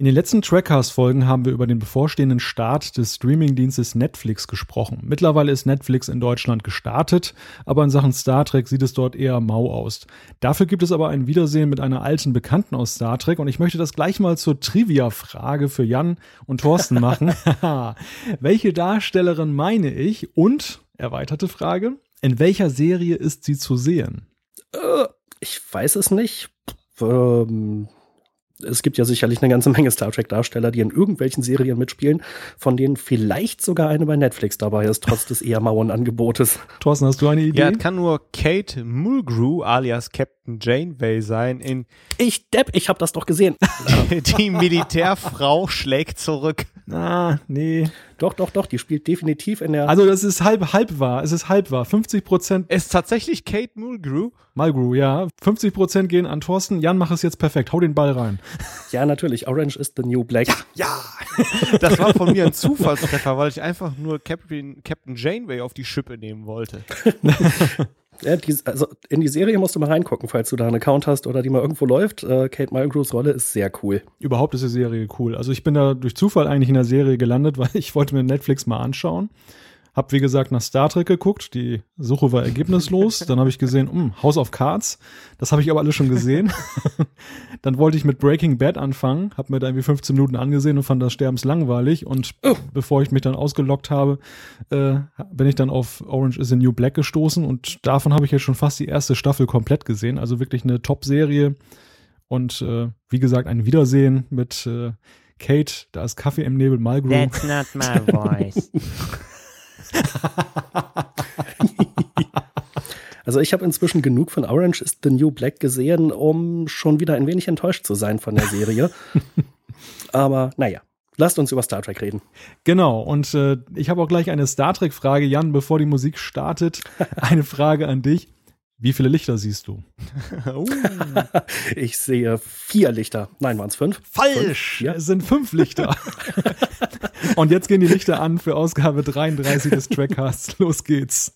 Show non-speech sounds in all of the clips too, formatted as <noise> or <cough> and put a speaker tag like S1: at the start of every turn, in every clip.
S1: In den letzten Trackcast-Folgen haben wir über den bevorstehenden Start des Streamingdienstes Netflix gesprochen. Mittlerweile ist Netflix in Deutschland gestartet, aber in Sachen Star Trek sieht es dort eher mau aus. Dafür gibt es aber ein Wiedersehen mit einer alten Bekannten aus Star Trek und ich möchte das gleich mal zur Trivia-Frage für Jan und Thorsten machen. <laughs> Welche Darstellerin meine ich? Und, erweiterte Frage, in welcher Serie ist sie zu sehen?
S2: Äh, ich weiß es nicht. Ähm es gibt ja sicherlich eine ganze Menge Star Trek-Darsteller, die in irgendwelchen Serien mitspielen, von denen vielleicht sogar eine bei Netflix dabei ist, trotz des eher mauen Angebotes.
S1: Thorsten, hast du eine Idee?
S3: Ja, es kann nur Kate Mulgrew alias Captain Janeway sein in
S2: Ich Depp, ich hab das doch gesehen. <laughs>
S3: Die Militärfrau schlägt zurück.
S1: Ah, nee.
S2: Doch, doch, doch, die spielt definitiv in der.
S1: Also das ist halb, halb wahr. Es ist halb wahr. 50 Prozent.
S3: Es ist tatsächlich Kate Mulgrew.
S1: Mulgrew, ja. 50 Prozent gehen an Thorsten. Jan, mach es jetzt perfekt. Hau den Ball rein.
S2: Ja, natürlich. Orange is the new black.
S3: Ja, das war von mir ein Zufallstreffer, weil ich einfach nur Captain, Captain Janeway auf die Schippe nehmen wollte. <laughs>
S2: Ja, die, also in die Serie musst du mal reingucken, falls du da einen Account hast oder die mal irgendwo läuft. Äh, Kate Mulgrews Rolle ist sehr cool.
S1: Überhaupt ist die Serie cool. Also ich bin da durch Zufall eigentlich in der Serie gelandet, <laughs> weil ich wollte mir Netflix mal anschauen. Hab, wie gesagt, nach Star Trek geguckt. Die Suche war ergebnislos. <laughs> Dann habe ich gesehen, hm, House of Cards. Das habe ich aber alles schon gesehen. <laughs> Dann wollte ich mit Breaking Bad anfangen. Hab mir da irgendwie 15 Minuten angesehen und fand das sterbenslangweilig. Und
S2: Oh.
S1: bevor ich mich dann ausgelockt habe, äh, bin ich dann auf Orange is the New Black gestoßen. Und davon habe ich jetzt schon fast die erste Staffel komplett gesehen. Also wirklich eine Top-Serie. Und äh, wie gesagt, ein Wiedersehen mit äh, Kate. Da ist Kaffee im Nebel, Mulgrew.
S4: That's not my <laughs> voice. <laughs>
S2: Also ich habe inzwischen genug von Orange is the New Black gesehen, um schon wieder ein wenig enttäuscht zu sein von der Serie. <laughs> Aber naja, lasst uns über Star Trek reden.
S1: Genau, und äh, ich habe auch gleich eine Star Trek-Frage, Jan, bevor die Musik startet. <laughs> Eine Frage an dich. Wie viele Lichter siehst du? <laughs>
S2: Ich sehe vier Lichter. Nein, waren es fünf?
S1: Falsch!
S2: Ja.
S1: Es sind fünf Lichter. <laughs> und jetzt gehen die Lichter an für Ausgabe 33 des Trackcasts. Los geht's.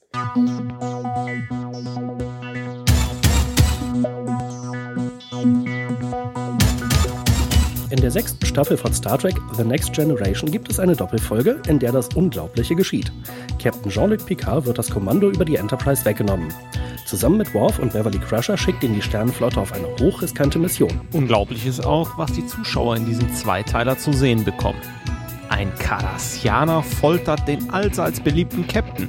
S2: In der sechsten Staffel von Star Trek The Next Generation gibt es eine Doppelfolge, in der das Unglaubliche geschieht. Captain Jean-Luc Picard wird das Kommando über die Enterprise weggenommen. Zusammen mit Worf und Beverly Crusher schickt ihn die Sternenflotte auf eine hochriskante Mission.
S3: Unglaublich ist auch, was die Zuschauer in diesem Zweiteiler zu sehen bekommen. Ein Cardassianer foltert den allseits beliebten Captain.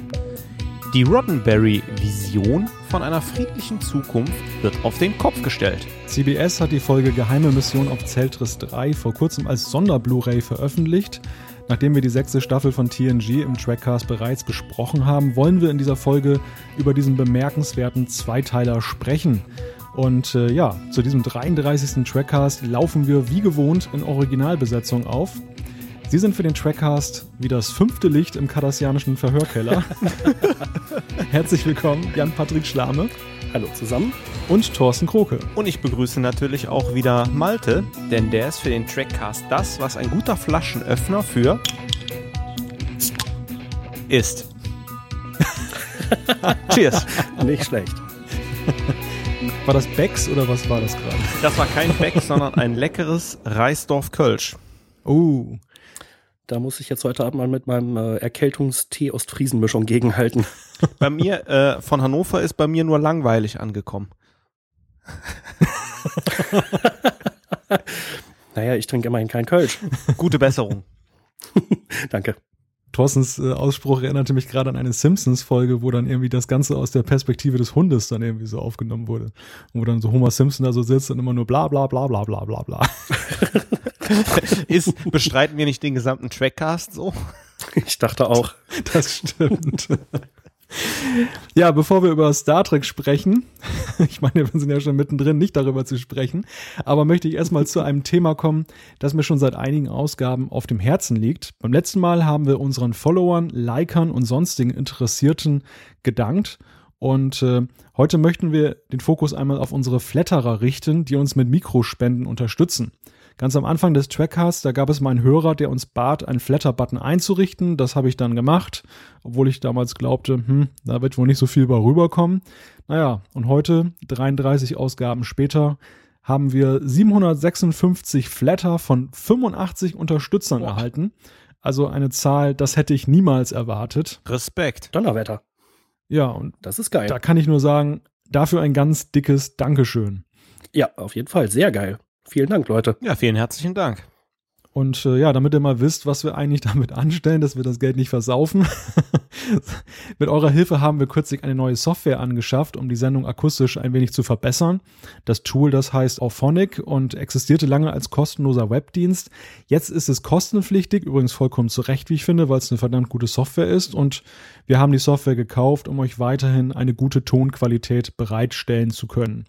S3: Die Roddenberry-Vision von einer friedlichen Zukunft wird auf den Kopf gestellt.
S1: CBS hat die Folge Geheime Mission auf Zeltris 3 vor kurzem als Sonder-Blu-ray veröffentlicht. Nachdem wir die sechste Staffel von TNG im Trackcast bereits besprochen haben, wollen wir in dieser Folge über diesen bemerkenswerten Zweiteiler sprechen. Und äh, ja, zu diesem 33. Trackcast laufen wir wie gewohnt in Originalbesetzung auf. Sie sind für den Trackcast wie das fünfte Licht im kardassianischen Verhörkeller. <laughs> Herzlich willkommen, Jan-Patrick Schlame
S2: Hallo zusammen.
S1: und Thorsten Kroke.
S3: Und ich begrüße natürlich auch wieder Malte, denn der ist für den Trackcast das, was ein guter Flaschenöffner für ist. <laughs> Cheers.
S2: Nicht schlecht.
S1: War das Becks oder was war das gerade?
S3: Das war kein Beck, sondern ein leckeres Reisdorf Kölsch.
S1: Oh,
S2: Da muss ich jetzt heute Abend mal mit meinem äh, Erkältungstee-Ostfriesen-Mischung gegenhalten. <laughs>
S3: Bei mir, äh, von Hannover ist bei mir nur langweilig angekommen. <laughs>
S2: Naja, ich trinke immerhin kein Kölsch.
S3: Gute Besserung. <laughs>
S2: Danke.
S1: Thorstens äh, Ausspruch erinnerte mich gerade an eine Simpsons-Folge, wo dann irgendwie das Ganze aus der Perspektive des Hundes dann irgendwie so aufgenommen wurde. Und wo dann so Homer Simpson da so sitzt und immer nur bla bla bla bla bla bla bla. <laughs>
S3: Ist, bestreiten wir nicht den gesamten Trackcast so?
S2: Ich dachte auch.
S1: Das stimmt. Ja, bevor wir über Star Trek sprechen, <laughs> ich meine, wir sind ja schon mittendrin, nicht darüber zu sprechen, aber möchte ich erstmal zu einem Thema kommen, das mir schon seit einigen Ausgaben auf dem Herzen liegt. Beim letzten Mal haben wir unseren Followern, Likern und sonstigen Interessierten gedankt und äh, heute möchten wir den Fokus einmal auf unsere Flatterer richten, die uns mit Mikrospenden unterstützen. Ganz am Anfang des Trackcasts, da gab es mal einen Hörer, der uns bat, einen Flatter-Button einzurichten. Das habe ich dann gemacht, obwohl ich damals glaubte, hm, da wird wohl nicht so viel bei rüberkommen. Naja, und heute, 33 Ausgaben später, haben wir 756 Flatter von 85 Unterstützern
S3: Boah.
S1: erhalten. Also eine Zahl, das hätte ich niemals erwartet.
S3: Respekt.
S2: Donnerwetter.
S1: Ja, und
S2: Das ist geil.
S1: da kann ich nur sagen, dafür ein ganz dickes Dankeschön.
S2: Ja, auf jeden Fall. Sehr geil. Vielen Dank, Leute.
S3: Ja, vielen herzlichen Dank.
S1: Und äh, ja, damit ihr mal wisst, was wir eigentlich <laughs> damit anstellen, dass wir das Geld nicht versaufen. <laughs> Mit eurer Hilfe haben wir kürzlich eine neue Software angeschafft, um die Sendung akustisch ein wenig zu verbessern. Das Tool, das heißt Auphonic und existierte lange als kostenloser Webdienst. Jetzt ist es kostenpflichtig, übrigens vollkommen zu Recht, wie ich finde, weil es eine verdammt gute Software ist. Und wir haben die Software gekauft, um euch weiterhin eine gute Tonqualität bereitstellen zu können.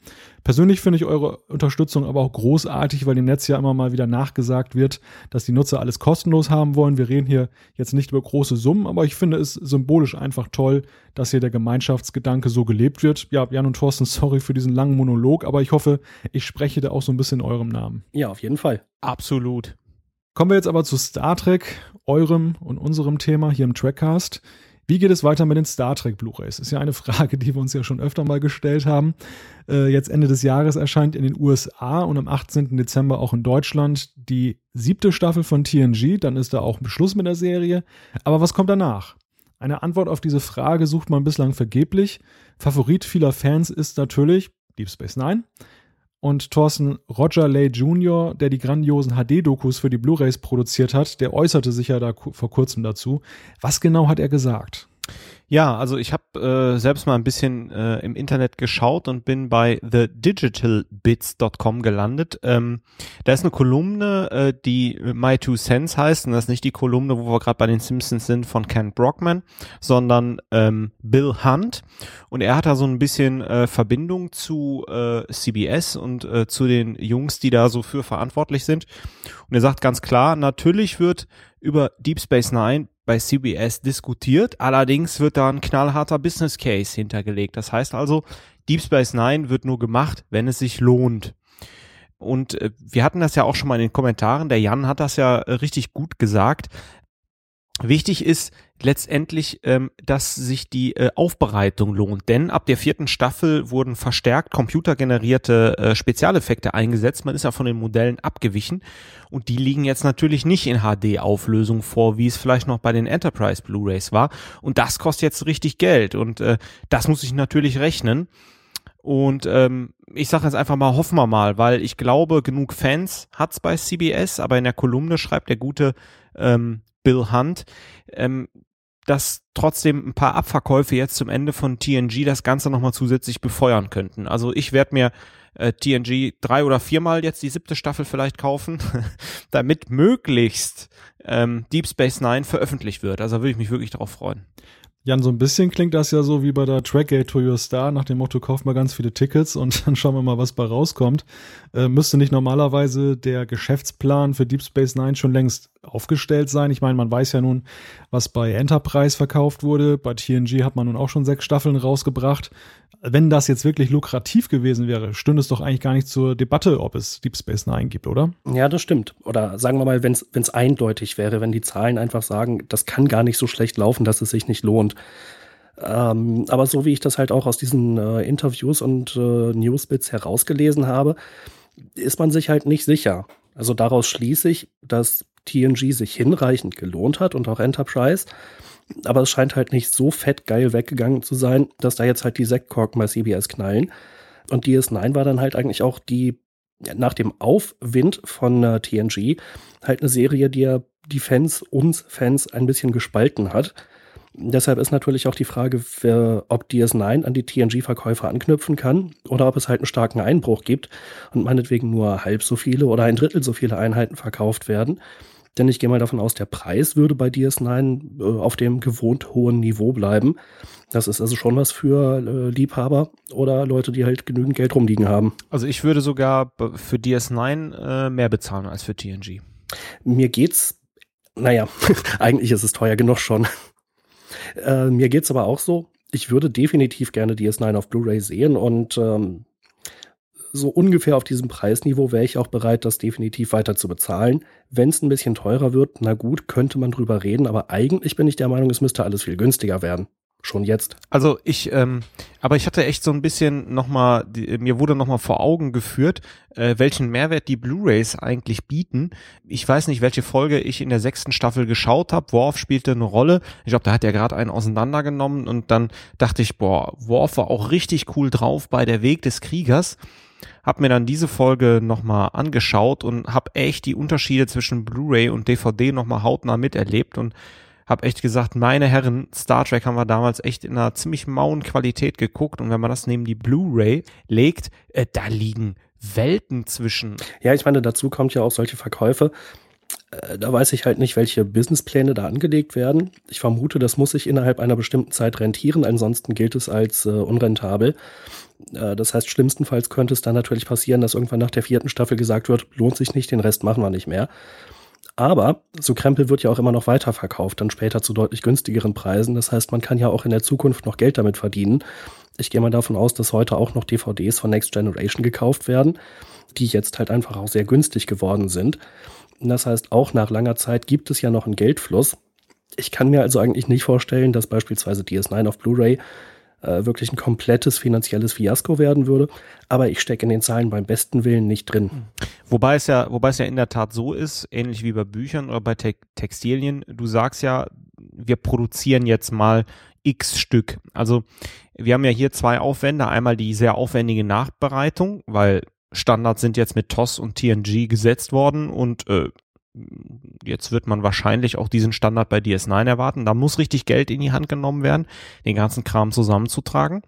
S1: Persönlich finde ich eure Unterstützung aber auch großartig, weil dem Netz ja immer mal wieder nachgesagt wird, dass die Nutzer alles kostenlos haben wollen. Wir reden hier jetzt nicht über große Summen, aber ich finde es symbolisch einfach toll, dass hier der Gemeinschaftsgedanke so gelebt wird. Ja, Jan und Thorsten, <laughs> sorry für diesen langen Monolog, aber ich hoffe, ich spreche da auch so ein bisschen in eurem Namen.
S2: Ja, auf jeden Fall.
S3: Absolut.
S1: Kommen wir jetzt aber zu Star Trek, eurem und unserem Thema hier im Trackcast. Wie geht es weiter mit den Star Trek Blu-rays? Ist ja eine Frage, die wir uns ja schon öfter mal gestellt haben. Äh, jetzt Ende des Jahres erscheint in den USA und am 18. Dezember auch in Deutschland die siebte Staffel von TNG. Dann ist da auch Schluss mit der Serie. Aber was kommt danach? Eine Antwort auf diese Frage sucht man bislang vergeblich. Favorit vieler Fans ist natürlich Deep Space Nine. Und Thorsten Roger Lay Jr., der die grandiosen HD-Dokus für die Blu-rays produziert hat, der äußerte sich ja da vor kurzem dazu. Was genau hat er gesagt?
S3: Ja, also ich habe äh, selbst mal ein bisschen äh, im Internet geschaut und bin bei thedigitalbits.com gelandet. Ähm, da ist eine Kolumne, äh, die My Two Cents heißt, und das ist nicht die Kolumne, wo wir gerade bei den Simpsons sind von Ken Brockman, sondern ähm, Bill Hunt. Und er hat da so ein bisschen äh, Verbindung zu äh, CBS und äh, zu den Jungs, die da so für verantwortlich sind. Und er sagt ganz klar, natürlich wird über Deep Space Nine bei CBS diskutiert, allerdings wird da ein knallharter Business Case hintergelegt. Das heißt also, Deep Space Nine wird nur gemacht, wenn es sich lohnt. Und äh, wir hatten das ja auch schon mal in den Kommentaren, der Jan hat das ja äh, richtig gut gesagt. Wichtig ist letztendlich, ähm, dass sich die äh, Aufbereitung lohnt, denn ab der vierten Staffel wurden verstärkt computergenerierte äh, Spezialeffekte eingesetzt. Man ist ja von den Modellen abgewichen und die liegen jetzt natürlich nicht in HD-Auflösung vor, wie es vielleicht noch bei den Enterprise Blu-rays war. Und das kostet jetzt richtig Geld und äh, das muss ich natürlich rechnen. Und ähm, ich sage jetzt einfach mal, hoffen wir mal, weil ich glaube, genug Fans hat's bei CBS, aber in der Kolumne schreibt der gute ähm, Bill Hunt, ähm, dass trotzdem ein paar Abverkäufe jetzt zum Ende von TNG das Ganze nochmal zusätzlich befeuern könnten. Also ich werde mir äh, TNG drei oder viermal jetzt die siebte Staffel vielleicht kaufen, <laughs> damit möglichst ähm, Deep Space Nine veröffentlicht wird. Also würde ich mich wirklich darauf freuen.
S1: Jan, so ein bisschen klingt das ja so wie bei der Trackgate to Your Star, nach dem Motto, kauf mal ganz viele Tickets und <laughs> dann schauen wir mal, was bei rauskommt. Äh, müsste nicht normalerweise der Geschäftsplan für Deep Space Nine schon längst aufgestellt sein? Ich meine, man weiß ja nun, was bei Enterprise verkauft wurde. Bei TNG hat man nun auch schon sechs Staffeln rausgebracht. Wenn das jetzt wirklich lukrativ gewesen wäre, stünde es doch eigentlich gar nicht zur Debatte, ob es Deep Space Nine gibt, oder?
S2: Ja, das stimmt. Oder sagen wir mal, wenn es eindeutig wäre, wenn die Zahlen einfach sagen, das kann gar nicht so schlecht laufen, dass es sich nicht lohnt. Ähm, aber so wie ich das halt auch aus diesen äh, Interviews und äh, Newsbits herausgelesen habe, ist man sich halt nicht sicher. Also daraus schließe ich, dass TNG sich hinreichend gelohnt hat und auch Enterprise. Aber es scheint halt nicht so fett geil weggegangen zu sein, dass da jetzt halt die Sektkorken bei CBS knallen. Und DS9 war dann halt eigentlich auch die, nach dem Aufwind von äh, TNG, halt eine Serie, die ja die Fans, uns Fans, ein bisschen gespalten hat. Deshalb ist natürlich auch die Frage, ob DS9 an die TNG-Verkäufer anknüpfen kann oder ob es halt einen starken Einbruch gibt und meinetwegen nur halb so viele oder ein Drittel so viele Einheiten verkauft werden. Denn ich gehe mal davon aus, der Preis würde bei DS9 äh, auf dem gewohnt hohen Niveau bleiben. Das ist also schon was für äh, Liebhaber oder Leute, die halt genügend Geld rumliegen haben.
S3: Also ich würde sogar für DS9 äh, mehr bezahlen als für TNG.
S2: Mir geht's, naja, <laughs> eigentlich ist es teuer genug schon. Äh, mir geht's aber auch so, ich würde definitiv gerne DS9 auf Blu-ray sehen und ähm, so ungefähr auf diesem Preisniveau wäre ich auch bereit, das definitiv weiter zu bezahlen. Wenn es ein bisschen teurer wird, na gut, könnte man drüber reden, aber eigentlich bin ich der Meinung, es müsste alles viel günstiger werden. Schon jetzt.
S3: Also ich, ähm, aber ich hatte echt so ein bisschen nochmal, mir wurde nochmal vor Augen geführt, äh, welchen Mehrwert die Blu-rays eigentlich bieten. Ich weiß nicht, welche Folge ich in der sechsten Staffel geschaut habe. Worf spielte eine Rolle. Ich glaube, da hat er gerade einen auseinandergenommen und dann dachte ich, boah, Worf war auch richtig cool drauf bei der Weg des Kriegers. Hab mir dann diese Folge nochmal angeschaut und hab echt die Unterschiede zwischen Blu-ray und DVD nochmal hautnah miterlebt und habe echt gesagt, meine Herren, Star Trek haben wir damals echt in einer ziemlich mauen Qualität geguckt und wenn man das neben die Blu-ray legt, äh, da liegen Welten zwischen.
S2: Ja, ich meine, dazu kommt ja auch solche Verkäufe. Äh, da weiß ich halt nicht, welche Businesspläne da angelegt werden. Ich vermute, das muss sich innerhalb einer bestimmten Zeit rentieren, ansonsten gilt es als äh, unrentabel. Äh, das heißt, schlimmstenfalls könnte es dann natürlich passieren, dass irgendwann nach der vierten Staffel gesagt wird, lohnt sich nicht, den Rest machen wir nicht mehr. Aber so Krempel wird ja auch immer noch weiterverkauft, dann später zu deutlich günstigeren Preisen. Das heißt, man kann ja auch in der Zukunft noch Geld damit verdienen. Ich gehe mal davon aus, dass heute auch noch DVDs von Next Generation gekauft werden, die jetzt halt einfach auch sehr günstig geworden sind. Das heißt, auch nach langer Zeit gibt es ja noch einen Geldfluss. Ich kann mir also eigentlich nicht vorstellen, dass beispielsweise DS9 auf Blu-ray äh, wirklich ein komplettes finanzielles Fiasko werden würde. Aber ich stecke in den Zahlen beim besten Willen nicht drin.
S3: Wobei es ja, wobei es ja in der Tat so ist, ähnlich wie bei Büchern oder bei Te Textilien, du sagst ja, wir produzieren jetzt mal x Stück. Also wir haben ja hier zwei Aufwände. Einmal die sehr aufwendige Nachbereitung, weil Standards sind jetzt mit TOS und TNG gesetzt worden und äh, jetzt wird man wahrscheinlich auch diesen Standard bei DS9 erwarten. Da muss richtig Geld in die Hand genommen werden, den ganzen Kram zusammenzutragen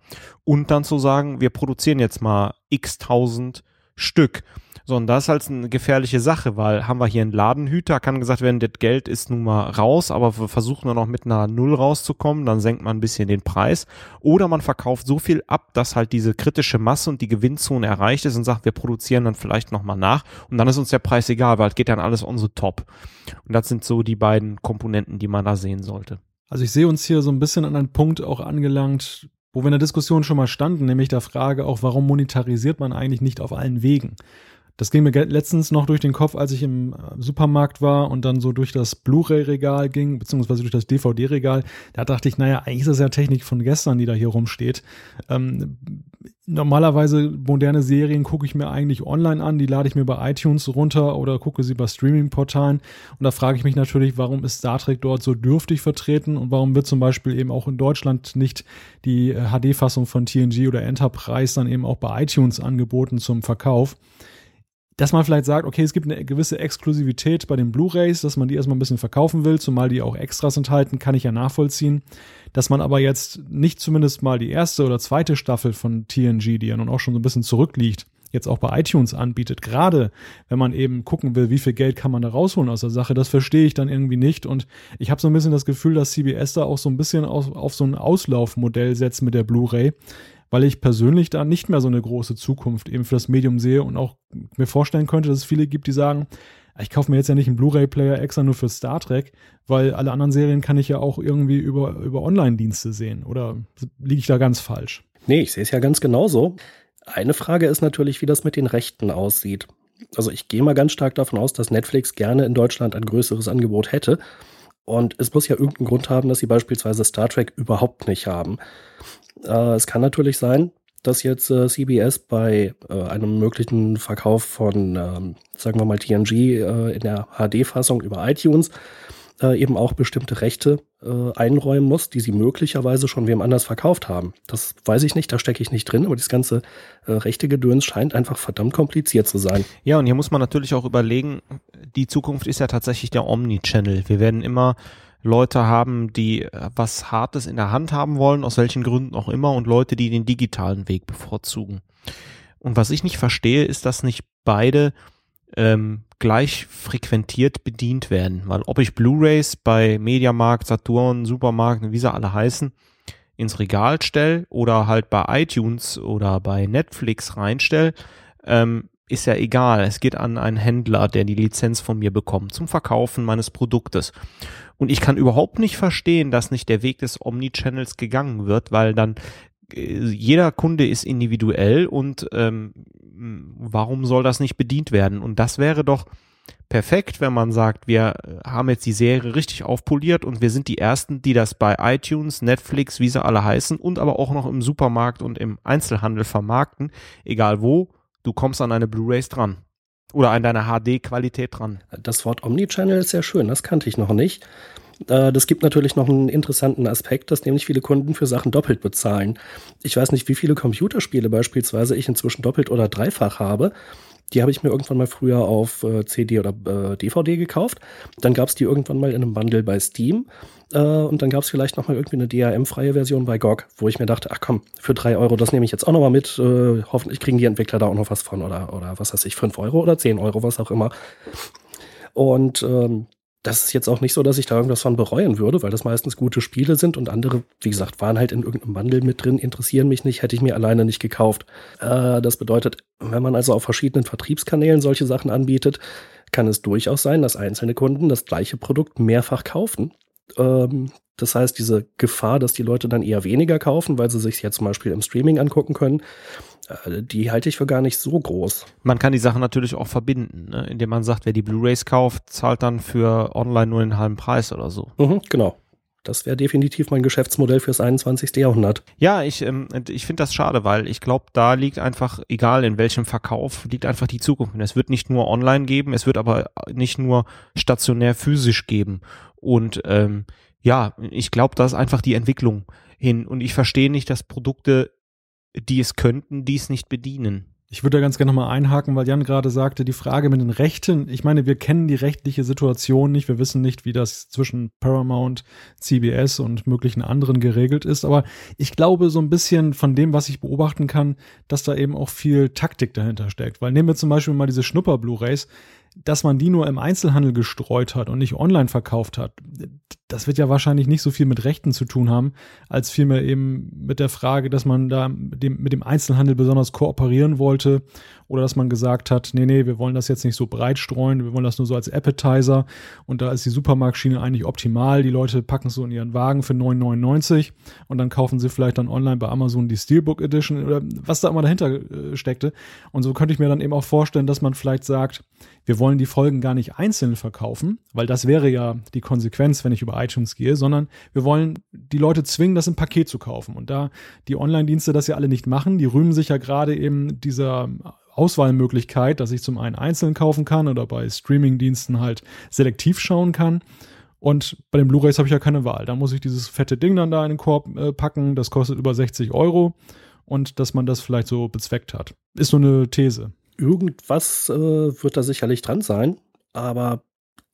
S3: und dann zu sagen, wir produzieren jetzt mal x tausend Stück. So, und das ist halt eine gefährliche Sache, weil haben wir hier einen Ladenhüter, kann gesagt werden, das Geld ist nun mal raus, aber wir versuchen nur noch mit einer Null rauszukommen, dann senkt man ein bisschen den Preis. Oder man verkauft so viel ab, dass halt diese kritische Masse und die Gewinnzone erreicht ist und sagt, wir produzieren dann vielleicht nochmal nach und dann ist uns der Preis egal, weil es geht dann alles unsere Top. Und das sind so die beiden Komponenten, die man da sehen sollte.
S1: Also ich sehe uns hier so ein bisschen an einen Punkt auch angelangt, wo wir in der Diskussion schon mal standen, nämlich der Frage auch, warum monetarisiert man eigentlich nicht auf allen Wegen? Das ging mir letztens noch durch den Kopf, als ich im äh, Supermarkt war und dann so durch das Blu-ray-Regal ging, beziehungsweise durch das DVD-Regal. Da dachte ich, naja, eigentlich ist das ja Technik von gestern, die da hier rumsteht. Ähm, normalerweise moderne Serien gucke ich mir eigentlich online an, die lade ich mir bei iTunes runter oder gucke sie bei Streaming-Portalen. Und da frage ich mich natürlich, warum ist Star Trek dort so dürftig vertreten und warum wird zum Beispiel eben auch in Deutschland nicht die HD-Fassung äh, von TNG oder Enterprise dann eben auch bei iTunes angeboten zum Verkauf dass man vielleicht sagt, okay, es gibt eine gewisse Exklusivität bei den Blu-rays, dass man die erstmal ein bisschen verkaufen will, zumal die auch Extras enthalten, kann ich ja nachvollziehen. Dass man aber jetzt nicht zumindest mal die erste oder zweite Staffel von TNG, die ja nun auch schon so ein bisschen zurückliegt, jetzt auch bei iTunes anbietet, gerade wenn man eben gucken will, wie viel Geld kann man da rausholen aus der Sache, das verstehe ich dann irgendwie nicht. Und ich habe so ein bisschen das Gefühl, dass CBS da auch so ein bisschen auf, auf so ein Auslaufmodell setzt mit der Blu-ray, weil ich persönlich da nicht mehr so eine große Zukunft eben für das Medium sehe und auch mir vorstellen könnte, dass es viele gibt, die sagen, ich kaufe mir jetzt ja nicht einen Blu-ray-Player extra nur für Star Trek, weil alle anderen Serien kann ich ja auch irgendwie über, über Online-Dienste sehen. Oder liege ich da ganz falsch?
S2: Nee, ich sehe es ja ganz genauso. Eine Frage ist natürlich, wie das mit den Rechten aussieht. Also ich gehe mal ganz stark davon aus, dass Netflix gerne in Deutschland ein größeres Angebot hätte. Und es muss ja irgendeinen Grund haben, dass sie beispielsweise Star Trek überhaupt nicht haben. Äh, es kann natürlich sein, dass jetzt äh, CBS bei äh, einem möglichen Verkauf von, ähm, sagen wir mal, TNG äh, in der HD-Fassung über iTunes äh, eben auch bestimmte Rechte äh, einräumen muss, die sie möglicherweise schon wem anders verkauft haben. Das weiß ich nicht, da stecke ich nicht drin, aber das ganze äh, rechte Gedöns scheint einfach verdammt kompliziert zu sein.
S3: Ja, und hier muss man natürlich auch überlegen, die Zukunft ist ja tatsächlich der Omni-Channel. Wir werden immer Leute haben, die äh, was Hartes in der Hand haben wollen, aus welchen Gründen auch immer, und Leute, die den digitalen Weg bevorzugen. Und was ich nicht verstehe, ist, dass nicht beide ähm, gleich frequentiert bedient werden. Weil ob ich Blu-rays bei Mediamarkt, Saturn, Supermarkt, wie sie alle heißen, ins Regal stelle oder halt bei iTunes oder bei Netflix reinstelle, ähm, ist ja egal. Es geht an einen Händler, der die Lizenz von mir bekommt zum Verkaufen meines Produktes. Und ich kann überhaupt nicht verstehen, dass nicht der Weg des Omnichannels gegangen wird, weil dann äh, jeder Kunde ist individuell und ähm, warum soll das nicht bedient werden? Und das wäre doch perfekt, wenn man sagt, wir äh, haben jetzt die Serie richtig aufpoliert und wir sind die Ersten, die das bei iTunes, Netflix, wie sie alle heißen und aber auch noch im Supermarkt und im Einzelhandel vermarkten, egal wo, du kommst an eine Blu-rays dran. Oder an deine HD-Qualität dran.
S2: Das Wort Omnichannel ist sehr schön, das kannte ich noch nicht. Äh, Das gibt natürlich noch einen interessanten Aspekt, dass nämlich viele Kunden für Sachen doppelt bezahlen. Ich weiß nicht, wie viele Computerspiele beispielsweise ich inzwischen doppelt oder dreifach habe. Die habe ich mir irgendwann mal früher auf äh, CD oder äh, DVD gekauft. Dann gab es die irgendwann mal in einem Bundle bei Steam. Äh, und dann gab es vielleicht noch mal irgendwie eine DRM-freie Version bei GOG, wo ich mir dachte, ach komm, für drei Euro, das nehme ich jetzt auch noch mal mit. Äh, hoffentlich kriegen die Entwickler da auch noch was von oder, oder was weiß ich, fünf Euro oder zehn Euro, was auch immer. Und ähm, das ist jetzt auch nicht so, dass ich da irgendwas von bereuen würde, weil das meistens gute Spiele sind und andere, wie gesagt, waren halt in irgendeinem Bundle mit drin, interessieren mich nicht, hätte ich mir alleine nicht gekauft. Äh, das bedeutet, wenn man also auf verschiedenen Vertriebskanälen solche Sachen anbietet, kann es durchaus sein, dass einzelne Kunden das gleiche Produkt mehrfach kaufen. Ähm, das heißt, diese Gefahr, dass die Leute dann eher weniger kaufen, weil sie sich jetzt zum Beispiel im Streaming angucken können, die halte ich für gar nicht so groß.
S3: Man kann die Sachen natürlich auch verbinden, ne? indem man sagt, wer die Blu-rays kauft, zahlt dann für online nur den halben Preis oder so.
S2: Mhm, genau. Das wäre definitiv mein Geschäftsmodell fürs 21. Jahrhundert.
S3: Ja, ich, ähm, ich finde das schade, weil ich glaube, da liegt einfach, egal in welchem Verkauf, liegt einfach die Zukunft. Und es wird nicht nur online geben, es wird aber nicht nur stationär physisch geben. Und ähm, ja, ich glaube, da ist einfach die Entwicklung hin. Und ich verstehe nicht, dass Produkte, die es könnten, dies nicht bedienen.
S1: Ich würde da ganz gerne nochmal einhaken, weil Jan gerade sagte, die Frage mit den Rechten, ich meine, wir kennen die rechtliche Situation nicht, wir wissen nicht, wie das zwischen Paramount, CBS und möglichen anderen geregelt ist, aber ich glaube so ein bisschen von dem, was ich beobachten kann, dass da eben auch viel Taktik dahinter steckt, weil nehmen wir zum Beispiel mal diese Schnupper-Blu-Rays, dass man die nur im Einzelhandel gestreut hat und nicht online verkauft hat, das wird ja wahrscheinlich nicht so viel mit Rechten zu tun haben, als vielmehr eben mit der Frage, dass man da mit dem, mit dem Einzelhandel besonders kooperieren wollte oder dass man gesagt hat, nee, nee, wir wollen das jetzt nicht so breit streuen, wir wollen das nur so als Appetizer und da ist die Supermarktschiene eigentlich optimal. Die Leute packen es so in ihren Wagen für 9,99 und dann kaufen sie vielleicht dann online bei Amazon die Steelbook Edition oder was da immer dahinter äh, steckte. Und so könnte ich mir dann eben auch vorstellen, dass man vielleicht sagt, wir wollen die Folgen gar nicht einzeln verkaufen, weil das wäre ja die Konsequenz, wenn ich über iTunes gehe, sondern wir wollen die Leute zwingen, das im Paket zu kaufen. Und da die Online-Dienste das ja alle nicht machen, die rühmen sich ja gerade eben dieser Auswahlmöglichkeit, dass ich zum einen einzeln kaufen kann oder bei Streaming-Diensten halt selektiv schauen kann. Und bei den Blu-rays habe ich ja keine Wahl. Da muss ich dieses fette Ding dann da in den Korb äh, packen. Das kostet über 60 Euro. Und dass man das vielleicht so bezweckt hat. Ist so eine These.
S2: Irgendwas äh, wird da sicherlich dran sein, aber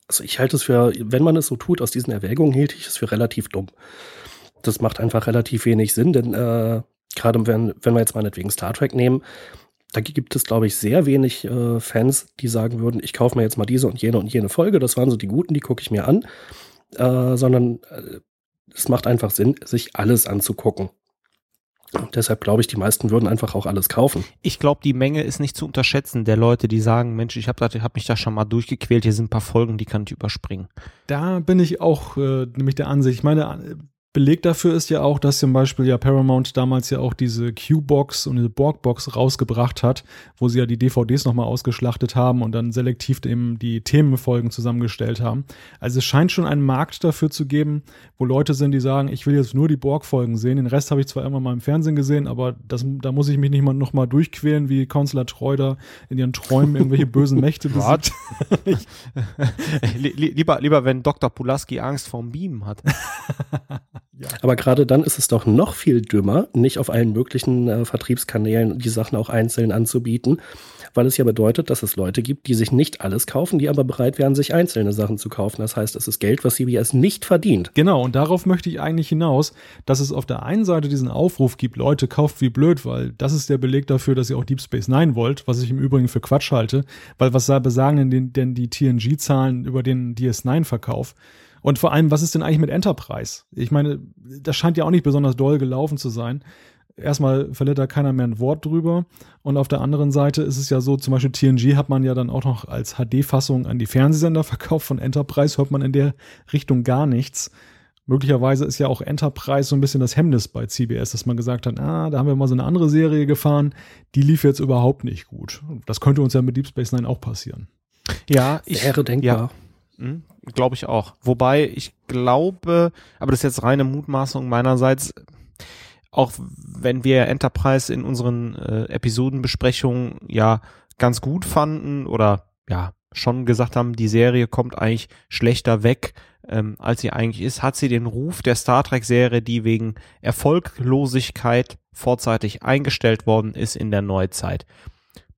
S2: also ich halte es für, wenn man es so tut, aus diesen Erwägungen hielt ich es für relativ dumm. Das macht einfach relativ wenig Sinn, denn äh, gerade wenn, wenn wir jetzt meinetwegen Star Trek nehmen, da gibt es, glaube ich, sehr wenig äh, Fans, die sagen würden, ich kaufe mir jetzt mal diese und jene und jene Folge, das waren so die guten, die gucke ich mir an, äh, sondern äh, es macht einfach Sinn, sich alles anzugucken. Und deshalb glaube ich, die meisten würden einfach auch alles kaufen.
S3: Ich glaube, die Menge ist nicht zu unterschätzen der Leute, die sagen, Mensch, ich habe hab mich da schon mal durchgequält, hier sind ein paar Folgen, die kann ich überspringen.
S1: Da bin ich auch äh, nämlich der Ansicht. Ich meine, Beleg dafür ist ja auch, dass zum Beispiel ja Paramount damals ja auch diese Q-Box und diese Borg-Box rausgebracht hat, wo sie ja die DVDs nochmal ausgeschlachtet haben und dann selektiv eben die Themenfolgen zusammengestellt haben. Also es scheint schon einen Markt dafür zu geben, wo Leute sind, die sagen, ich will jetzt nur die Borg-Folgen sehen. Den Rest habe ich zwar irgendwann mal im Fernsehen gesehen, aber das, da muss ich mich nicht mal nochmal durchquälen, wie Consular Treuder in ihren Träumen irgendwelche bösen Mächte <laughs> besiegt. <laughs>
S3: lieber, lieber, wenn Dr. Pulaski Angst vorm Beamen hat. <laughs>
S2: Ja. Aber gerade dann ist es doch noch viel dümmer, nicht auf allen möglichen äh, Vertriebskanälen die Sachen auch einzeln anzubieten, weil es ja bedeutet, dass es Leute gibt, die sich nicht alles kaufen, die aber bereit wären, sich einzelne Sachen zu kaufen. Das heißt, es ist Geld, was CBS nicht verdient.
S1: Genau, und darauf möchte ich eigentlich hinaus, dass es auf der einen Seite diesen Aufruf gibt, Leute, kauft wie blöd, weil das ist der Beleg dafür, dass ihr auch Deep Space Nine wollt, was ich im Übrigen für Quatsch halte, weil was besagen denn, denn die TNG-Zahlen über den DS9-Verkauf? Und vor allem, was ist denn eigentlich mit Enterprise? Ich meine, das scheint ja auch nicht besonders doll gelaufen zu sein. Erstmal verliert da keiner mehr ein Wort drüber. Und auf der anderen Seite ist es ja so, zum Beispiel TNG hat man ja dann auch noch als HD-Fassung an die Fernsehsender verkauft. Von Enterprise hört man in der Richtung gar nichts. Möglicherweise ist ja auch Enterprise so ein bisschen das Hemmnis bei CBS, dass man gesagt hat, ah, da haben wir mal so eine andere Serie gefahren, die lief jetzt überhaupt nicht gut. Das könnte uns ja mit Deep Space Nine auch passieren.
S3: Ja, ich,
S2: Wäre denkbar.
S3: Hm, glaube ich auch. Wobei ich glaube, aber das ist jetzt reine Mutmaßung meinerseits, auch wenn wir Enterprise in unseren äh, Episodenbesprechungen ja ganz gut fanden oder ja schon gesagt haben, die Serie kommt eigentlich schlechter weg, ähm, als sie eigentlich ist, hat sie den Ruf der Star Trek-Serie, die wegen Erfolglosigkeit vorzeitig eingestellt worden ist in der Neuzeit.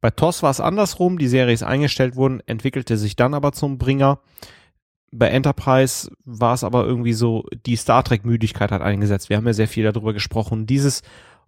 S3: Bei TOS war es andersrum, die Serie ist eingestellt worden, entwickelte sich dann aber zum Bringer. Bei Enterprise war es aber irgendwie so, die Star Trek-Müdigkeit hat eingesetzt. Wir haben ja sehr viel darüber gesprochen. Dieses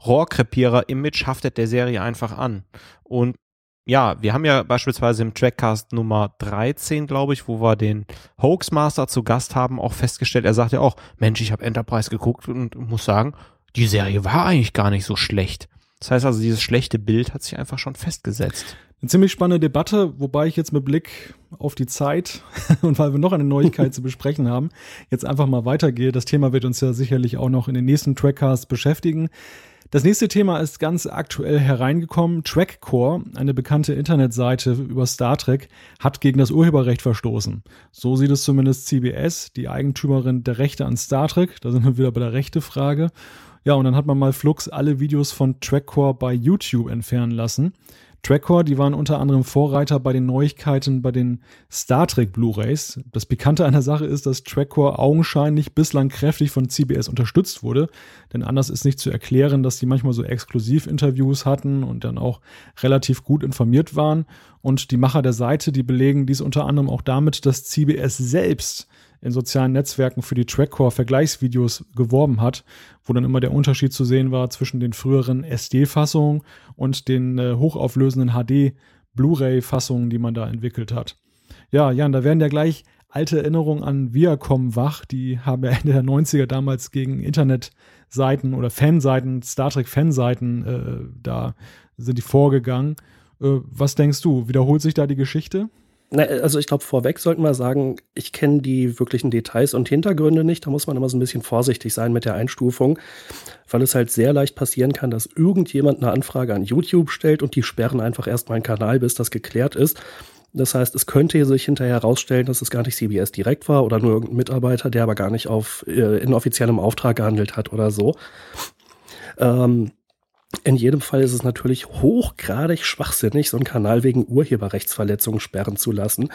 S3: Rohrkrepierer-Image haftet der Serie einfach an. Und ja, wir haben ja beispielsweise im Trackcast Nummer 13, glaube ich, wo wir den Hoaxmaster zu Gast haben, auch festgestellt, er sagt ja auch, Mensch, ich habe Enterprise geguckt und muss sagen, die Serie war eigentlich gar nicht so schlecht. Das heißt also, dieses schlechte Bild hat sich einfach schon festgesetzt.
S1: Eine ziemlich spannende Debatte, wobei ich jetzt mit Blick auf die Zeit <laughs> und weil wir noch eine Neuigkeit zu besprechen haben, jetzt einfach mal weitergehe. Das Thema wird uns ja sicherlich auch noch in den nächsten Trackcasts beschäftigen. Das nächste Thema ist ganz aktuell hereingekommen. Trackcore, eine bekannte Internetseite über Star Trek, hat gegen das Urheberrecht verstoßen. So sieht es zumindest CBS, die Eigentümerin der Rechte an Star Trek. Da sind wir wieder bei der Rechte-Frage. Ja, und dann hat man mal Flux alle Videos von Trackcore bei YouTube entfernen lassen. Trackcore, die waren unter anderem Vorreiter bei den Neuigkeiten bei den Star Trek Blu-rays. Das Pikante an der Sache ist, dass Trackcore augenscheinlich bislang kräftig von CBS unterstützt wurde, denn anders ist nicht zu erklären, dass die manchmal so Exklusivinterviews hatten und dann auch relativ gut informiert waren. Und die Macher der Seite, die belegen dies unter anderem auch damit, dass CBS selbst in sozialen Netzwerken für die Trackcore-Vergleichsvideos geworben hat, wo dann immer der Unterschied zu sehen war zwischen den früheren SD-Fassungen und den äh, hochauflösenden HD Blu-ray-Fassungen, die man da entwickelt hat. Ja, Jan, da werden ja gleich alte Erinnerungen an Viacom wach. Die haben ja Ende der 90er damals gegen Internetseiten oder Fanseiten, Star Trek-Fanseiten, äh, da sind die vorgegangen. Äh, was denkst du? Wiederholt sich da die Geschichte?
S2: Na, also ich glaube, vorweg sollten wir sagen, ich kenne die wirklichen Details und Hintergründe nicht. Da muss man immer so ein bisschen vorsichtig sein mit der Einstufung, weil es halt sehr leicht passieren kann, dass irgendjemand eine Anfrage an YouTube stellt und die sperren einfach erstmal einen Kanal, bis das geklärt ist. Das heißt, es könnte sich hinterher herausstellen, dass es gar nicht CBS direkt war oder nur irgendein Mitarbeiter, der aber gar nicht auf äh, in offiziellem Auftrag gehandelt hat oder so. Ähm, in jedem Fall ist es natürlich hochgradig schwachsinnig, so einen Kanal wegen Urheberrechtsverletzungen sperren zu lassen.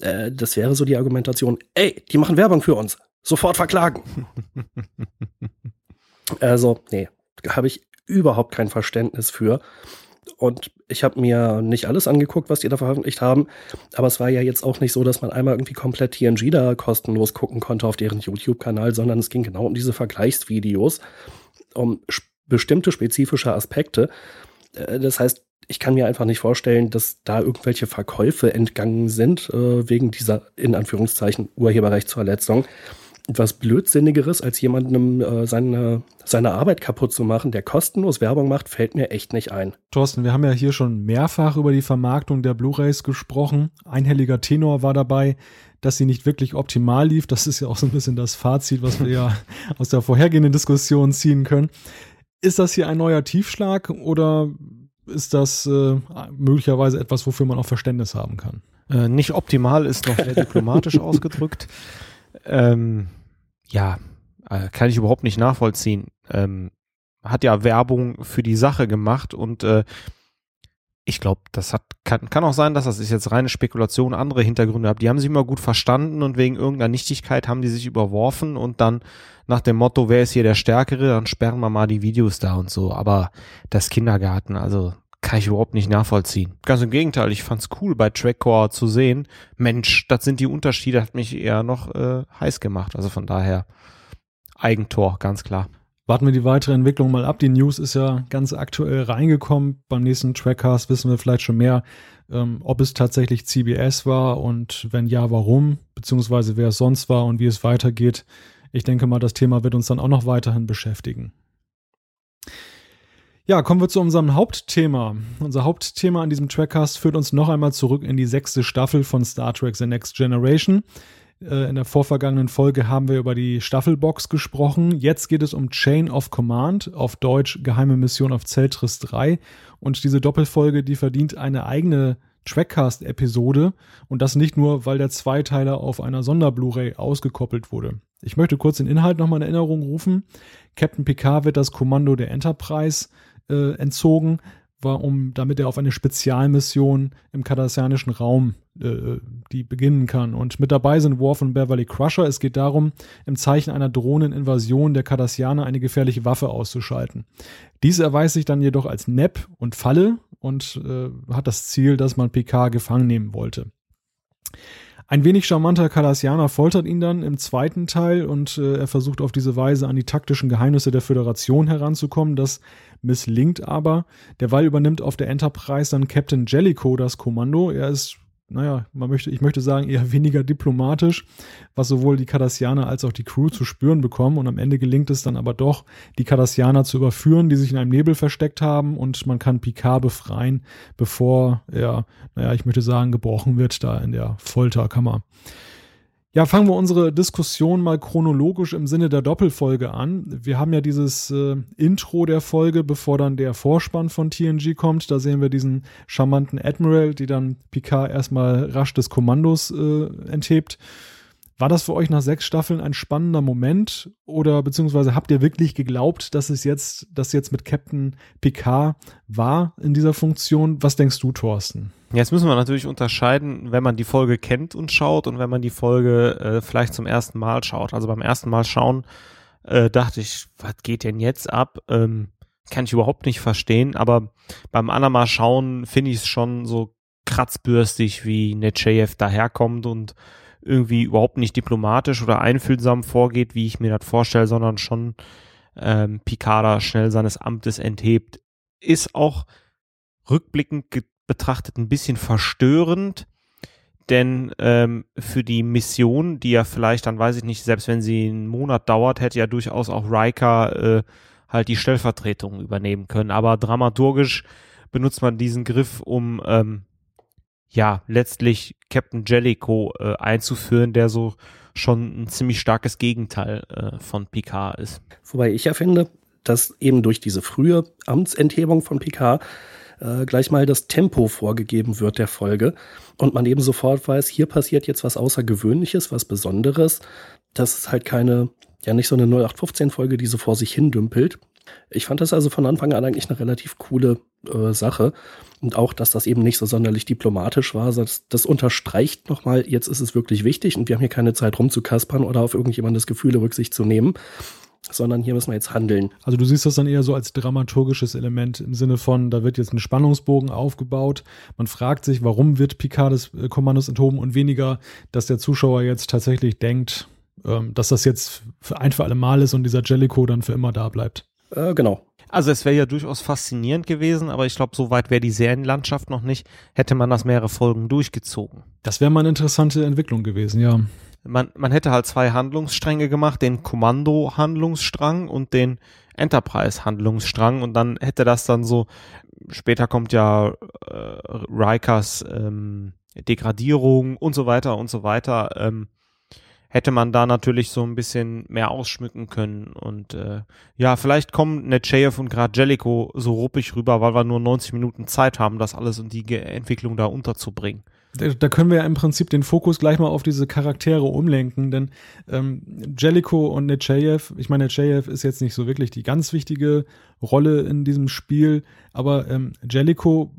S2: Äh, das wäre so die Argumentation, ey, die machen Werbung für uns, sofort verklagen. <laughs> also, nee, habe ich überhaupt kein Verständnis für. Und ich habe mir nicht alles angeguckt, was die da veröffentlicht haben. Aber es war ja jetzt auch nicht so, dass man einmal irgendwie komplett TNG da kostenlos gucken konnte auf deren YouTube-Kanal, sondern es ging genau um diese Vergleichsvideos, um bestimmte spezifische Aspekte. Äh, das heißt, ich kann mir einfach nicht vorstellen, dass da irgendwelche Verkäufe entgangen sind äh, wegen dieser in Anführungszeichen Urheberrechtsverletzung. Etwas Blödsinnigeres, als jemandem äh, seine, seine Arbeit kaputt zu machen, der kostenlos Werbung macht, fällt mir echt nicht ein.
S1: Thorsten, wir haben ja hier schon mehrfach über die Vermarktung der Blu-rays gesprochen. Einhelliger Tenor war dabei, dass sie nicht wirklich optimal lief. Das ist ja auch so ein bisschen das Fazit, was wir ja <laughs> aus der vorhergehenden Diskussion ziehen können. Ist das hier ein neuer Tiefschlag oder ist das äh, möglicherweise etwas, wofür man auch Verständnis haben kann?
S3: Äh, nicht optimal ist noch sehr diplomatisch <laughs> ausgedrückt. Ähm, ja, äh, kann ich überhaupt nicht nachvollziehen. Ähm, hat ja Werbung für die Sache gemacht und äh, ich glaube, das hat kann, kann auch sein, dass das ist jetzt reine Spekulation, andere Hintergründe hat. Die haben sich immer gut verstanden und wegen irgendeiner Nichtigkeit haben die sich überworfen und dann nach dem Motto, wer ist hier der Stärkere, dann sperren wir mal die Videos da und so. Aber das Kindergarten, also kann ich überhaupt nicht nachvollziehen. Ganz im Gegenteil, ich fand's cool bei Trackcore zu sehen. Mensch, das sind die Unterschiede, hat mich eher noch äh, heiß gemacht. Also von daher Eigentor, ganz klar.
S1: Warten wir die weitere Entwicklung mal ab. Die News ist ja ganz aktuell reingekommen. Beim nächsten Trackcast wissen wir vielleicht schon mehr, ähm, ob es tatsächlich CBS war und wenn ja, warum, beziehungsweise wer es sonst war und wie es weitergeht. Ich denke mal, das Thema wird uns dann auch noch weiterhin beschäftigen. Ja, kommen wir zu unserem Hauptthema. Unser Hauptthema an diesem Trackcast führt uns noch einmal zurück in die sechste Staffel von Star Trek The Next Generation. Äh, in der vorvergangenen Folge haben wir über die Staffelbox gesprochen. Jetzt geht es um Chain of Command, auf Deutsch Geheime Mission auf Zeltris 3. Und diese Doppelfolge, die verdient eine eigene Trackcast-Episode und das nicht nur, weil der Zweiteiler auf einer Sonder-Blu-ray ausgekoppelt wurde. Ich möchte kurz den Inhalt nochmal in Erinnerung rufen. Captain Picard wird das Kommando der Enterprise äh, entzogen, war um, damit er auf eine Spezialmission im kardassianischen Raum äh, die beginnen kann. Und mit dabei sind Worf und Beverly Crusher. Es geht darum, im Zeichen einer drohenden Invasion der Kardassianer eine gefährliche Waffe auszuschalten. Dies erweist sich dann jedoch als Nepp und Falle und äh, hat das Ziel, dass man PK gefangen nehmen wollte. Ein wenig charmanter Kardassianer foltert ihn dann im zweiten Teil und äh, er versucht auf diese Weise an die taktischen Geheimnisse der Föderation heranzukommen. Das misslingt aber. Derweil übernimmt auf der Enterprise dann Captain Jellicoe das Kommando. Er ist naja, man möchte, ich möchte sagen, eher weniger diplomatisch, was sowohl die Cardassianer als auch die Crew zu spüren bekommen. Und am Ende gelingt es dann aber doch, die Cardassianer zu überführen, die sich in einem Nebel versteckt haben und man kann Picard befreien, bevor er, naja, ich möchte sagen, gebrochen wird da in der Folterkammer. Ja, fangen wir unsere Diskussion mal chronologisch im Sinne der Doppelfolge an. Wir haben ja dieses äh, Intro der Folge, bevor dann der Vorspann von TNG kommt. Da sehen wir diesen charmanten Admiral, die dann Picard erstmal rasch des Kommandos äh, enthebt. War das für euch nach sechs Staffeln ein spannender Moment oder beziehungsweise habt ihr wirklich geglaubt, dass es jetzt, dass jetzt mit Captain Picard war in dieser Funktion? Was denkst du, Thorsten?
S3: Jetzt müssen wir natürlich unterscheiden, wenn man die Folge kennt und schaut und wenn man die Folge äh, vielleicht zum ersten Mal schaut. Also beim ersten Mal schauen äh, dachte ich, was geht denn jetzt ab? Ähm, kann ich überhaupt nicht verstehen, aber beim Mal schauen finde ich es schon so kratzbürstig, wie Nechayev daherkommt und irgendwie überhaupt nicht diplomatisch oder einfühlsam vorgeht, wie ich mir das vorstelle, sondern schon ähm, Picard schnell seines Amtes enthebt. Ist auch rückblickend betrachtet ein bisschen verstörend, denn ähm, für die Mission, die ja vielleicht dann, weiß ich nicht, selbst wenn sie einen Monat dauert, hätte ja durchaus auch Riker äh, halt die Stellvertretung übernehmen können. Aber dramaturgisch benutzt man diesen Griff, um ähm, ja, letztlich Captain Jellicoe äh, einzuführen, der so schon ein ziemlich starkes Gegenteil äh, von Picard ist.
S2: Wobei ich ja finde, dass eben durch diese frühe Amtsenthebung von Picard äh, gleich mal das Tempo vorgegeben wird der Folge und man eben sofort weiß, hier passiert jetzt was Außergewöhnliches, was Besonderes. Das ist halt keine, ja nicht so eine 0815-Folge, die so vor sich hin dümpelt. Ich fand das also von Anfang an eigentlich eine relativ coole äh, Sache. Und auch, dass das eben nicht so sonderlich diplomatisch war, das, das unterstreicht nochmal, jetzt ist es wirklich wichtig und wir haben hier keine Zeit rumzukaspern oder auf irgendjemandes Gefühle Rücksicht zu nehmen, sondern hier müssen wir jetzt handeln.
S1: Also du siehst das dann eher so als dramaturgisches Element im Sinne von, da wird jetzt ein Spannungsbogen aufgebaut. Man fragt sich, warum wird Picard des äh, Kommandos enthoben und weniger, dass der Zuschauer jetzt tatsächlich denkt, ähm, dass das jetzt für ein für alle Mal ist und dieser Jellicoe dann für immer da bleibt.
S2: Äh, genau.
S3: Also es wäre ja durchaus faszinierend gewesen, aber ich glaube, so weit wäre die Serienlandschaft noch nicht, hätte man das mehrere Folgen durchgezogen.
S1: Das wäre mal eine interessante Entwicklung gewesen, ja.
S3: Man, man hätte halt zwei Handlungsstränge gemacht, den Kommando-Handlungsstrang und den Enterprise-Handlungsstrang und dann hätte das dann so, später kommt ja äh, Rikers ähm, Degradierung und so weiter und so weiter. Ähm, hätte man da natürlich so ein bisschen mehr ausschmücken können. Und äh, ja, vielleicht kommen Nechayev und gerade Jellico so ruppig rüber, weil wir nur 90 Minuten Zeit haben, das alles und die Entwicklung da unterzubringen.
S1: Da, da können wir ja im Prinzip den Fokus gleich mal auf diese Charaktere umlenken, denn ähm, Jellico und Nechayev, ich meine, Nechayev ist jetzt nicht so wirklich die ganz wichtige Rolle in diesem Spiel, aber ähm, Jellico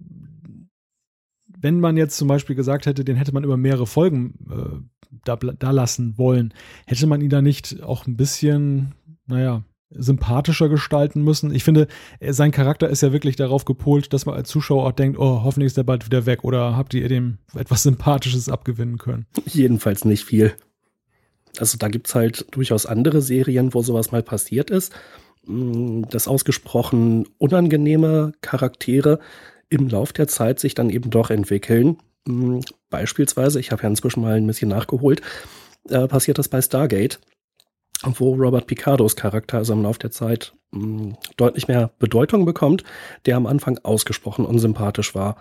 S1: wenn man jetzt zum Beispiel gesagt hätte, den hätte man über mehrere Folgen äh, da, da lassen wollen, hätte man ihn da nicht auch ein bisschen, naja, sympathischer gestalten müssen. Ich finde, sein Charakter ist ja wirklich darauf gepolt, dass man als Zuschauer auch denkt, oh, hoffentlich ist er bald wieder weg oder habt ihr dem etwas Sympathisches abgewinnen können?
S2: Jedenfalls nicht viel. Also da gibt's halt durchaus andere Serien, wo sowas mal passiert ist, mm, dass ausgesprochen unangenehme Charaktere im Lauf der Zeit sich dann eben doch entwickeln. Hm, beispielsweise, ich habe ja inzwischen mal ein bisschen nachgeholt, äh, passiert das bei Stargate, wo Robert Picardos Charakter also im Lauf der Zeit mh, hm, deutlich mehr Bedeutung bekommt, der am Anfang ausgesprochen unsympathisch war.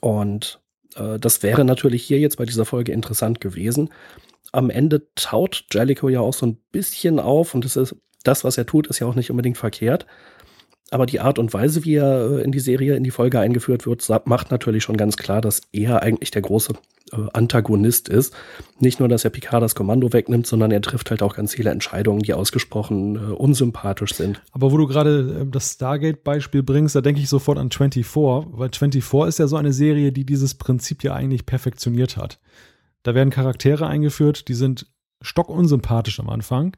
S2: Und äh, das wäre natürlich hier jetzt bei dieser Folge interessant gewesen. Am Ende taut Jellicoe ja auch so ein bisschen auf und das ist das, was er tut, ist ja auch nicht unbedingt verkehrt. Aber die Art und Weise, wie er äh, in die Serie, in die Folge eingeführt wird, macht natürlich schon ganz klar, dass er eigentlich der große äh, Antagonist ist. Nicht nur, dass er Picard das Kommando wegnimmt, sondern er trifft halt auch ganz viele Entscheidungen, die ausgesprochen äh, unsympathisch sind.
S1: Aber wo du gerade äh, das Stargate-Beispiel bringst, da denke ich sofort an 24, weil 24 ist ja so eine Serie, die dieses Prinzip ja eigentlich perfektioniert hat. Da werden Charaktere eingeführt, die sind stockunsympathisch am Anfang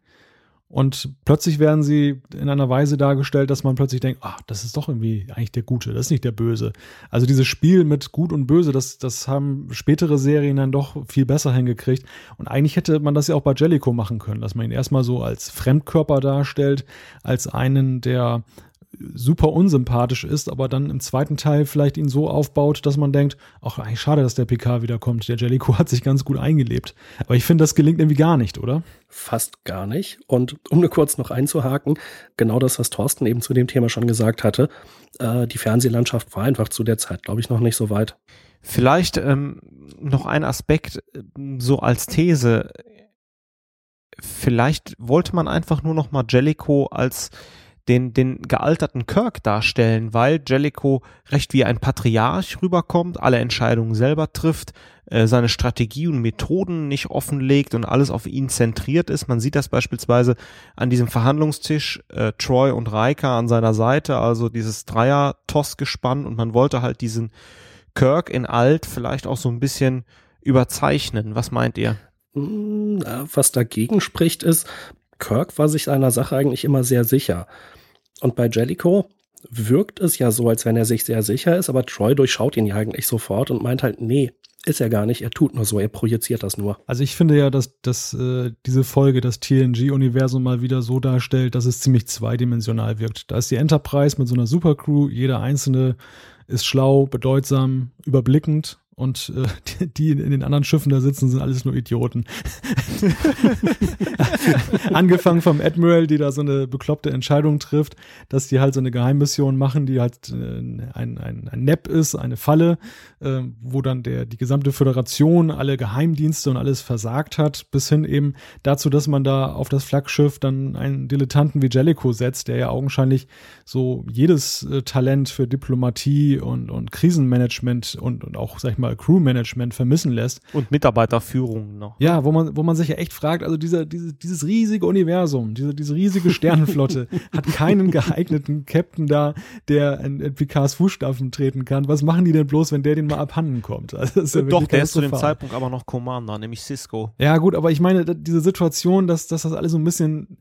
S1: und plötzlich werden sie in einer Weise dargestellt, dass man plötzlich denkt, ah, das ist doch irgendwie eigentlich der Gute, das ist nicht der Böse. Also dieses Spiel mit Gut und Böse, das, das haben spätere Serien dann doch viel besser hingekriegt. Und eigentlich hätte man das ja auch bei Jellicoe machen können, dass man ihn erstmal so als Fremdkörper darstellt, als einen, der super unsympathisch ist, aber dann im zweiten Teil vielleicht ihn so aufbaut, dass man denkt, ach, eigentlich schade, dass der PK wiederkommt. Der Jellicoe hat sich ganz gut eingelebt. Aber ich finde, das gelingt irgendwie gar nicht, oder?
S2: Fast gar nicht. Und um nur kurz noch einzuhaken, genau das, was Thorsten eben zu dem Thema schon gesagt hatte, äh, die Fernsehlandschaft war einfach zu der Zeit, glaube ich, noch nicht so weit.
S3: Vielleicht ähm, noch ein Aspekt äh, so als These. Vielleicht wollte man einfach nur noch mal Jellicoe als den, den gealterten Kirk darstellen, weil Jellicoe recht wie ein Patriarch rüberkommt, alle Entscheidungen selber trifft, äh, seine Strategie und Methoden nicht offenlegt und alles auf ihn zentriert ist. Man sieht das beispielsweise an diesem Verhandlungstisch, äh, Troy und Riker an seiner Seite, also dieses Dreier-Toss-Gespann und man wollte halt diesen Kirk in alt vielleicht auch so ein bisschen überzeichnen. Was meint ihr?
S2: Hm, was dagegen spricht, ist, Kirk war sich seiner Sache eigentlich immer sehr sicher. Und bei Jellicoe wirkt es ja so, als wenn er sich sehr sicher ist, aber Troy durchschaut ihn ja eigentlich sofort und meint halt, nee, ist er gar nicht, er tut nur so, er projiziert das nur.
S1: Also ich finde ja, dass, dass äh, diese Folge das TNG-Universum mal wieder so darstellt, dass es ziemlich zweidimensional wirkt. Da ist die Enterprise mit so einer Supercrew, jeder einzelne ist schlau, bedeutsam, überblickend und äh, <laughs> die in den anderen Schiffen da sitzen, sind alles nur Idioten. <laughs> Angefangen vom Admiral, die da so eine bekloppte Entscheidung trifft, dass die halt so eine Geheimmission machen, die halt äh, ein, ein, ein Nap ist, eine Falle, äh, wo dann der, die gesamte Föderation, alle Geheimdienste und alles versagt hat, bis hin eben dazu, dass man da auf das Flaggschiff dann einen Dilettanten wie Jellicoe setzt, der ja augenscheinlich so jedes äh, Talent für Diplomatie und, und Krisenmanagement und, und auch, sag ich mal, Crewmanagement vermissen lässt.
S3: Und Mitarbeiterführung noch.
S1: Ja, wo man, wo man sich ja echt fragt, also dieser, diese, dieses riesige Universum, diese, diese riesige Sternenflotte <laughs> hat keinen geeigneten Captain da, der in, in Picards Fußstapfen treten kann. Was machen die denn bloß, wenn der den mal abhanden kommt?
S3: Also ja Doch, der ist zu dem Zeitpunkt aber noch Commander, nämlich Cisco.
S1: Ja, gut, aber ich meine, diese Situation, dass, dass das alles so ein bisschen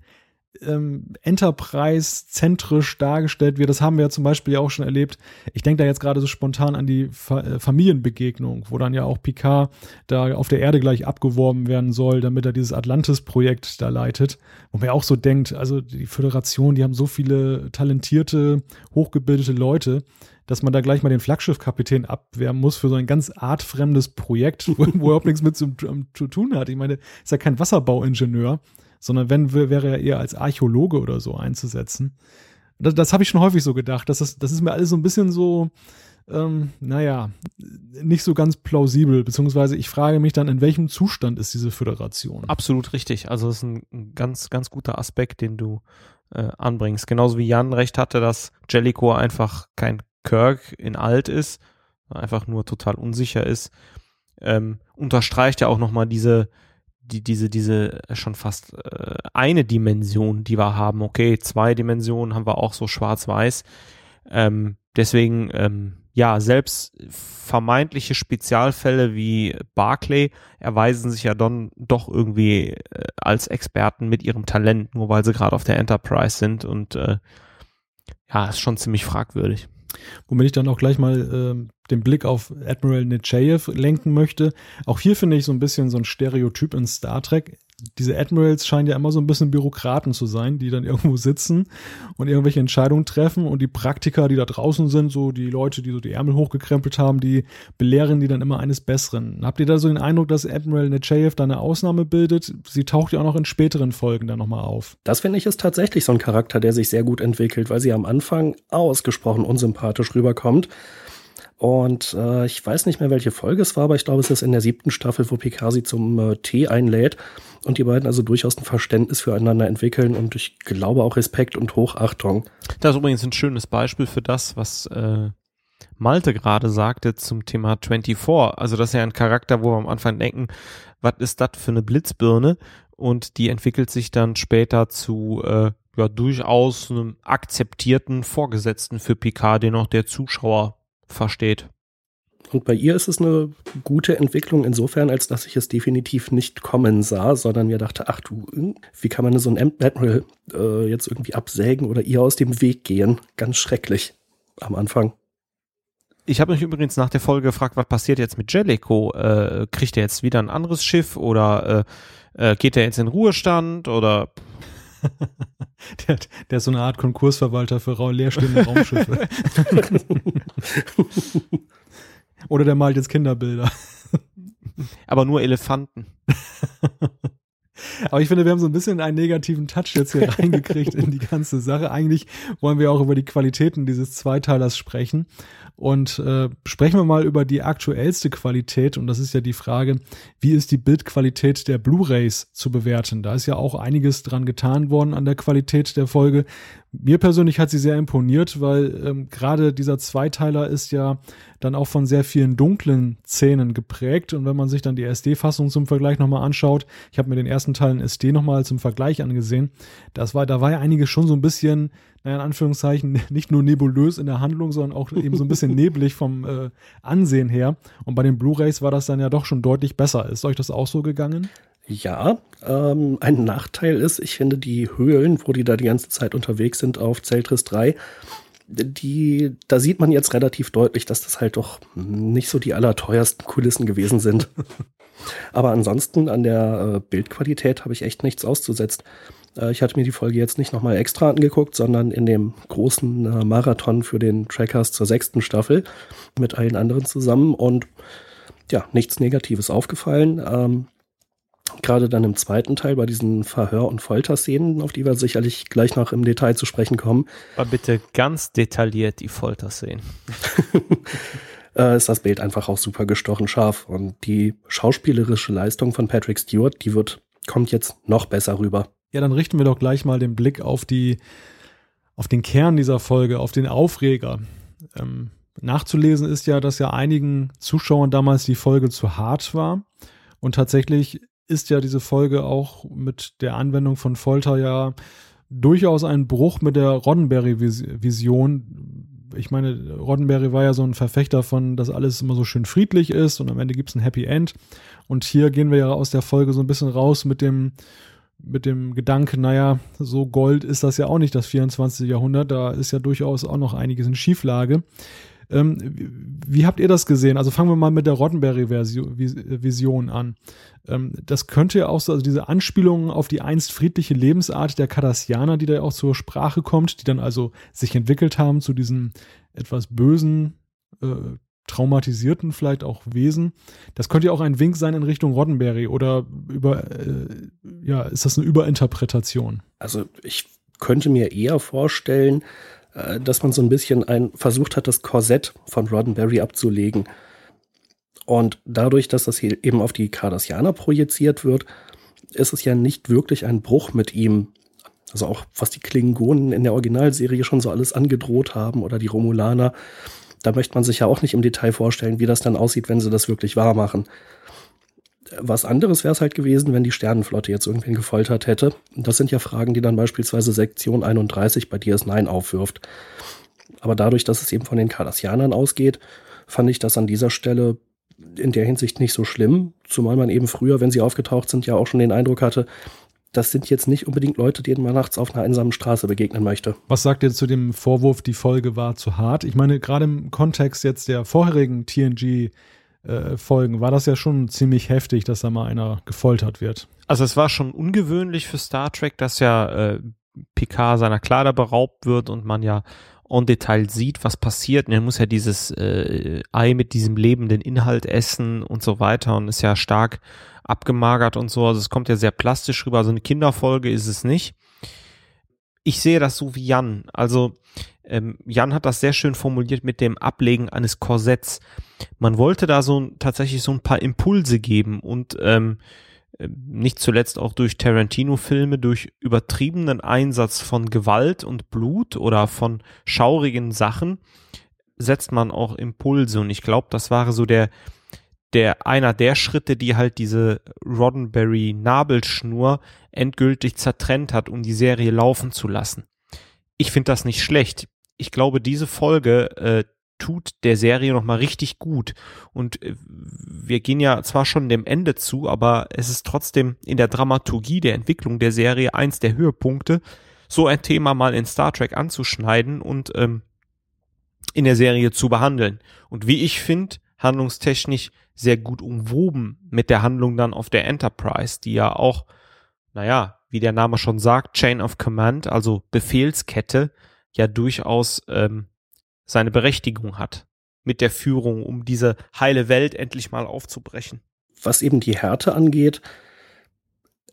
S1: ähm, Enterprise-zentrisch dargestellt wird. Das haben wir ja zum Beispiel ja auch schon erlebt. Ich denke da jetzt gerade so spontan an die Fa äh, Familienbegegnung, wo dann ja auch Picard da auf der Erde gleich abgeworben werden soll, damit er dieses Atlantis-Projekt da leitet. Wo man ja auch so denkt, also die Föderation, die haben so viele talentierte, hochgebildete Leute, dass man da gleich mal den Flaggschiffkapitän abwehren muss für so ein ganz artfremdes Projekt, wo, wo überhaupt nichts mit zu, zu tun hat. Ich meine, ist ja kein Wasserbauingenieur sondern wenn wäre er eher als Archäologe oder so einzusetzen. Das, das habe ich schon häufig so gedacht. Das ist, das ist mir alles so ein bisschen so, ähm, naja, nicht so ganz plausibel, beziehungsweise ich frage mich dann, in welchem Zustand ist diese Föderation?
S3: Absolut richtig. Also das ist ein ganz, ganz guter Aspekt, den du äh, anbringst. Genauso wie Jan recht hatte, dass Jellicoe einfach kein Kirk in alt ist, einfach nur total unsicher ist, ähm, unterstreicht ja auch nochmal diese, die, diese, diese schon fast äh, eine Dimension, die wir haben. Okay, zwei Dimensionen haben wir auch so schwarz-weiß. Ähm, deswegen, ähm, ja, selbst vermeintliche Spezialfälle wie Barclay erweisen sich ja dann doch irgendwie äh, als Experten mit ihrem Talent, nur weil sie gerade auf der Enterprise sind und äh, ja, ist schon ziemlich fragwürdig.
S1: Womit ich dann auch gleich mal äh, den Blick auf Admiral Nechayev lenken möchte. Auch hier finde ich so ein bisschen so ein Stereotyp in Star Trek. Diese Admirals scheinen ja immer so ein bisschen Bürokraten zu sein, die dann irgendwo sitzen und irgendwelche Entscheidungen treffen und die Praktiker, die da draußen sind, so die Leute, die so die Ärmel hochgekrempelt haben, die belehren die dann immer eines Besseren. Habt ihr da so den Eindruck, dass Admiral Nechayev da eine Ausnahme bildet? Sie taucht ja auch noch in späteren Folgen dann nochmal auf.
S2: Das finde ich ist tatsächlich so ein Charakter, der sich sehr gut entwickelt, weil sie am Anfang ausgesprochen unsympathisch rüberkommt und äh, ich weiß nicht mehr, welche Folge es war, aber ich glaube, es ist in der siebten Staffel, wo Picard zum äh, Tee einlädt. und die beiden also durchaus ein Verständnis füreinander entwickeln und ich glaube auch Respekt und Hochachtung.
S3: Das ist übrigens ein schönes Beispiel für das, was äh, Malte gerade sagte zum Thema 24. Also das ist ja ein Charakter, wo wir am Anfang denken, was ist das für eine Blitzbirne? Und die entwickelt sich dann später zu äh, ja durchaus einem akzeptierten Vorgesetzten für Picard, den auch der Zuschauer versteht.
S2: Und bei ihr ist es eine gute Entwicklung insofern, als dass ich es definitiv nicht kommen sah, sondern mir dachte, ach du, wie kann man so einen Admiral äh, jetzt irgendwie absägen oder ihr aus dem Weg gehen? Ganz schrecklich am Anfang.
S3: Ich habe mich übrigens nach der Folge gefragt, was passiert jetzt mit Jellico? Äh, kriegt er jetzt wieder ein anderes Schiff oder äh, äh, geht er jetzt in Ruhestand oder <laughs> <laughs>
S1: der, der ist so eine Art Konkursverwalter für leerstehende Raumschiffe. <laughs> Oder der malt jetzt Kinderbilder.
S3: Aber nur Elefanten.
S1: Aber ich finde, wir haben so ein bisschen einen negativen Touch jetzt hier reingekriegt in die ganze Sache. Eigentlich wollen wir auch über die Qualitäten dieses Zweiteilers sprechen. Und äh, sprechen wir mal über die aktuellste Qualität. Und das ist ja die Frage, wie ist die Bildqualität der Blu-rays zu bewerten? Da ist ja auch einiges dran getan worden an der Qualität der Folge. Mir persönlich hat sie sehr imponiert, weil ähm, gerade dieser Zweiteiler ist ja dann auch von sehr vielen dunklen Szenen geprägt. Und wenn man sich dann die SD-Fassung zum Vergleich nochmal anschaut, ich habe mir den ersten Teil in SD nochmal zum Vergleich angesehen, das war, da war ja einiges schon so ein bisschen, naja, in Anführungszeichen, <laughs> nicht nur nebulös in der Handlung, sondern auch eben so ein bisschen <laughs> neblig vom äh, Ansehen her. Und bei den Blu-Rays war das dann ja doch schon deutlich besser. Ist euch das auch so gegangen?
S2: Ja, ähm, ein Nachteil ist, ich finde die Höhlen, wo die da die ganze Zeit unterwegs sind auf Zeltris 3, die, da sieht man jetzt relativ deutlich, dass das halt doch nicht so die allerteuersten Kulissen gewesen sind. <laughs> Aber ansonsten an der äh, Bildqualität habe ich echt nichts auszusetzen. Äh, ich hatte mir die Folge jetzt nicht nochmal extra angeguckt, sondern in dem großen äh, Marathon für den Trackers zur sechsten Staffel mit allen anderen zusammen und ja, nichts Negatives aufgefallen. Ähm, Gerade dann im zweiten Teil bei diesen Verhör- und Folterszenen, auf die wir sicherlich gleich noch im Detail zu sprechen kommen.
S3: Aber bitte ganz detailliert die Folterszenen. <laughs>
S2: äh, ist das Bild einfach auch super gestochen scharf. Und die schauspielerische Leistung von Patrick Stewart, die wird, kommt jetzt noch besser rüber.
S1: Ja, dann richten wir doch gleich mal den Blick auf die, auf den Kern dieser Folge, auf den Aufreger. Ähm, nachzulesen ist ja, dass ja einigen Zuschauern damals die Folge zu hart war. Und tatsächlich ist ja diese Folge auch mit der Anwendung von Folter ja durchaus ein Bruch mit der Roddenberry-Vision. Ich meine, Roddenberry war ja so ein Verfechter von, dass alles immer so schön friedlich ist und am Ende gibt es ein Happy End. Und hier gehen wir ja aus der Folge so ein bisschen raus mit dem, mit dem Gedanken, naja, so Gold ist das ja auch nicht das 24. Jahrhundert, da ist ja durchaus auch noch einiges in Schieflage. Ähm, wie habt ihr das gesehen? Also fangen wir mal mit der Roddenberry-Vision an. Ähm, das könnte ja auch so, also diese Anspielungen auf die einst friedliche Lebensart der Cardassianer, die da auch zur Sprache kommt, die dann also sich entwickelt haben zu diesen etwas bösen, äh, traumatisierten vielleicht auch Wesen. Das könnte ja auch ein Wink sein in Richtung Roddenberry oder über, äh, ja, ist das eine Überinterpretation?
S2: Also ich könnte mir eher vorstellen, äh, dass man so ein bisschen ein, versucht hat, das Korsett von Roddenberry abzulegen. Und dadurch, dass das hier eben auf die Cardassianer projiziert wird, ist es ja nicht wirklich ein Bruch mit ihm. Also auch was die Klingonen in der Originalserie schon so alles angedroht haben oder die Romulaner. Da möchte man sich ja auch nicht im Detail vorstellen, wie das dann aussieht, wenn sie das wirklich wahr machen. Was anderes wäre es halt gewesen, wenn die Sternenflotte jetzt irgendwen gefoltert hätte. Das sind ja Fragen, die dann beispielsweise Sektion 31 bei DS9 aufwirft. Aber dadurch, dass es eben von den Cardassianern ausgeht, fand ich das an dieser Stelle in der Hinsicht nicht so schlimm. Zumal man eben früher, wenn sie aufgetaucht sind, ja auch schon den Eindruck hatte, das sind jetzt nicht unbedingt Leute, denen man nachts auf einer einsamen Straße begegnen möchte.
S1: Was sagt ihr zu dem Vorwurf, die Folge war zu hart? Ich meine, gerade im Kontext jetzt der vorherigen TNG äh, Folgen war das ja schon ziemlich heftig, dass da mal einer gefoltert wird.
S3: Also es war schon ungewöhnlich für Star Trek, dass ja äh, Picard seiner Kleider beraubt wird und man ja en Detail sieht, was passiert. Und er muss ja dieses äh, Ei mit diesem lebenden Inhalt essen und so weiter und ist ja stark abgemagert und so. Also es kommt ja sehr plastisch rüber. Also eine Kinderfolge ist es nicht. Ich sehe das so wie Jan. Also ähm, Jan hat das sehr schön formuliert mit dem Ablegen eines Korsetts. Man wollte da so tatsächlich so ein paar Impulse geben und ähm, äh, nicht zuletzt auch durch Tarantino-Filme, durch übertriebenen Einsatz von Gewalt und Blut oder von schaurigen Sachen, setzt man auch Impulse. Und ich glaube, das war so der, der einer der Schritte, die halt diese Roddenberry Nabelschnur endgültig zertrennt hat, um die Serie laufen zu lassen. Ich finde das nicht schlecht. Ich glaube, diese Folge äh, tut der Serie nochmal richtig gut. Und äh, wir gehen ja zwar schon dem Ende zu, aber es ist trotzdem in der Dramaturgie der Entwicklung der Serie eins der Höhepunkte, so ein Thema mal in Star Trek anzuschneiden und ähm, in der Serie zu behandeln. Und wie ich finde, handlungstechnisch sehr gut umwoben mit der Handlung dann auf der Enterprise, die ja auch, naja, wie der Name schon sagt, Chain of Command, also Befehlskette, ja durchaus ähm, seine Berechtigung hat mit der Führung, um diese heile Welt endlich mal aufzubrechen.
S2: Was eben die Härte angeht,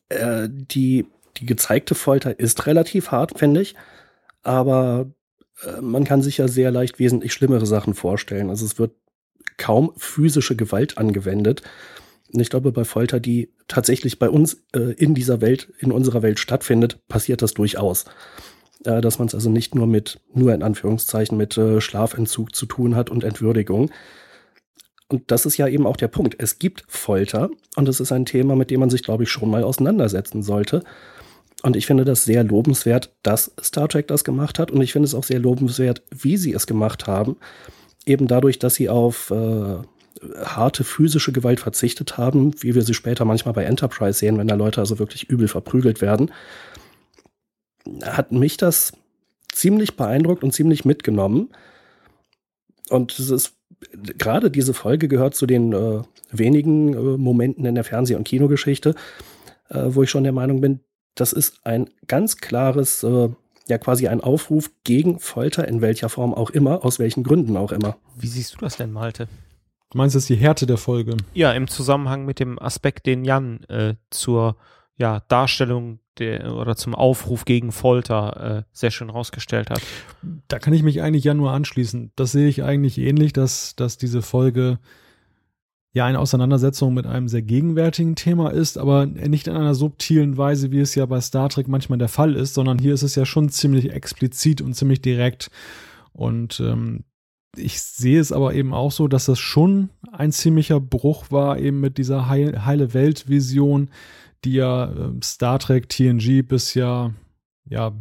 S2: äh, die, die gezeigte Folter ist relativ hart, finde ich, aber äh, man kann sich ja sehr leicht wesentlich schlimmere Sachen vorstellen. Also es wird kaum physische Gewalt angewendet. Und ich glaube, bei Folter, die tatsächlich bei uns äh, in dieser Welt, in unserer Welt stattfindet, passiert das durchaus. Äh, dass man es also nicht nur mit, nur in Anführungszeichen, mit äh, Schlafentzug zu tun hat und Entwürdigung. Und das ist ja eben auch der Punkt. Es gibt Folter und es ist ein Thema, mit dem man sich, glaube ich, schon mal auseinandersetzen sollte. Und ich finde das sehr lobenswert, dass Star Trek das gemacht hat. Und ich finde es auch sehr lobenswert, wie sie es gemacht haben eben dadurch, dass sie auf äh, harte physische Gewalt verzichtet haben, wie wir sie später manchmal bei Enterprise sehen, wenn da Leute also wirklich übel verprügelt werden, hat mich das ziemlich beeindruckt und ziemlich mitgenommen. Und es ist gerade diese Folge gehört zu den äh, wenigen äh, Momenten in der Fernseh- und Kinogeschichte, äh, wo ich schon der Meinung bin, das ist ein ganz klares äh, ja quasi ein Aufruf gegen Folter in welcher Form auch immer, aus welchen Gründen auch immer.
S3: Wie siehst du das denn, Malte?
S1: Du meinst, das ist die Härte der Folge?
S3: Ja, im Zusammenhang mit dem Aspekt, den Jan äh, zur ja, Darstellung der, oder zum Aufruf gegen Folter äh, sehr schön rausgestellt hat.
S1: Da kann ich mich eigentlich ja nur anschließen. Das sehe ich eigentlich ähnlich, dass, dass diese Folge ja eine Auseinandersetzung mit einem sehr gegenwärtigen Thema ist, aber nicht in einer subtilen Weise, wie es ja bei Star Trek manchmal der Fall ist, sondern hier ist es ja schon ziemlich explizit und ziemlich direkt. Und ähm, ich sehe es aber eben auch so, dass das schon ein ziemlicher Bruch war, eben mit dieser heil, heile Welt-Vision, die ja äh, Star Trek TNG bis ja ja,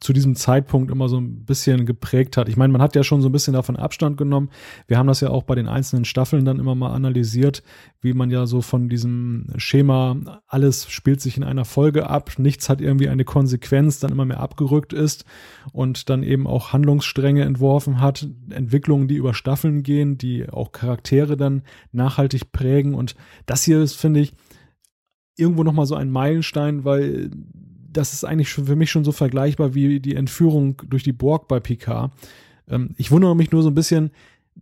S1: zu diesem Zeitpunkt immer so ein bisschen geprägt hat. Ich meine, man hat ja schon so ein bisschen davon Abstand genommen. Wir haben das ja auch bei den einzelnen Staffeln dann immer mal analysiert, wie man ja so von diesem Schema, alles spielt sich in einer Folge ab, nichts hat irgendwie eine Konsequenz, dann immer mehr abgerückt ist und dann eben auch Handlungsstränge entworfen hat, Entwicklungen, die über Staffeln gehen, die auch Charaktere dann nachhaltig prägen. Und das hier ist, finde ich, irgendwo nochmal so ein Meilenstein, weil das ist eigentlich für mich schon so vergleichbar wie die Entführung durch die Borg bei Picard. Ähm, ich wundere mich nur so ein bisschen,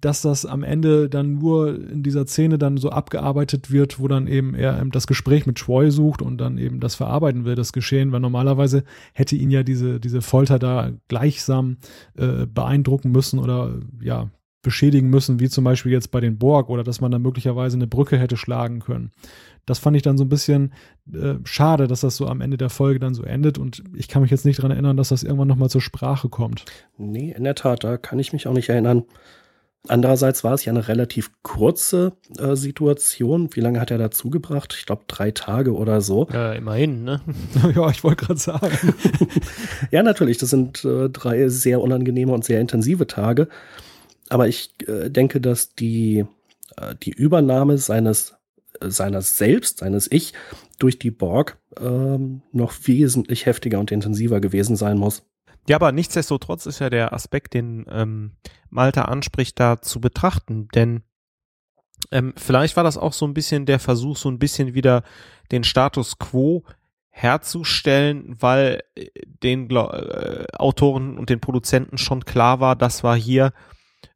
S1: dass das am Ende dann nur in dieser Szene dann so abgearbeitet wird, wo dann eben er das Gespräch mit Troy sucht und dann eben das verarbeiten will, das Geschehen, weil normalerweise hätte ihn ja diese, diese Folter da gleichsam äh, beeindrucken müssen oder ja, beschädigen müssen, wie zum Beispiel jetzt bei den Borg oder dass man da möglicherweise eine Brücke hätte schlagen können. Das fand ich dann so ein bisschen äh, schade, dass das so am Ende der Folge dann so endet und ich kann mich jetzt nicht daran erinnern, dass das irgendwann nochmal zur Sprache kommt.
S2: Nee, in der Tat, da kann ich mich auch nicht erinnern. Andererseits war es ja eine relativ kurze äh, Situation. Wie lange hat er dazu gebracht? Ich glaube drei Tage oder so.
S3: Ja, immerhin, ne? <laughs>
S1: ja, ich wollte gerade sagen. <laughs>
S2: ja, natürlich, das sind äh, drei sehr unangenehme und sehr intensive Tage. Aber ich äh, denke, dass die, äh, die Übernahme seines, seines Selbst, seines Ich durch die Borg ähm, noch wesentlich heftiger und intensiver gewesen sein muss.
S3: Ja, aber nichtsdestotrotz ist ja der Aspekt, den ähm, Malta anspricht, da zu betrachten, denn ähm, vielleicht war das auch so ein bisschen der Versuch, so ein bisschen wieder den Status quo herzustellen, weil äh, den äh, Autoren und den Produzenten schon klar war, das war hier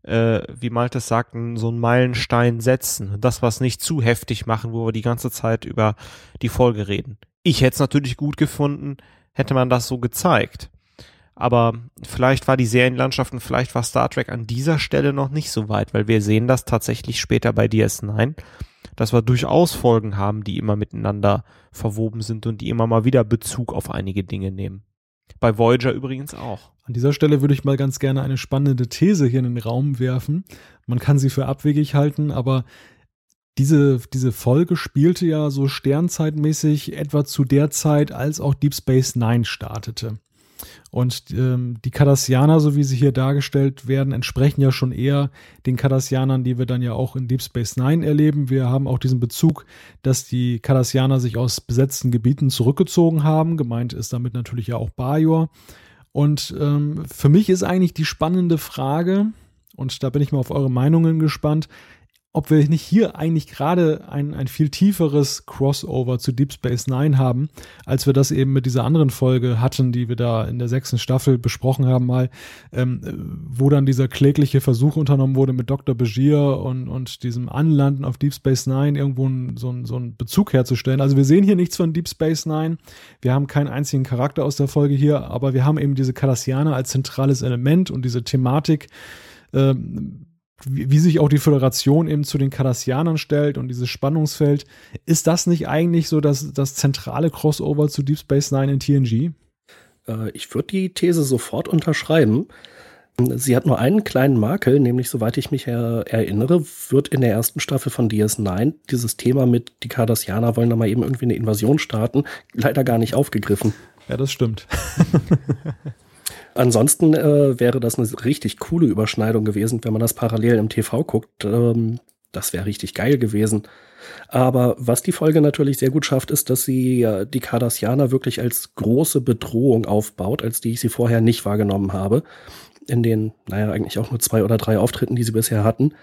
S3: äh, wie Malte sagten, so einen Meilenstein setzen. Das, was nicht zu heftig machen, wo wir die ganze Zeit über die Folge reden. Ich hätte es natürlich gut gefunden, hätte man das so gezeigt. Aber vielleicht war die Serienlandschaft und vielleicht war Star Trek an dieser Stelle noch nicht so weit, weil wir sehen das tatsächlich später bei DS9, dass wir durchaus Folgen haben, die immer miteinander verwoben sind und die immer mal wieder Bezug auf einige Dinge nehmen. Bei Voyager übrigens auch.
S1: An dieser Stelle würde ich mal ganz gerne eine spannende These hier in den Raum werfen. Man kann sie für abwegig halten, aber diese, diese Folge spielte ja so sternzeitmäßig etwa zu der Zeit, als auch Deep Space Nine startete. Und ähm, die Cardassianer, so wie sie hier dargestellt werden, entsprechen ja schon eher den Cardassianern, die wir dann ja auch in Deep Space Nine erleben. Wir haben auch diesen Bezug, dass die Cardassianer sich aus besetzten Gebieten zurückgezogen haben. Gemeint ist damit natürlich ja auch Bajor. Und ähm, für mich ist eigentlich die spannende Frage, und da bin ich mal auf eure Meinungen gespannt, ob wir nicht hier eigentlich gerade ein, ein viel tieferes Crossover zu Deep Space Nine haben, als wir das eben mit dieser anderen Folge hatten, die wir da in der sechsten Staffel besprochen haben, mal, ähm, wo dann dieser klägliche Versuch unternommen wurde mit Dr. Begier und, und diesem Anlanden auf Deep Space Nine irgendwo ein, so, ein, so einen Bezug herzustellen. Also wir sehen hier nichts von Deep Space Nine. Wir haben keinen einzigen Charakter aus der Folge hier, aber wir haben eben diese Cardassianer als zentrales Element und diese Thematik, ähm, wie, wie, sich auch die Föderation eben zu den Cardassianern stellt und dieses Spannungsfeld. Ist das nicht eigentlich so das, das zentrale Crossover zu Deep Space Nine in TNG?
S2: Äh, ich würde die These sofort unterschreiben. Sie hat nur einen kleinen Makel, nämlich soweit ich mich er erinnere, wird in der ersten Staffel von DS9 dieses Thema mit die Cardassianer wollen da mal eben irgendwie eine Invasion starten, leider gar nicht aufgegriffen.
S1: Ja, das stimmt. <laughs>
S2: Ansonsten äh, wäre das eine richtig coole Überschneidung gewesen, wenn man das parallel im TV guckt. Ähm, das wäre richtig geil gewesen. Aber was die Folge natürlich sehr gut schafft, ist, dass sie äh, die Cardassianer wirklich als große Bedrohung aufbaut, als die ich sie vorher nicht wahrgenommen habe. In den, naja, eigentlich auch nur zwei oder drei Auftritten, die sie bisher hatten.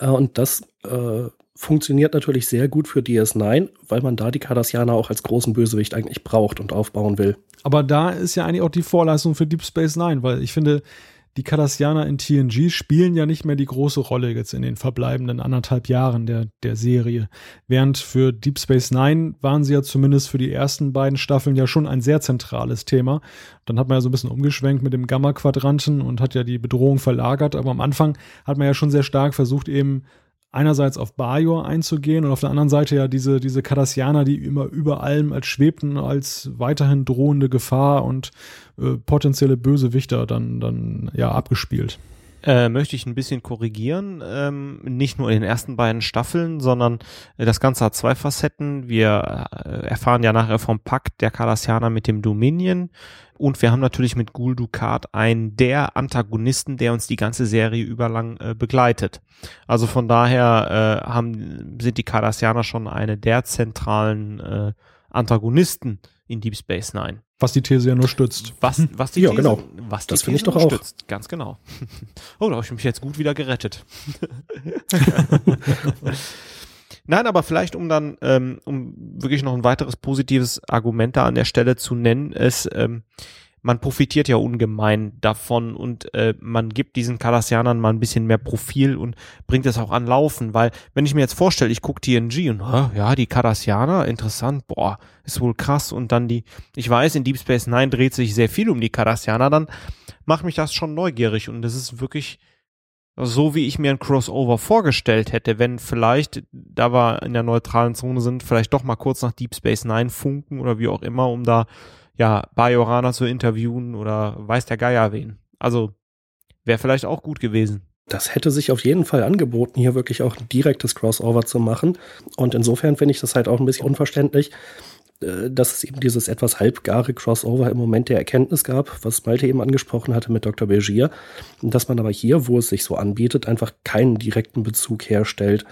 S2: Äh, und das äh, funktioniert natürlich sehr gut für DS9, weil man da die Cardassianer auch als großen Bösewicht eigentlich braucht und aufbauen will.
S1: Aber da ist ja eigentlich auch die Vorleistung für Deep Space Nine, weil ich finde, die Cardassianer in TNG spielen ja nicht mehr die große Rolle jetzt in den verbleibenden anderthalb Jahren der, der Serie. Während für Deep Space Nine waren sie ja zumindest für die ersten beiden Staffeln ja schon ein sehr zentrales Thema. Dann hat man ja so ein bisschen umgeschwenkt mit dem Gamma-Quadranten und hat ja die Bedrohung verlagert. Aber am Anfang hat man ja schon sehr stark versucht, eben einerseits auf Bajor einzugehen und auf der anderen Seite ja diese, diese Cardassianer, die immer über allem als schwebten, als weiterhin drohende Gefahr und äh, potenzielle Bösewichter dann, dann ja abgespielt.
S3: Äh, möchte ich ein bisschen korrigieren. Ähm, nicht nur in den ersten beiden Staffeln, sondern äh, das Ganze hat zwei Facetten. Wir äh, erfahren ja nachher vom Pakt der Cardassianer mit dem Dominion. Und wir haben natürlich mit Gul Dukat einen der Antagonisten, der uns die ganze Serie überlang äh, begleitet. Also von daher äh, haben, sind die Cardassianer schon eine der zentralen äh, Antagonisten in Deep Space Nine.
S1: Was die These ja nur stützt.
S3: Was, was die
S2: ja,
S3: These,
S2: genau.
S3: was
S2: das
S3: finde
S2: ich doch auch.
S3: Stützt. Ganz genau. <laughs> Oh, da habe ich mich jetzt gut wieder gerettet. <laughs> Nein, aber vielleicht um dann, ähm, um wirklich noch ein weiteres positives Argument da an der Stelle zu nennen, ist, ähm, man profitiert ja ungemein davon und äh, man gibt diesen Cardassianern mal ein bisschen mehr Profil und bringt es auch an Laufen, weil wenn ich mir jetzt vorstelle, ich gucke TNG und oh, ja, die Cardassianer, interessant, boah, ist wohl krass und dann die, ich weiß, in Deep Space Nine dreht sich sehr viel um die Cardassianer, dann macht mich das schon neugierig und das ist wirklich so, wie ich mir ein Crossover vorgestellt hätte, wenn vielleicht, da wir in der neutralen Zone sind, vielleicht doch mal kurz nach Deep Space Nine funken oder wie auch immer, um da ja, Bajorana zu interviewen oder weiß der Geier wen. Also wäre vielleicht auch gut gewesen.
S2: Das hätte sich auf jeden Fall angeboten, hier wirklich auch ein direktes Crossover zu machen. Und insofern finde ich das halt auch ein bisschen unverständlich, äh, dass es eben dieses etwas halbgare Crossover im Moment der Erkenntnis gab, was Malte eben angesprochen hatte mit Dr. Bergier, dass man aber hier, wo es sich so anbietet, einfach keinen direkten Bezug herstellt.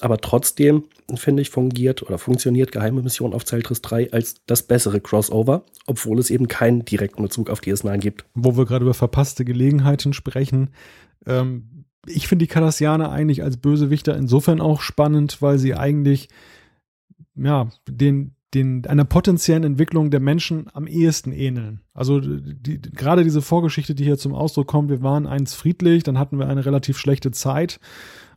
S2: Aber trotzdem, finde ich, fungiert oder funktioniert Geheime Mission auf Zeltris 3 als das bessere Crossover, obwohl es eben keinen direkten Bezug auf DS9 gibt.
S1: Wo wir gerade über verpasste Gelegenheiten sprechen. Ähm, ich finde die Cardassianer eigentlich als Bösewichter insofern auch spannend, weil sie eigentlich ja, den, den, einer potenziellen Entwicklung der Menschen am ehesten ähneln. Also die, gerade diese Vorgeschichte, die hier zum Ausdruck kommt, wir waren einst friedlich, dann hatten wir eine relativ schlechte Zeit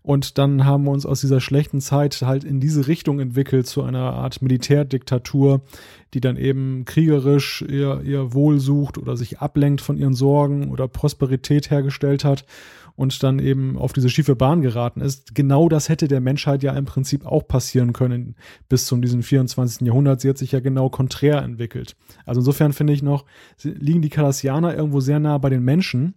S1: Und dann haben wir uns aus dieser schlechten Zeit halt in diese Richtung entwickelt, zu einer Art Militärdiktatur, die dann eben kriegerisch ihr, ihr Wohl sucht oder sich ablenkt von ihren Sorgen oder Prosperität hergestellt hat und dann eben auf diese schiefe Bahn geraten ist. Genau das hätte der Menschheit ja im Prinzip auch passieren können bis zu diesem 24. Jahrhundert. Sie hat sich ja genau konträr entwickelt. Also insofern finde ich noch, liegen die Kardassianer irgendwo sehr nah bei den Menschen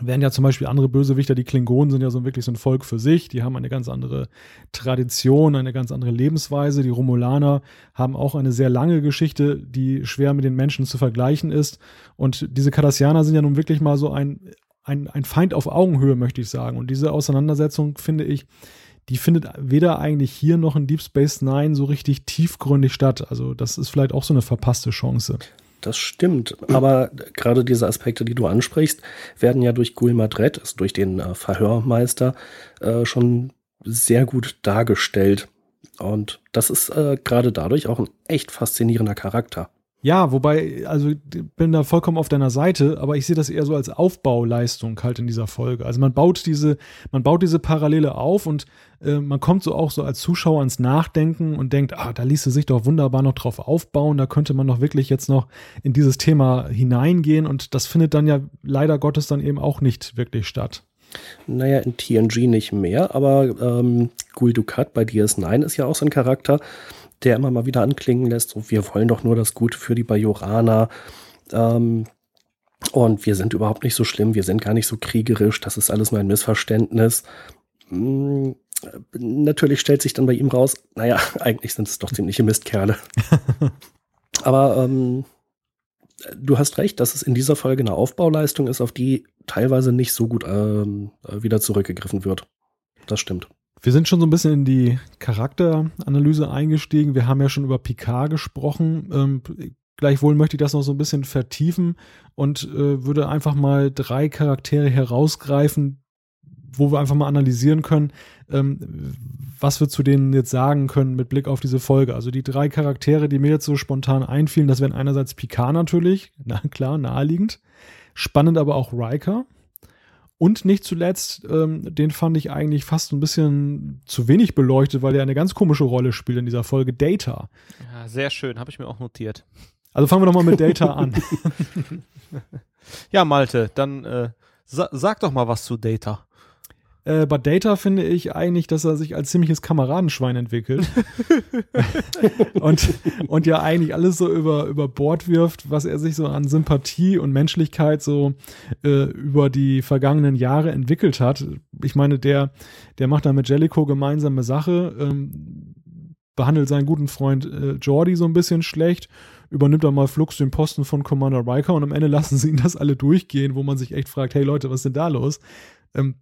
S1: Während ja zum Beispiel andere Bösewichter, die Klingonen sind ja so wirklich so ein Volk für sich, die haben eine ganz andere Tradition, eine ganz andere Lebensweise. Die Romulaner haben auch eine sehr lange Geschichte, die schwer mit den Menschen zu vergleichen ist. Und diese Cardassianer sind ja nun wirklich mal so ein, ein, ein Feind auf Augenhöhe, möchte ich sagen. Und diese Auseinandersetzung, finde ich, die findet weder eigentlich hier noch in Deep Space Nine so richtig tiefgründig statt. Also das ist vielleicht auch so eine verpasste Chance.
S2: Das stimmt. Aber gerade diese Aspekte, die du ansprichst, werden ja durch Gul Madret, also durch den äh, Verhörmeister, äh, schon sehr gut dargestellt. Und das ist äh, gerade dadurch auch ein echt faszinierender Charakter.
S1: Ja, wobei, also bin da vollkommen auf deiner Seite, aber ich sehe das eher so als Aufbauleistung halt in dieser Folge. Also man baut diese, man baut diese Parallele auf und äh, man kommt so auch so als Zuschauer ins Nachdenken und denkt, ah, da ließe sich doch wunderbar noch drauf aufbauen, da könnte man doch wirklich jetzt noch in dieses Thema hineingehen und das findet dann ja leider Gottes dann eben auch nicht wirklich statt.
S2: Naja, in TNG nicht mehr, aber ähm, Gul Dukat bei DS9 ist ja auch so ein Charakter, der immer mal wieder anklingen lässt, so, wir wollen doch nur das Gute für die Bajoraner. Ähm, und wir sind überhaupt nicht so schlimm, wir sind gar nicht so kriegerisch, das ist alles nur ein Missverständnis. Hm, natürlich stellt sich dann bei ihm raus, naja, <laughs> eigentlich sind es doch ziemliche Mistkerle. <laughs> Aber ähm, du hast recht, dass es in dieser Folge eine Aufbauleistung ist, auf die teilweise nicht so gut ähm, wieder zurückgegriffen wird. Das stimmt.
S1: Wir sind schon so ein bisschen in die Charakteranalyse eingestiegen. Wir haben ja schon über Picard gesprochen. Ähm, gleichwohl möchte ich das noch so ein bisschen vertiefen und äh, würde einfach mal drei Charaktere herausgreifen, wo wir einfach mal analysieren können, ähm, was wir zu denen jetzt sagen können mit Blick auf diese Folge. Also die drei Charaktere, die mir jetzt so spontan einfielen, das wären einerseits Picard natürlich, <laughs> na klar, naheliegend. Spannend aber auch Riker. Und nicht zuletzt, ähm, den fand ich eigentlich fast ein bisschen zu wenig beleuchtet, weil er eine ganz komische Rolle spielt in dieser Folge Data.
S3: Ja, sehr schön, habe ich mir auch notiert.
S1: Also fangen wir doch mal mit Data <laughs> an.
S3: ja, Malte, dann äh, sa sag doch mal was zu Data.
S1: Äh, bei Data finde ich eigentlich, dass er sich als ziemliches Kameradenschwein entwickelt. <laughs> und, und ja eigentlich alles so über, über Bord wirft, was er sich so an Sympathie und Menschlichkeit so äh, über die vergangenen Jahre entwickelt hat. Ich meine, der, der macht da mit Jellico gemeinsame Sache, ähm, behandelt seinen guten Freund äh, Jordi so ein bisschen schlecht übernimmt er mal flugs den Posten von Commander Riker und am Ende lassen sie ihn das alle durchgehen, wo man sich echt fragt, hey Leute, was ist denn da los? Ähm,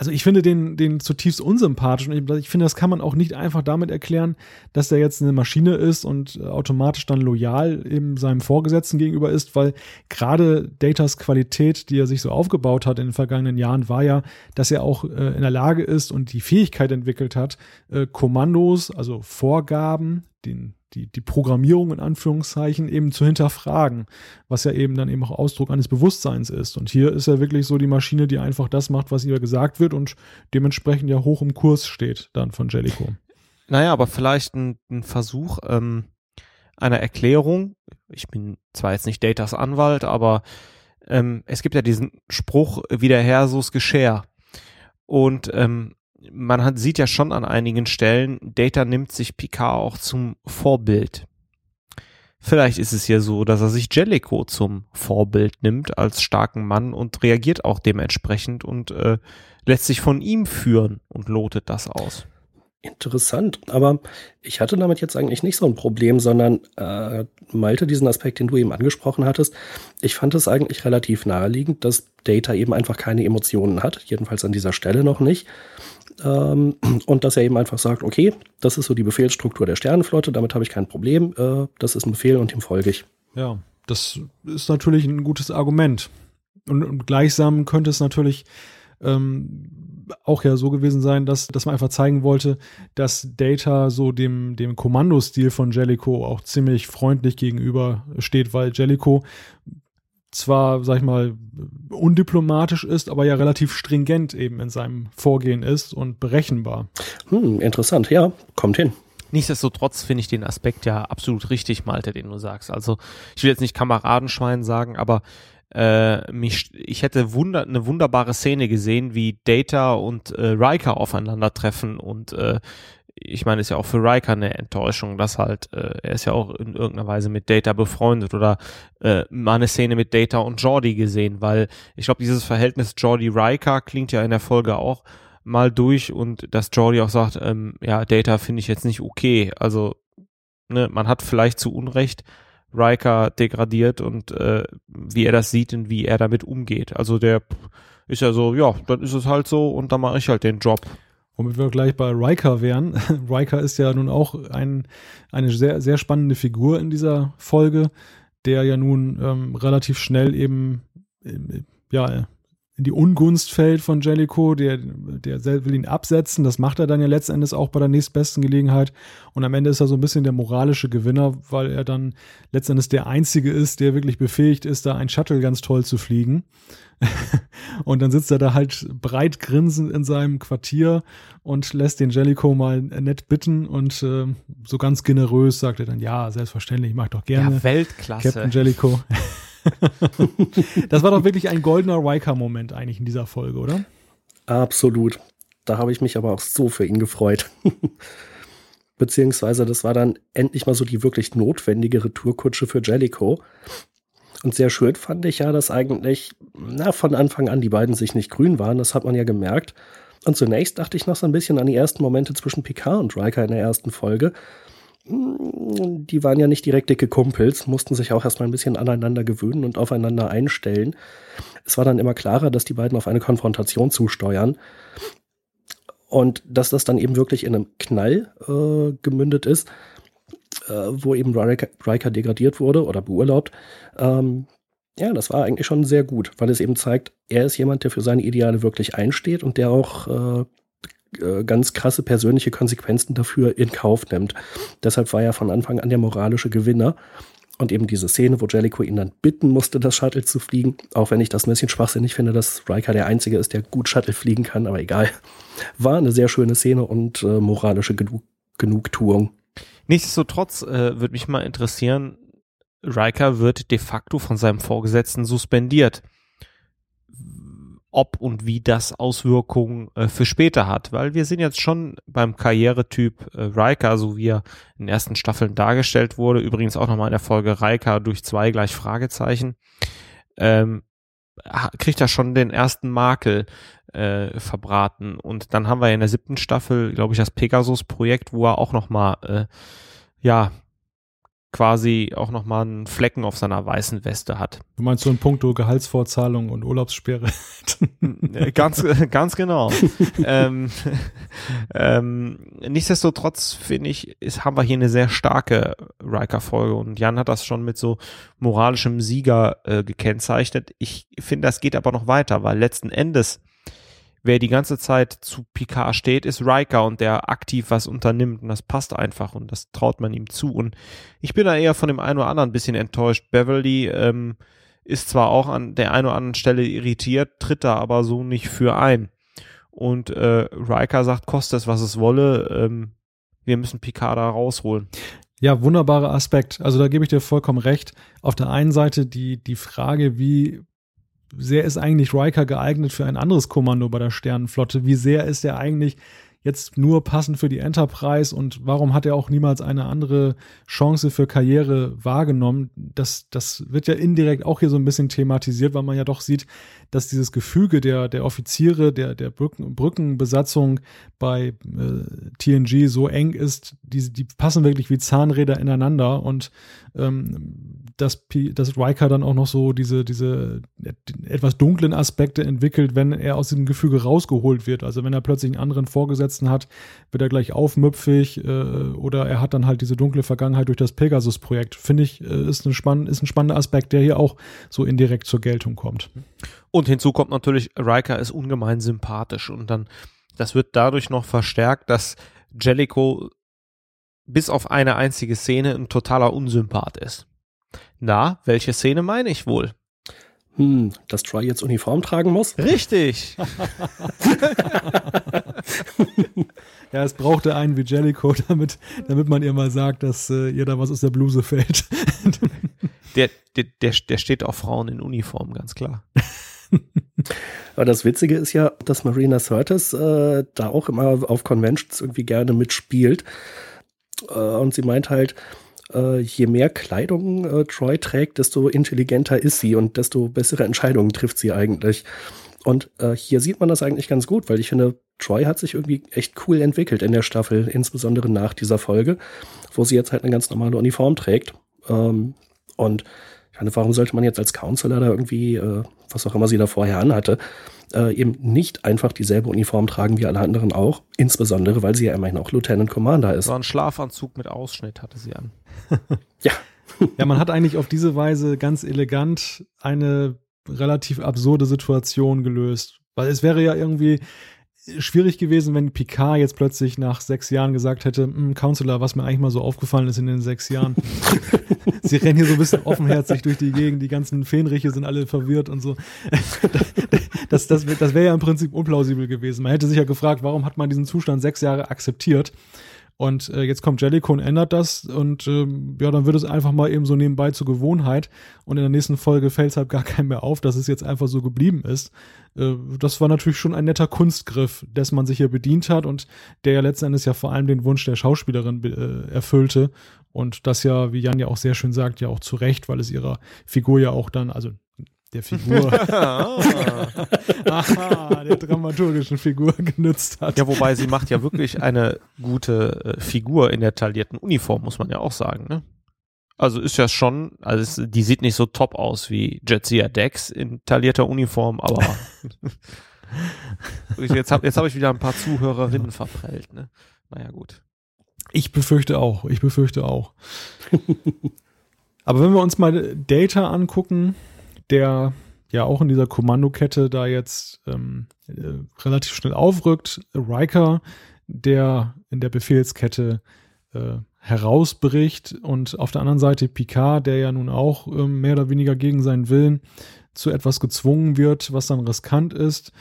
S1: also ich finde den, den zutiefst unsympathisch und ich, ich, finde, das kann man auch nicht einfach damit erklären, dass der jetzt eine Maschine ist und äh, automatisch dann loyal eben seinem Vorgesetzten gegenüber ist, weil gerade Datas Qualität, die er sich so aufgebaut hat in den vergangenen Jahren, war ja, dass er auch äh, in der Lage ist und die Fähigkeit entwickelt hat, äh, Kommandos, also Vorgaben, den die, die Programmierung in Anführungszeichen eben zu hinterfragen, was ja eben dann eben auch Ausdruck eines Bewusstseins ist. Und hier ist ja wirklich so die Maschine, die einfach das macht, was ihr gesagt wird und dementsprechend ja hoch im Kurs steht dann von Jellico.
S3: Naja, aber vielleicht ein, ein Versuch ähm, einer Erklärung. Ich bin zwar jetzt nicht Datas Anwalt, aber ähm, es gibt ja diesen Spruch, wie der Herr, so's Geschär. Und ähm, man hat, sieht ja schon an einigen Stellen, Data nimmt sich Picard auch zum Vorbild. Vielleicht ist es ja so, dass er sich Jellico zum Vorbild nimmt als starken Mann und reagiert auch dementsprechend und äh, lässt sich von ihm führen und lotet das aus.
S2: Interessant, aber ich hatte damit jetzt eigentlich nicht so ein Problem, sondern äh, Malte, diesen Aspekt, den du eben angesprochen hattest, ich fand es eigentlich relativ naheliegend, dass Data eben einfach keine Emotionen hat, jedenfalls an dieser Stelle noch nicht. Ähm, <clears throat> und dass er eben einfach sagt, okay, das ist so die Befehlsstruktur der Sternenflotte, damit habe ich kein Problem, äh, das ist ein Befehl und dem folge ich.
S1: Ja, das ist natürlich ein gutes Argument. Und, und gleichsam könnte es natürlich ähm, auch ja so gewesen sein, dass, dass man einfach zeigen wollte, dass Data so dem, dem Kommandostil von Jellico auch ziemlich freundlich gegenüber steht, weil Jellico zwar, sag ich mal, undiplomatisch ist, aber ja relativ stringent eben in seinem Vorgehen ist und berechenbar.
S2: Hm, interessant, ja, kommt hin.
S3: Nichtsdestotrotz finde ich den Aspekt ja absolut richtig, Malte, den du sagst. Also ich will jetzt nicht Kameradenschwein sagen, aber äh, mich, ich hätte wunder, eine wunderbare Szene gesehen, wie Data und äh, Riker aufeinandertreffen und äh, ich meine, ist ja auch für Riker eine Enttäuschung, dass halt, äh, er ist ja auch in irgendeiner Weise mit Data befreundet oder äh, mal eine Szene mit Data und Jordi gesehen, weil ich glaube, dieses Verhältnis Jordi-Riker klingt ja in der Folge auch mal durch und dass Jordi auch sagt, ähm, ja, Data finde ich jetzt nicht okay. Also, ne, man hat vielleicht zu Unrecht Riker degradiert und äh, wie er das sieht und wie er damit umgeht. Also der ist ja so, ja, dann ist es halt so und dann mache ich halt den Job.
S1: Womit wir gleich bei Riker wären. <laughs> Riker ist ja nun auch ein, eine sehr, sehr spannende Figur in dieser Folge, der ja nun ähm, relativ schnell eben ähm, ja, in die Ungunst fällt von Jellicoe, der, der will ihn absetzen. Das macht er dann ja letztendlich auch bei der nächstbesten Gelegenheit. Und am Ende ist er so ein bisschen der moralische Gewinner, weil er dann letztendlich der Einzige ist, der wirklich befähigt ist, da ein Shuttle ganz toll zu fliegen. <laughs> und dann sitzt er da halt breit grinsend in seinem Quartier und lässt den Jellicoe mal nett bitten und äh, so ganz generös sagt er dann, ja, selbstverständlich, ich mag doch gerne.
S3: Ja, Weltklasse.
S1: Captain Jellicoe. <laughs> das war doch wirklich ein goldener Riker-Moment eigentlich in dieser Folge, oder?
S2: Absolut. Da habe ich mich aber auch so für ihn gefreut. <laughs> Beziehungsweise das war dann endlich mal so die wirklich notwendige Retourkutsche für Jellicoe. Und sehr schön fand ich ja, dass eigentlich na, von Anfang an die beiden sich nicht grün waren. Das hat man ja gemerkt. Und zunächst dachte ich noch so ein bisschen an die ersten Momente zwischen Picard und Riker in der ersten Folge. Hm, die waren ja nicht direkt dicke Kumpels, mussten sich auch erstmal ein bisschen aneinander gewöhnen und aufeinander einstellen. Es war dann immer klarer, dass die beiden auf eine Konfrontation zusteuern. Und dass das dann eben wirklich in einem Knall äh, gemündet ist, äh, wo eben Riker, Riker, degradiert wurde oder beurlaubt. Ähm, ja, das war eigentlich schon sehr gut, weil es eben zeigt, er ist jemand, der für seine Ideale wirklich einsteht und der auch äh, äh, ganz krasse persönliche Konsequenzen dafür in Kauf nimmt. Deshalb war er von Anfang an der moralische Gewinner. Und eben diese Szene, wo Jellicoe ihn dann bitten musste, das Shuttle zu fliegen, auch wenn ich das ein bisschen schwachsinnig finde, dass Riker der Einzige ist, der gut Shuttle fliegen kann, aber egal. War eine sehr schöne Szene und äh, moralische Genug Genugtuung.
S3: Nichtsdestotrotz äh, würde mich mal interessieren, Riker wird de facto von seinem Vorgesetzten suspendiert. Ob und wie das Auswirkungen äh, für später hat, weil wir sind jetzt schon beim Karrieretyp äh, Riker, so wie er in den ersten Staffeln dargestellt wurde, übrigens auch nochmal in der Folge Riker durch zwei gleich Fragezeichen, ähm, kriegt er schon den ersten Makel äh, verbraten. Und dann haben wir in der siebten Staffel, glaube ich, das Pegasus-Projekt, wo er auch nochmal äh, ja quasi auch nochmal einen Flecken auf seiner weißen Weste hat.
S1: Du meinst so ein Punkto Gehaltsvorzahlung und Urlaubssperre?
S3: Äh, ganz, ganz genau. <laughs> ähm, ähm, nichtsdestotrotz finde ich, ist, haben wir hier eine sehr starke Riker-Folge und Jan hat das schon mit so moralischem Sieger äh, gekennzeichnet. Ich finde, das geht aber noch weiter, weil letzten Endes wer die ganze Zeit zu Picard steht, ist Riker und der aktiv was unternimmt und das passt einfach und das traut man ihm zu. Und ich bin da eher von dem einen oder anderen ein bisschen enttäuscht. Beverly ähm, ist zwar auch an der einen oder anderen Stelle irritiert, tritt da aber so nicht für ein. Und äh, Riker sagt, koste es, was es wolle, ähm, wir müssen Picard da rausholen.
S1: Ja, wunderbarer Aspekt. Also da gebe ich dir vollkommen recht. Auf der einen Seite die, die Frage, wie sehr ist eigentlich Riker geeignet für ein anderes Kommando bei der Sternenflotte? Wie sehr ist er eigentlich jetzt nur passend für die Enterprise und warum hat er auch niemals eine andere Chance für Karriere wahrgenommen? Das, das wird ja indirekt auch hier so ein bisschen thematisiert, weil man ja doch sieht, dass dieses Gefüge der, der Offiziere, der, der Brücken, Brückenbesatzung bei äh, TNG so eng ist, die, die passen wirklich wie Zahnräder ineinander und ähm, dass, dass Riker dann auch noch so diese, diese etwas dunklen Aspekte entwickelt, wenn er aus diesem Gefüge rausgeholt wird. Also wenn er plötzlich einen anderen Vorgesetzten hat, wird er gleich aufmüpfig äh, oder er hat dann halt diese dunkle Vergangenheit durch das Pegasus-Projekt. Finde ich, äh, ist, ein spann ist ein spannender Aspekt, der hier auch so indirekt zur Geltung kommt.
S3: Und hinzu kommt natürlich, Riker ist ungemein sympathisch und dann, das wird dadurch noch verstärkt, dass Jellicoe bis auf eine einzige Szene ein totaler Unsympath ist. Na, welche Szene meine ich wohl?
S2: Hm, dass Troy jetzt Uniform tragen muss?
S3: Richtig. <laughs>
S1: ja, es brauchte einen wie Jellicoe, damit, damit man ihr mal sagt, dass äh, ihr da was aus der Bluse fällt. <laughs>
S3: der, der, der, der steht auf Frauen in Uniform, ganz klar. <laughs>
S2: Aber das Witzige ist ja, dass Marina Sirtis äh, da auch immer auf Conventions irgendwie gerne mitspielt. Äh, und sie meint halt, äh, je mehr Kleidung äh, Troy trägt, desto intelligenter ist sie und desto bessere Entscheidungen trifft sie eigentlich. Und äh, hier sieht man das eigentlich ganz gut, weil ich finde, Troy hat sich irgendwie echt cool entwickelt in der Staffel, insbesondere nach dieser Folge, wo sie jetzt halt eine ganz normale Uniform trägt. Ähm, und ich meine, warum sollte man jetzt als Counselor da irgendwie, äh, was auch immer sie da vorher anhatte, äh, eben nicht einfach dieselbe Uniform tragen wie alle anderen auch, insbesondere weil sie ja immerhin auch Lieutenant Commander ist.
S3: So ein Schlafanzug mit Ausschnitt hatte sie an. <laughs>
S2: ja. <laughs>
S1: ja, man hat eigentlich auf diese Weise ganz elegant eine relativ absurde Situation gelöst. Weil es wäre ja irgendwie schwierig gewesen, wenn Picard jetzt plötzlich nach sechs Jahren gesagt hätte, hm, Counselor, was mir eigentlich mal so aufgefallen ist in den sechs Jahren. <laughs> Sie rennen hier so ein bisschen offenherzig durch die Gegend, die ganzen Fähnriche sind alle verwirrt und so. <laughs> Das, das, das wäre ja im Prinzip unplausibel gewesen. Man hätte sich ja gefragt, warum hat man diesen Zustand sechs Jahre akzeptiert? Und äh, jetzt kommt Jellicoe und ändert das und ähm, ja, dann wird es einfach mal eben so nebenbei zur Gewohnheit und in der nächsten Folge fällt es halt gar <laughs> keinem mehr auf, dass es jetzt einfach so geblieben ist. Äh, das war natürlich schon ein netter Kunstgriff, dessen man sich hier bedient hat und der ja letzten Endes ja vor allem den Wunsch der Schauspielerin äh, erfüllte und das ja, wie Jan ja auch sehr schön sagt, ja auch zu Recht, weil es ihrer Figur ja auch dann, also der Figur, <laughs> <laughs> aha, der dramaturgischen Figur genützt hat.
S3: Ja, wobei sie macht ja wirklich eine gute äh, Figur in der taillierten Uniform, muss man ja auch sagen, ne? Also ist ja schon, also es, die sieht nicht so top aus wie Jetsia Dex in taillierter Uniform, aber <laughs> jetzt habe jetzt hab ich wieder ein paar Zuhörerinnen verprellt, ne? Naja, gut.
S1: Ich befürchte auch, ich befürchte auch. aber wenn wir uns mal Data angucken, der ja auch in dieser Kommandokette da jetzt ähm, äh, relativ schnell aufrückt. Riker, der in der Befehlskette äh, herausbricht und auf der anderen Seite Picard, der ja nun auch äh, mehr oder weniger gegen seinen Willen zu etwas gezwungen wird, was dann riskant ist.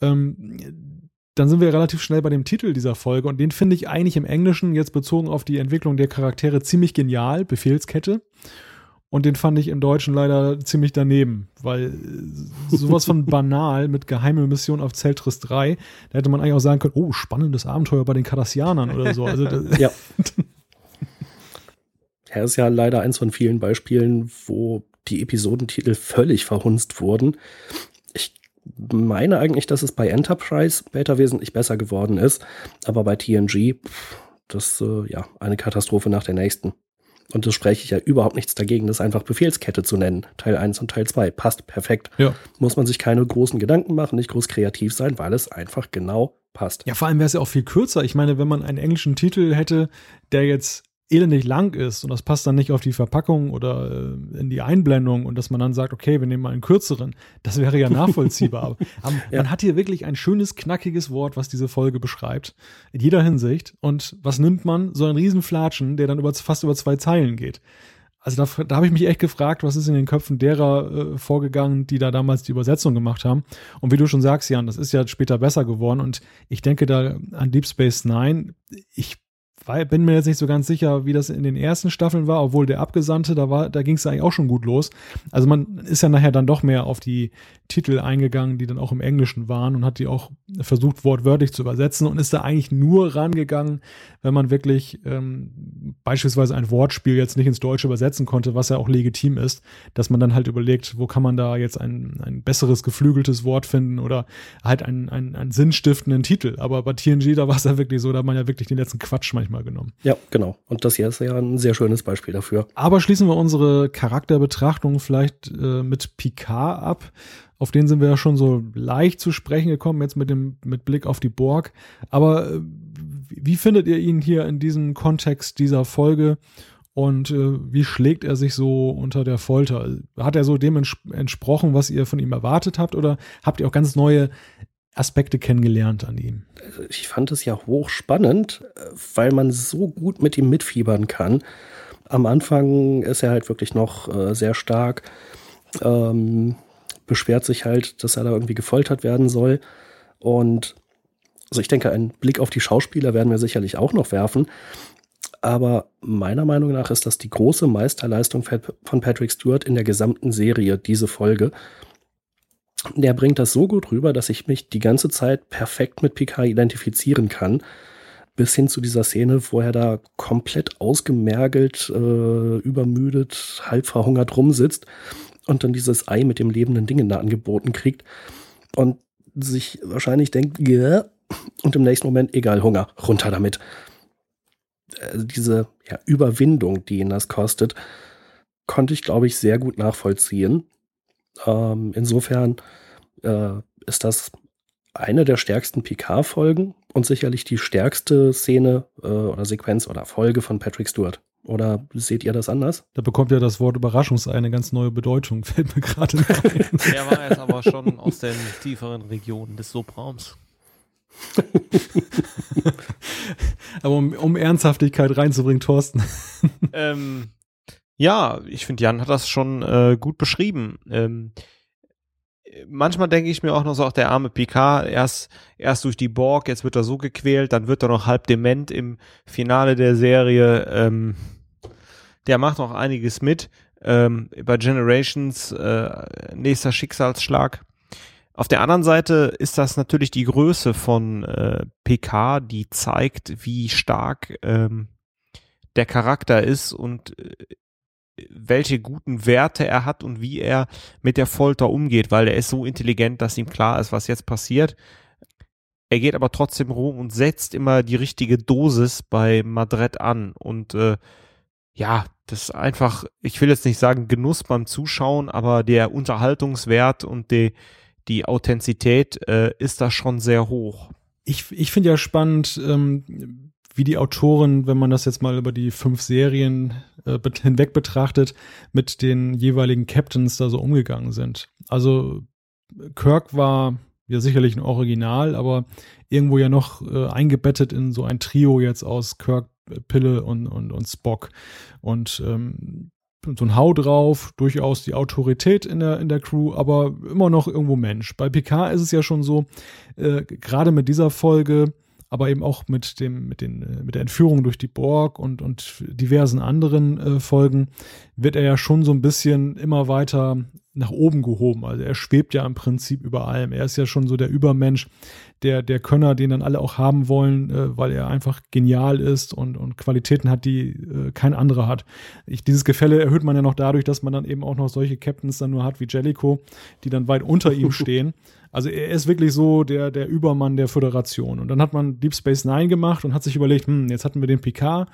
S1: Ähm, dann sind wir relativ schnell bei dem Titel dieser Folge und den finde ich eigentlich im Englischen jetzt bezogen auf die Entwicklung der Charaktere ziemlich genial, Befehlskette. Und den fand ich im Deutschen leider ziemlich daneben, weil sowas von <laughs> banal mit geheime Mission auf Zeltris 3, da hätte man eigentlich auch sagen können, oh, spannendes Abenteuer bei den Kardassianern oder so. Also,
S2: ja. <laughs> Er ist ja leider eins von vielen Beispielen, wo die Episodentitel völlig verhunzt wurden. Ich meine eigentlich, dass es bei Enterprise Beta wesentlich besser geworden ist, aber bei TNG, das äh, ja eine Katastrophe nach der nächsten. Und das spreche ich ja überhaupt nichts dagegen, das einfach Befehlskette zu nennen. Teil 1 und Teil 2. Passt perfekt.
S1: Ja.
S2: Muss man sich keine großen Gedanken machen, nicht groß kreativ sein, weil es einfach genau passt.
S1: Ja, vor allem wäre es ja auch viel kürzer. Ich meine, wenn man einen englischen Titel hätte, der jetzt elendig lang ist und das passt dann nicht auf die Verpackung oder äh, in die Einblendung und dass man dann sagt, okay, wir nehmen mal einen kürzeren, das wäre ja nachvollziehbar. Aber, <laughs> aber ja. man hat hier wirklich ein schönes, knackiges Wort, was diese Folge beschreibt, in jeder Hinsicht. Und was nimmt man? So einen Riesenflatschen, der dann über, fast über zwei Zeilen geht. Also da, da habe ich mich echt gefragt, was ist in den Köpfen derer äh, vorgegangen, die da damals die Übersetzung gemacht haben. Und wie du schon sagst, Jan, das ist ja später besser geworden. Und ich denke da an Deep Space Nine. Ich weil, bin mir jetzt nicht so ganz sicher, wie das in den ersten Staffeln war, obwohl der Abgesandte, da war, da ging es eigentlich auch schon gut los. Also man ist ja nachher dann doch mehr auf die Titel eingegangen, die dann auch im Englischen waren und hat die auch versucht wortwörtlich zu übersetzen und ist da eigentlich nur rangegangen, wenn man wirklich ähm, beispielsweise ein Wortspiel jetzt nicht ins Deutsche übersetzen konnte, was ja auch legitim ist, dass man dann halt überlegt, wo kann man da jetzt ein, ein besseres geflügeltes Wort finden oder halt einen, einen, einen sinnstiftenden Titel. Aber bei TNG, da war es ja wirklich so, da hat man ja wirklich den letzten Quatsch manchmal mal genommen.
S2: Ja, genau. Und das hier ist ja ein sehr schönes Beispiel dafür.
S1: Aber schließen wir unsere Charakterbetrachtung vielleicht äh, mit Picard ab. Auf den sind wir ja schon so leicht zu sprechen gekommen, jetzt mit dem, mit Blick auf die Borg. Aber äh, wie findet ihr ihn hier in diesem Kontext dieser Folge? Und äh, wie schlägt er sich so unter der Folter? Hat er so dem entsprochen, was ihr von ihm erwartet habt? Oder habt ihr auch ganz neue Aspekte kennengelernt an ihm?
S2: Ich fand es ja hochspannend, weil man so gut mit ihm mitfiebern kann. Am Anfang ist er halt wirklich noch äh, sehr stark ähm, beschwert sich halt, dass er da irgendwie gefoltert werden soll. Und also ich denke, einen Blick auf die Schauspieler werden wir sicherlich auch noch werfen. Aber meiner Meinung nach ist das die große Meisterleistung von Patrick Stewart in der gesamten Serie, diese Folge. Der bringt das so gut rüber, dass ich mich die ganze Zeit perfekt mit Picard identifizieren kann. Bis hin zu dieser Szene, wo er da komplett ausgemergelt, äh, übermüdet, halb verhungert rumsitzt und dann dieses Ei mit dem lebenden Ding da angeboten kriegt und sich wahrscheinlich denkt, yeah, und im nächsten Moment, egal, Hunger, runter damit. Also diese ja, Überwindung, die ihn das kostet, konnte ich, glaube ich, sehr gut nachvollziehen. Ähm, insofern äh, ist das eine der stärksten Picard-Folgen und sicherlich die stärkste Szene äh, oder Sequenz oder Folge von Patrick Stewart. Oder seht ihr das anders?
S1: Da bekommt ja das Wort Überraschungsei eine ganz neue Bedeutung, <laughs> fällt mir gerade ein.
S3: Der war jetzt aber schon aus den tieferen Regionen des Subraums. <laughs>
S1: aber um, um, Ernsthaftigkeit reinzubringen, Thorsten.
S3: ähm, ja, ich finde, Jan hat das schon äh, gut beschrieben. Ähm, manchmal denke ich mir auch noch so, auch der arme Picard, erst, erst durch die Borg, jetzt wird er so gequält, dann wird er noch halb dement im Finale der Serie. Ähm, der macht noch einiges mit. Ähm, bei Generations äh, nächster Schicksalsschlag. Auf der anderen Seite ist das natürlich die Größe von äh, PK, die zeigt, wie stark ähm, der Charakter ist und äh, welche guten Werte er hat und wie er mit der Folter umgeht, weil er ist so intelligent, dass ihm klar ist, was jetzt passiert. Er geht aber trotzdem rum und setzt immer die richtige Dosis bei Madrid an und äh, ja, das ist einfach, ich will jetzt nicht sagen Genuss beim Zuschauen, aber der Unterhaltungswert und die, die Authentizität äh, ist da schon sehr hoch.
S1: Ich, ich finde ja spannend, ähm, wie die Autoren, wenn man das jetzt mal über die fünf Serien äh, hinweg betrachtet, mit den jeweiligen Captains da so umgegangen sind. Also Kirk war ja sicherlich ein Original, aber irgendwo ja noch äh, eingebettet in so ein Trio jetzt aus Kirk, Pille und, und, und Spock. Und ähm, so ein Hau drauf, durchaus die Autorität in der, in der Crew, aber immer noch irgendwo Mensch. Bei Picard ist es ja schon so, äh, gerade mit dieser Folge, aber eben auch mit dem, mit den, äh, mit der Entführung durch die Borg und, und diversen anderen äh, Folgen wird er ja schon so ein bisschen immer weiter nach oben gehoben. Also er schwebt ja im Prinzip über allem. Er ist ja schon so der Übermensch, der, der Könner, den dann alle auch haben wollen, äh, weil er einfach genial ist und, und Qualitäten hat, die äh, kein anderer hat. Ich, dieses Gefälle erhöht man ja noch dadurch, dass man dann eben auch noch solche Captains dann nur hat wie Jellico, die dann weit unter ihm <laughs> stehen. Also er ist wirklich so der, der Übermann der Föderation. Und dann hat man Deep Space Nine gemacht und hat sich überlegt, hm, jetzt hatten wir den Picard,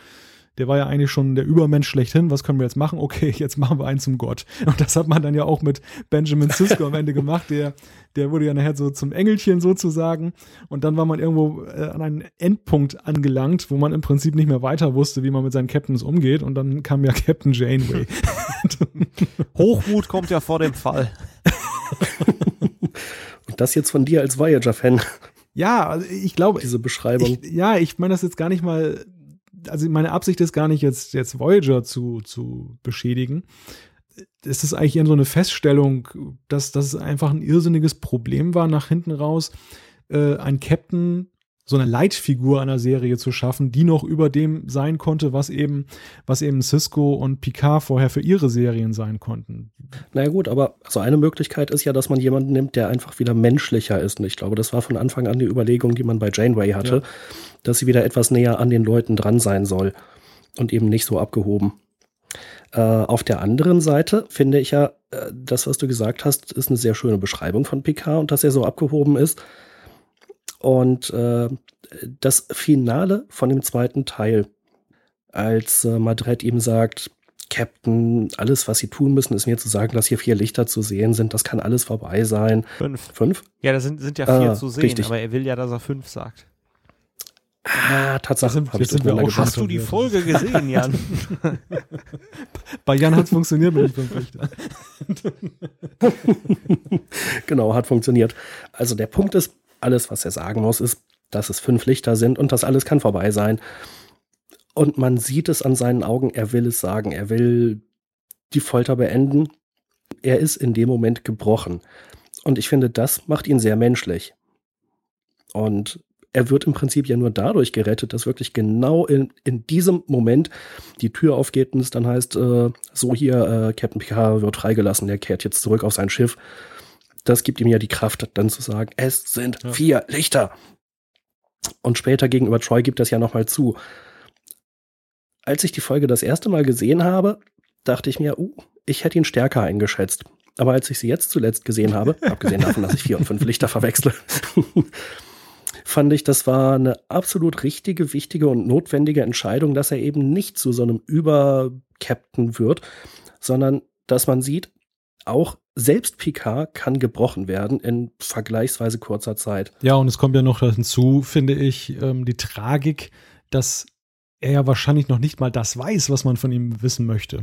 S1: der war ja eigentlich schon der Übermensch schlechthin. Was können wir jetzt machen? Okay, <laughs> jetzt machen wir einen zum Gott. Und das hat man dann ja auch mit Benjamin Sisko am Ende gemacht. Der, der wurde ja nachher so zum Engelchen sozusagen. Und dann war man irgendwo äh, an einen Endpunkt angelangt, wo man im Prinzip nicht mehr weiter wusste, wie man mit seinen Captains umgeht. Und dann kam ja <laughs> Captain Janeway. <laughs>
S3: Hochmut kommt ja vor dem Fall.
S2: Und das jetzt von dir als Voyager-Fan.
S1: Ja, also ich glaube.
S2: Diese Beschreibung.
S1: Ich, ja, ich meine das jetzt gar nicht mal also meine Absicht ist gar nicht jetzt, jetzt Voyager zu, zu beschädigen. Es ist eigentlich eher so eine Feststellung, dass das einfach ein irrsinniges Problem war, nach hinten raus, äh, ein Captain so eine Leitfigur einer Serie zu schaffen, die noch über dem sein konnte, was eben, was eben Cisco und Picard vorher für ihre Serien sein konnten.
S2: Naja gut, aber so eine Möglichkeit ist ja, dass man jemanden nimmt, der einfach wieder menschlicher ist. Und ich glaube, das war von Anfang an die Überlegung, die man bei Janeway hatte, ja. dass sie wieder etwas näher an den Leuten dran sein soll und eben nicht so abgehoben. Äh, auf der anderen Seite finde ich ja, äh, das, was du gesagt hast, ist eine sehr schöne Beschreibung von Picard und dass er so abgehoben ist und äh, das Finale von dem zweiten Teil, als äh, Madrid ihm sagt, Captain, alles, was sie tun müssen, ist mir zu sagen, dass hier vier Lichter zu sehen sind. Das kann alles vorbei sein.
S3: Fünf.
S2: Fünf?
S3: Ja, da sind, sind ja vier ah, zu sehen, richtig. aber er will ja, dass er fünf sagt.
S2: Ah, Tatsache.
S3: Sind, sind wir auch Hast du die Folge gesehen, Jan? <laughs>
S1: Bei Jan hat es funktioniert mit den fünf Lichtern. <laughs>
S2: genau, hat funktioniert. Also der Punkt ist, alles, was er sagen muss, ist, dass es fünf Lichter sind und das alles kann vorbei sein. Und man sieht es an seinen Augen, er will es sagen, er will die Folter beenden. Er ist in dem Moment gebrochen. Und ich finde, das macht ihn sehr menschlich. Und er wird im Prinzip ja nur dadurch gerettet, dass wirklich genau in, in diesem Moment die Tür aufgeht und es dann heißt, äh, so hier, äh, Captain Picard wird freigelassen, der kehrt jetzt zurück auf sein Schiff. Das gibt ihm ja die Kraft, dann zu sagen, es sind ja. vier Lichter. Und später gegenüber Troy gibt das ja nochmal zu. Als ich die Folge das erste Mal gesehen habe, dachte ich mir, uh, ich hätte ihn stärker eingeschätzt. Aber als ich sie jetzt zuletzt gesehen habe, <laughs> abgesehen davon, dass ich vier und fünf Lichter verwechsle, <laughs> fand ich, das war eine absolut richtige, wichtige und notwendige Entscheidung, dass er eben nicht zu so einem Über-Captain wird, sondern dass man sieht, auch selbst Picard kann gebrochen werden in vergleichsweise kurzer Zeit.
S1: Ja, und es kommt ja noch hinzu, finde ich, ähm, die Tragik, dass er ja wahrscheinlich noch nicht mal das weiß, was man von ihm wissen möchte.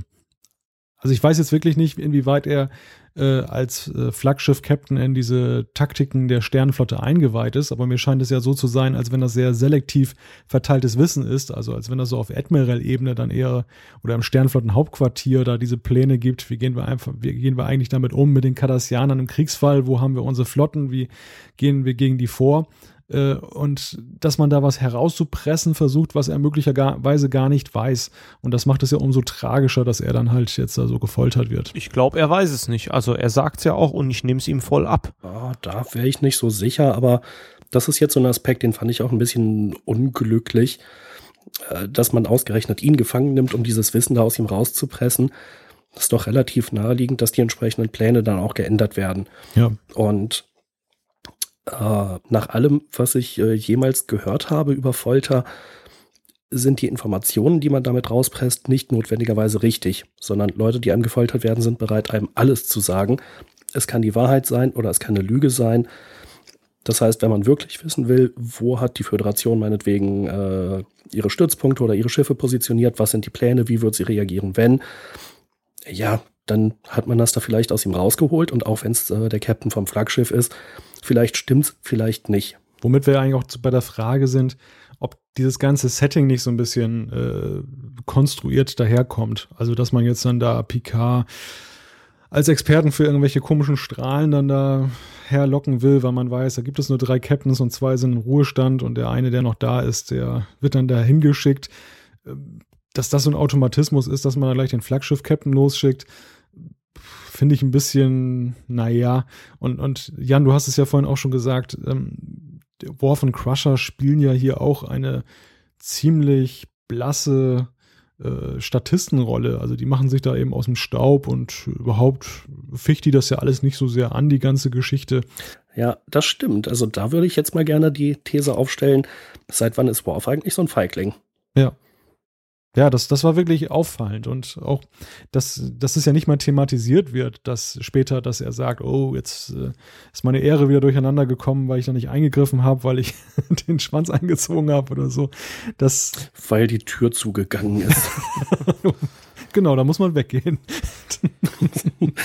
S1: Also ich weiß jetzt wirklich nicht, inwieweit er äh, als äh, Flaggschiff-Captain in diese Taktiken der Sternenflotte eingeweiht ist, aber mir scheint es ja so zu sein, als wenn das sehr selektiv verteiltes Wissen ist, also als wenn das so auf Admiral-Ebene dann eher oder im Sternenflottenhauptquartier da diese Pläne gibt, wie gehen wir einfach, wie gehen wir eigentlich damit um mit den Cardassianern im Kriegsfall, wo haben wir unsere Flotten, wie gehen wir gegen die vor? Äh, und dass man da was herauszupressen versucht, was er möglicherweise gar nicht weiß. Und das macht es ja umso tragischer, dass er dann halt jetzt da so gefoltert wird.
S3: Ich glaube, er weiß es nicht. Also er sagt es ja auch und ich nehme es ihm voll ab.
S2: Oh, da wäre ich nicht so sicher, aber das ist jetzt so ein Aspekt, den fand ich auch ein bisschen unglücklich, äh, dass man ausgerechnet ihn gefangen nimmt, um dieses Wissen da aus ihm rauszupressen. Das ist doch relativ naheliegend, dass die entsprechenden Pläne dann auch geändert werden.
S1: Ja.
S2: Und äh, nach allem, was ich äh, jemals gehört habe über Folter, sind die Informationen, die man damit rauspresst, nicht notwendigerweise richtig, sondern Leute, die einem gefoltert werden, sind bereit, einem alles zu sagen. Es kann die Wahrheit sein oder es kann eine Lüge sein. Das heißt, wenn man wirklich wissen will, wo hat die Föderation meinetwegen äh, ihre Stützpunkte oder ihre Schiffe positioniert, was sind die Pläne, wie wird sie reagieren, wenn, ja, dann hat man das da vielleicht aus ihm rausgeholt und auch wenn es äh, der Captain vom Flaggschiff ist, Vielleicht stimmt's, vielleicht nicht.
S1: Womit wir eigentlich auch bei der Frage sind, ob dieses ganze Setting nicht so ein bisschen äh, konstruiert daherkommt. Also, dass man jetzt dann da Picard als Experten für irgendwelche komischen Strahlen dann da herlocken will, weil man weiß, da gibt es nur drei Captains und zwei sind im Ruhestand und der eine, der noch da ist, der wird dann da hingeschickt. Ähm, dass das so ein Automatismus ist, dass man da gleich den Flaggschiff-Captain losschickt, finde ich ein bisschen, naja. Und, und Jan, du hast es ja vorhin auch schon gesagt, ähm, Worf und Crusher spielen ja hier auch eine ziemlich blasse äh, Statistenrolle. Also die machen sich da eben aus dem Staub und überhaupt ficht die das ja alles nicht so sehr an, die ganze Geschichte.
S2: Ja, das stimmt. Also da würde ich jetzt mal gerne die These aufstellen, seit wann ist Worf eigentlich so ein Feigling?
S1: Ja. Ja, das, das war wirklich auffallend und auch, dass, dass es ja nicht mal thematisiert wird, dass später, dass er sagt, oh, jetzt äh, ist meine Ehre wieder durcheinander gekommen, weil ich da nicht eingegriffen habe, weil ich <laughs> den Schwanz eingezogen habe oder so. Das,
S2: weil die Tür zugegangen ist. <laughs>
S1: genau, da muss man weggehen. <laughs>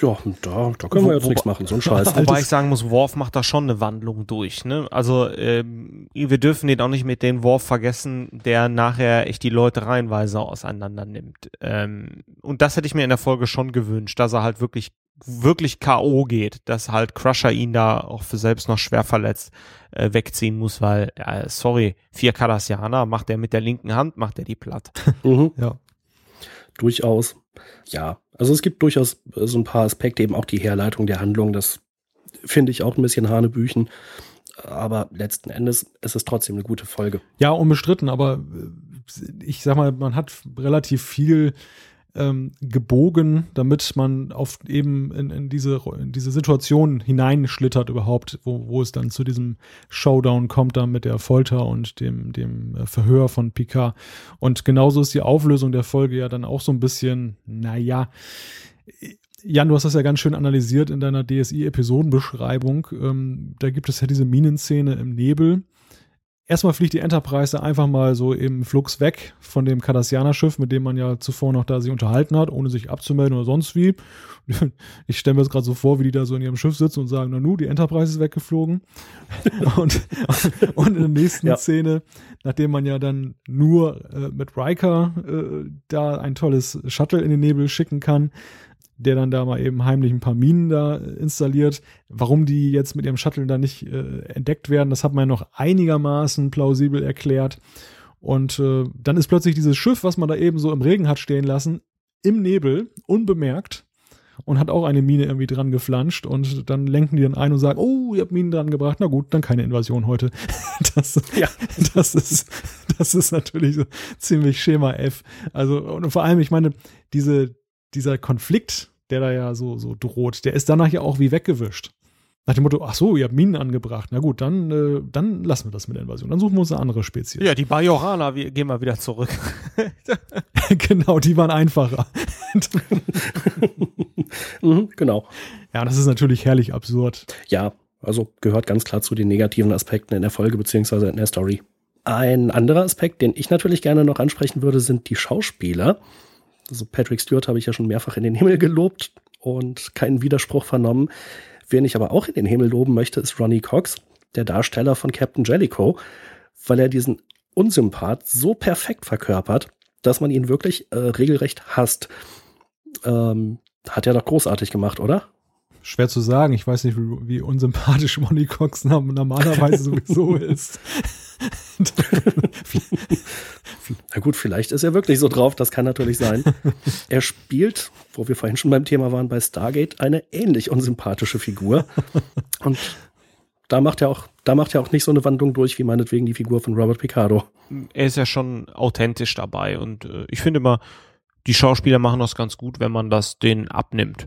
S2: Ja, da, da können wir jetzt nichts machen, so ein <laughs> Scheiß.
S3: Wobei ich sagen muss, Worf macht da schon eine Wandlung durch. Ne? Also ähm, wir dürfen den auch nicht mit dem Worf vergessen, der nachher echt die Leute reihenweise auseinander nimmt. Ähm, und das hätte ich mir in der Folge schon gewünscht, dass er halt wirklich wirklich K.O. geht, dass halt Crusher ihn da auch für selbst noch schwer verletzt äh, wegziehen muss, weil, äh, sorry, vier Cardassianer macht er mit der linken Hand, macht er die platt.
S2: mhm. Ja. Durchaus. Ja, also es gibt durchaus so ein paar Aspekte, eben auch die Herleitung der Handlung, das finde ich auch ein bisschen Hanebüchen. Aber letzten Endes ist es trotzdem eine gute Folge.
S1: Ja, unbestritten, aber ich sag mal, man hat relativ viel ähm, gebogen, damit man auf eben in, in, diese, in diese Situation hineinschlittert überhaupt, wo, wo es dann zu diesem Showdown kommt dann mit der Folter und dem, dem äh, Verhör von Picard. Und genauso ist die Auflösung der Folge ja dann auch so ein bisschen, naja, Jan, du hast das ja ganz schön analysiert in deiner DSI-Episodenbeschreibung. Ähm, da gibt es ja diese Minenszene im Nebel Erstmal fliegt die Enterprise einfach mal so im Flux weg von dem Cardassianer-Schiff, mit dem man ja zuvor noch da sich unterhalten hat, ohne sich abzumelden oder sonst wie. <laughs> Ich stelle mir jetzt gerade so vor, wie die da so in ihrem Schiff sitzen und sagen, na nu, die Enterprise ist weggeflogen. <laughs> und, und in der nächsten ja. Szene, nachdem man ja dann nur äh, mit Riker äh, da ein tolles Shuttle in den Nebel schicken kann, der dann da mal eben heimlich ein paar Minen da installiert. Warum die jetzt mit ihrem Shuttle da nicht äh, entdeckt werden, das hat man ja noch einigermaßen plausibel erklärt. Und äh, dann ist plötzlich dieses Schiff, was man da eben so im Regen hat stehen lassen, im Nebel, unbemerkt und hat auch eine Mine irgendwie dran geflanscht und dann lenken die dann ein und sagen, oh, ihr habt Minen dran gebracht, na gut, dann keine Invasion heute. <laughs> Das, ja. das ist, das ist natürlich so ziemlich Schema F. Also, und vor allem, ich meine, diese, dieser Konflikt, der da ja so, so droht, der ist danach ja auch wie weggewischt. Nach dem Motto, ach so, ihr habt Minen angebracht. Na gut, dann, äh, dann lassen wir das mit der Invasion. Dann suchen wir uns eine andere Spezies.
S3: Ja, die Bajoraner, wir gehen mal wieder zurück. <laughs>
S1: genau, die waren einfacher. <laughs>
S2: mhm, genau.
S1: Ja, das ist natürlich herrlich absurd.
S2: Ja, also gehört ganz klar zu den negativen Aspekten in der Folge beziehungsweise in der Story. Ein anderer Aspekt, den ich natürlich gerne noch ansprechen würde, sind die Schauspieler. Also Patrick Stewart habe ich ja schon mehrfach in den Himmel gelobt und keinen Widerspruch vernommen. Wen ich aber auch in den Himmel loben möchte, ist Ronnie Cox, der Darsteller von Captain Jellicoe, weil er diesen Unsympath so perfekt verkörpert, dass man ihn wirklich äh, regelrecht hasst. Ähm, hat er doch großartig gemacht, oder?
S1: Schwer zu sagen. Ich weiß nicht, wie, wie unsympathisch Ronnie Cox normalerweise sowieso <laughs> ist.
S2: Na gut, vielleicht ist er wirklich so drauf, das kann natürlich sein. Er spielt, wo wir vorhin schon beim Thema waren, bei Stargate eine ähnlich unsympathische Figur. Und da macht er auch, da macht er auch nicht so eine Wandlung durch, wie meinetwegen die Figur von Robert Picardo.
S3: Er ist ja schon authentisch dabei und äh, ich finde immer, die Schauspieler machen das ganz gut, wenn man das denen abnimmt.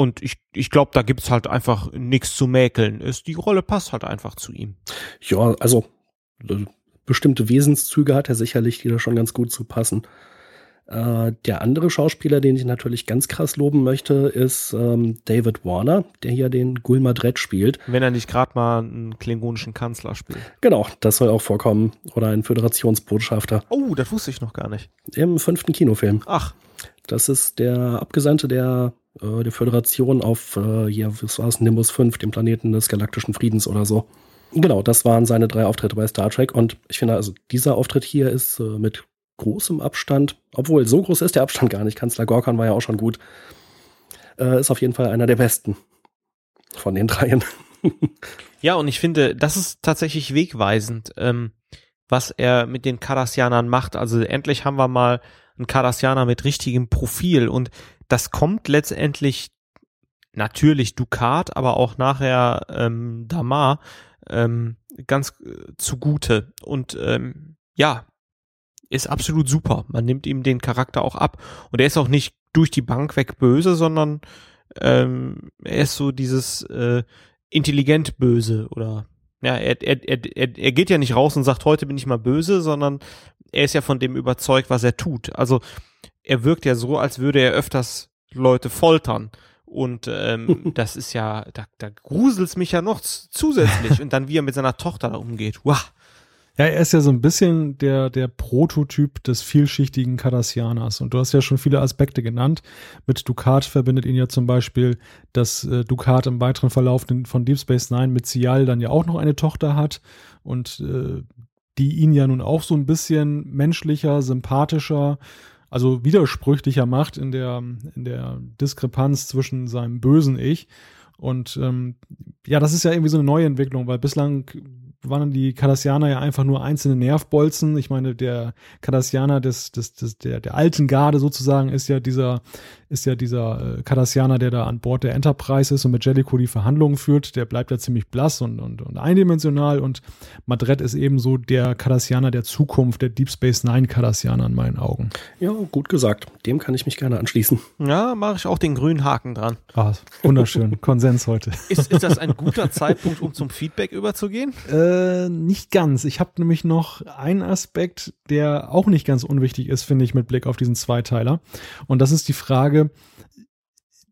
S3: Und ich, ich glaube, da gibt's halt einfach nichts zu mäkeln. Ist, die Rolle passt halt einfach zu ihm.
S2: Ja, also äh, bestimmte Wesenszüge hat er sicherlich, die da schon ganz gut zu passen. Äh, der andere Schauspieler, den ich natürlich ganz krass loben möchte, ist ähm, David Warner, der hier den Gulmadred spielt.
S3: Wenn er nicht gerade mal einen klingonischen Kanzler spielt.
S2: Genau, das soll auch vorkommen. Oder ein Föderationsbotschafter.
S3: Oh, das wusste ich noch gar nicht.
S2: Im fünften Kinofilm.
S3: Ach.
S2: Das ist der Abgesandte der äh, der Föderation auf, äh, hier, was war es, Nimbus 5, dem Planeten des galaktischen Friedens oder so. Genau, das waren seine drei Auftritte bei Star Trek und ich finde, also dieser Auftritt hier ist äh, mit großem Abstand, obwohl so groß ist der Abstand gar nicht, Kanzler Gorkan war ja auch schon gut, äh, ist auf jeden Fall einer der besten von den dreien. <laughs>
S3: ja, und ich finde, das ist tatsächlich wegweisend, ähm, was er mit den Cardassianern macht. Also endlich haben wir mal einen Cardassianer mit richtigem Profil und das kommt letztendlich natürlich Ducat, aber auch nachher ähm, Damar ähm, ganz äh, zugute. Und ähm, ja, ist absolut super. Man nimmt ihm den Charakter auch ab. Und er ist auch nicht durch die Bank weg böse, sondern ähm, er ist so dieses äh, intelligent böse oder ja, er, er, er, er geht ja nicht raus und sagt, heute bin ich mal böse, sondern er ist ja von dem überzeugt, was er tut. Also er wirkt ja so, als würde er öfters Leute foltern. Und ähm, <laughs> das ist ja, da, da gruselt's mich ja noch zusätzlich. <laughs> Und dann, wie er mit seiner Tochter da umgeht. Wow.
S1: Ja, er ist ja so ein bisschen der, der Prototyp des vielschichtigen Cardassianers. Und du hast ja schon viele Aspekte genannt. Mit Ducat verbindet ihn ja zum Beispiel, dass äh, Ducat im weiteren Verlauf von Deep Space Nine mit Cial dann ja auch noch eine Tochter hat. Und äh, die ihn ja nun auch so ein bisschen menschlicher, sympathischer also widersprüchlicher macht in der, in der Diskrepanz zwischen seinem bösen Ich. Und ähm, ja, das ist ja irgendwie so eine neue Entwicklung, weil bislang waren die Cardassianer ja einfach nur einzelne Nervbolzen. Ich meine, der Cardassianer des, des, des, der, der alten Garde sozusagen ist ja dieser, ist ja dieser äh, Cardassianer, der da an Bord der Enterprise ist und mit Jellicoe die Verhandlungen führt. Der bleibt ja ziemlich blass und, und, und eindimensional und Madred ist ebenso der Cardassianer der Zukunft, der Deep Space Nine Cardassianer in meinen Augen.
S2: Ja, gut gesagt. Dem kann ich mich gerne anschließen.
S3: Ja, mache ich auch den grünen Haken dran.
S1: Ah, wunderschön. <laughs> Konsens heute.
S3: Ist, ist das ein guter Zeitpunkt, um zum Feedback überzugehen?
S1: Äh, äh, nicht ganz. Ich habe nämlich noch einen Aspekt, der auch nicht ganz unwichtig ist, finde ich, mit Blick auf diesen Zweiteiler. Und das ist die Frage,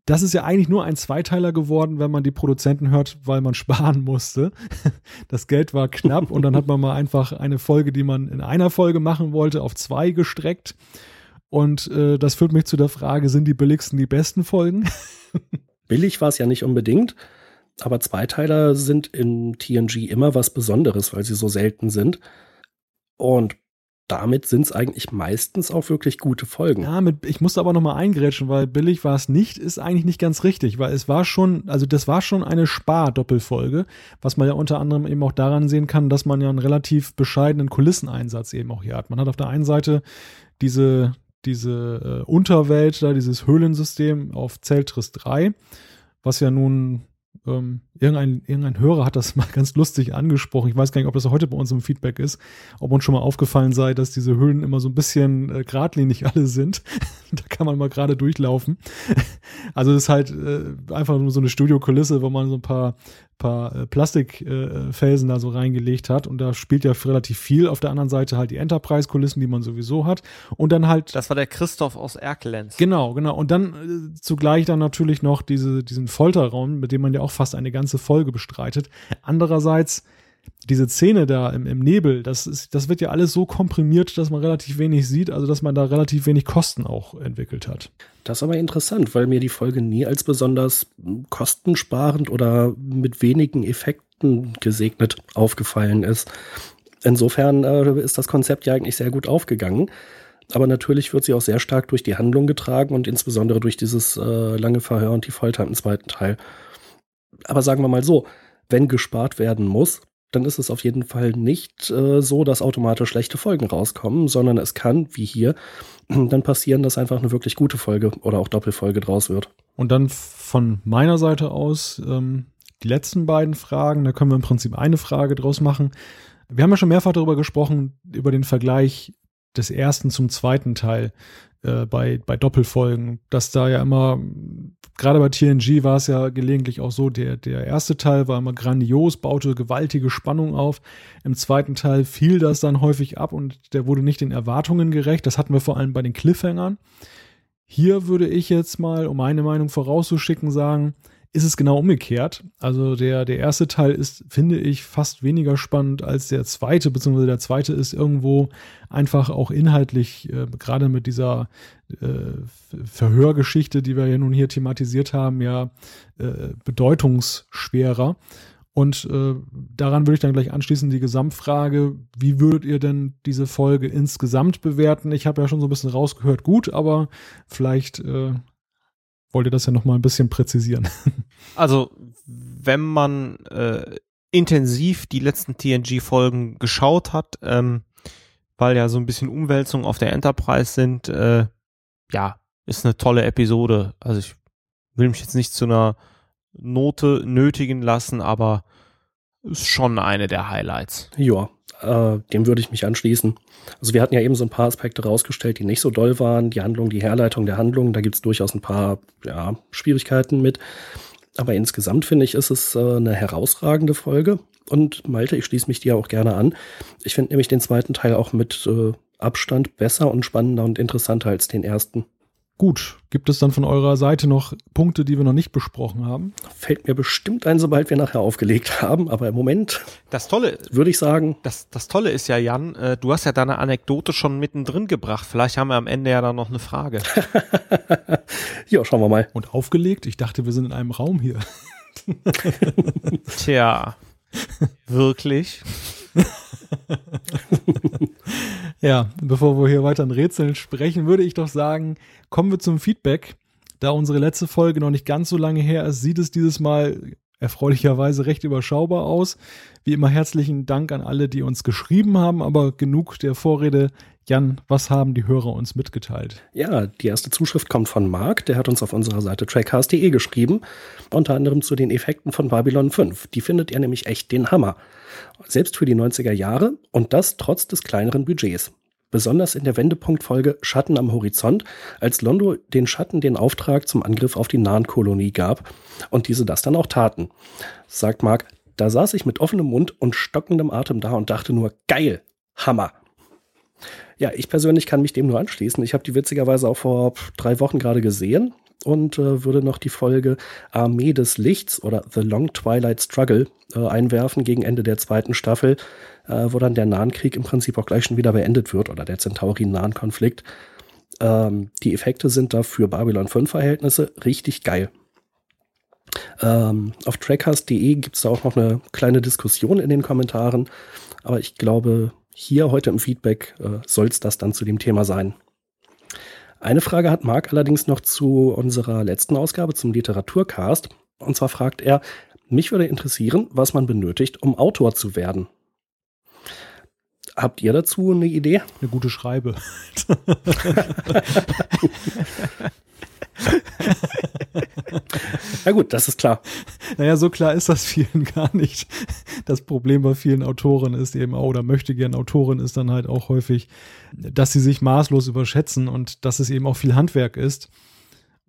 S1: das ist ja eigentlich nur ein Zweiteiler geworden, wenn man die Produzenten hört, weil man <laughs> sparen musste. Das Geld war knapp und dann hat man mal einfach eine Folge, die man in einer Folge machen wollte, auf zwei gestreckt. Und äh, das führt mich zu der Frage, sind die billigsten die besten Folgen?
S2: Billig war es ja nicht unbedingt. Aber Zweiteiler sind in TNG immer was Besonderes, weil sie so selten sind. Und damit sind es eigentlich meistens auch wirklich gute Folgen.
S1: Ja, mit, ich musste aber nochmal eingrätschen, weil billig war es nicht, ist eigentlich nicht ganz richtig, weil es war schon, also das war schon eine Spar-Doppelfolge, was man ja unter anderem eben auch daran sehen kann, dass man ja einen relativ bescheidenen Kulisseneinsatz eben auch hier hat. Man hat auf der einen Seite diese, diese äh, Unterwelt, da dieses Höhlensystem auf Zeltris 3, was ja nun ähm, irgendein, irgendein Hörer hat das <laughs> mal ganz lustig angesprochen. Ich weiß gar nicht, ob das heute bei uns im Feedback ist, ob uns schon mal aufgefallen sei, dass diese Höhlen immer so ein bisschen äh, geradlinig alle sind. <laughs> da kann man mal gerade durchlaufen. <laughs> also das ist halt äh, einfach nur so eine Studiokulisse, wo man so ein paar paar äh, Plastikfelsen äh, da so reingelegt hat und da spielt ja relativ viel. Auf der anderen Seite halt die Enterprise-Kulissen, die man sowieso hat und dann halt.
S3: Das war der Christoph aus Erkelenz.
S1: Genau, genau. Und dann äh, zugleich dann natürlich noch diese, diesen Folterraum, mit dem man ja auch fast eine ganze Folge bestreitet. Andererseits diese Szene da im, im Nebel, das, ist, das wird ja alles so komprimiert, dass man relativ wenig sieht, also dass man da relativ wenig Kosten auch entwickelt hat.
S2: Das ist aber interessant, weil mir die Folge nie als besonders kostensparend oder mit wenigen Effekten gesegnet aufgefallen ist. Insofern äh, ist das Konzept ja eigentlich sehr gut aufgegangen. Aber natürlich wird sie auch sehr stark durch die Handlung getragen und insbesondere durch dieses äh, lange Verhör und die Folter im zweiten Teil. Aber sagen wir mal so, wenn gespart werden muss, dann ist es auf jeden Fall nicht äh, so, dass automatisch schlechte Folgen rauskommen, sondern es kann, wie hier, <clears throat> dann passieren, dass einfach eine wirklich gute Folge oder auch Doppelfolge draus wird.
S1: Und dann von meiner Seite aus ähm, die letzten beiden Fragen, da können wir im Prinzip eine Frage draus machen. Wir haben ja schon mehrfach darüber gesprochen, über den Vergleich des ersten zum zweiten Teil äh, bei, bei Doppelfolgen, dass da ja immer, gerade bei TNG war es ja gelegentlich auch so, der, der erste Teil war immer grandios, baute gewaltige Spannung auf. Im zweiten Teil fiel das dann häufig ab und der wurde nicht den Erwartungen gerecht. Das hatten wir vor allem bei den Cliffhangern. Hier würde ich jetzt mal, um meine Meinung vorauszuschicken, sagen, ist es genau umgekehrt. Also der, der erste Teil ist, finde ich, fast weniger spannend als der zweite, beziehungsweise der zweite ist irgendwo einfach auch inhaltlich, äh, gerade mit dieser äh, Verhörgeschichte, die wir ja nun hier thematisiert haben, ja äh, bedeutungsschwerer. Und äh, daran würde ich dann gleich anschließen die Gesamtfrage, wie würdet ihr denn diese Folge insgesamt bewerten? Ich habe ja schon so ein bisschen rausgehört, gut, aber vielleicht äh, wollte das ja noch mal ein bisschen präzisieren. <laughs>
S3: Also, wenn man äh, intensiv die letzten TNG-Folgen geschaut hat, ähm, weil ja so ein bisschen Umwälzungen auf der Enterprise sind, äh, ja, ist eine tolle Episode. Also ich will mich jetzt nicht zu einer Note nötigen lassen, aber ist schon eine der Highlights.
S2: Ja, äh, dem würde ich mich anschließen. Also wir hatten ja eben so ein paar Aspekte rausgestellt, die nicht so doll waren. Die Handlung, die Herleitung der Handlung, da gibt es durchaus ein paar ja, Schwierigkeiten mit. Aber insgesamt finde ich, ist es äh, eine herausragende Folge. Und Malte, ich schließe mich dir auch gerne an. Ich finde nämlich den zweiten Teil auch mit äh, Abstand besser und spannender und interessanter als den ersten.
S1: Gut, gibt es dann von eurer Seite noch Punkte, die wir noch nicht besprochen haben?
S2: Fällt mir bestimmt ein, sobald wir nachher aufgelegt haben, aber im Moment.
S3: Das Tolle,
S2: würde ich sagen.
S3: Das, das Tolle ist ja, Jan, äh, du hast ja deine Anekdote schon mittendrin gebracht. Vielleicht haben wir am Ende ja dann noch eine Frage. <laughs>
S2: ja, schauen wir mal.
S1: Und aufgelegt? Ich dachte, wir sind in einem Raum hier. <laughs>
S3: Tja, wirklich? <laughs>
S1: ja, bevor wir hier weiter in Rätseln sprechen, würde ich doch sagen, kommen wir zum Feedback. Da unsere letzte Folge noch nicht ganz so lange her ist, sieht es dieses Mal erfreulicherweise recht überschaubar aus. Wie immer herzlichen Dank an alle, die uns geschrieben haben, aber genug der Vorrede. Jan, was haben die Hörer uns mitgeteilt?
S2: Ja, die erste Zuschrift kommt von Marc, der hat uns auf unserer Seite trackcast.de geschrieben, unter anderem zu den Effekten von Babylon 5. Die findet er nämlich echt den Hammer. Selbst für die 90er Jahre und das trotz des kleineren Budgets. Besonders in der Wendepunktfolge Schatten am Horizont, als Londo den Schatten den Auftrag zum Angriff auf die Nahen-Kolonie gab und diese das dann auch taten. Sagt Mark, da saß ich mit offenem Mund und stockendem Atem da und dachte nur, geil, Hammer. Ja, ich persönlich kann mich dem nur anschließen. Ich habe die witzigerweise auch vor drei Wochen gerade gesehen und äh, würde noch die Folge Armee des Lichts oder The Long Twilight Struggle äh, einwerfen gegen Ende der zweiten Staffel, äh, wo dann der Nahenkrieg im Prinzip auch gleich schon wieder beendet wird oder der Centauri-Nahen-Konflikt. Ähm, die Effekte sind da für Babylon 5 Verhältnisse richtig geil. Ähm, auf trackcast.de gibt es da auch noch eine kleine Diskussion in den Kommentaren, aber ich glaube, hier heute im Feedback äh, soll es das dann zu dem Thema sein. Eine Frage hat Marc allerdings noch zu unserer letzten Ausgabe zum Literaturcast. Und zwar fragt er, mich würde interessieren, was man benötigt, um Autor zu werden. Habt ihr dazu eine Idee?
S1: Eine gute Schreibe. <laughs> <laughs> <laughs>
S2: Na gut, das ist klar.
S1: Naja, so klar ist das vielen <laughs> gar nicht. Das Problem bei vielen Autoren ist eben auch, oder möchte gern Autoren ist dann halt auch häufig, dass sie sich maßlos überschätzen und dass es eben auch viel Handwerk ist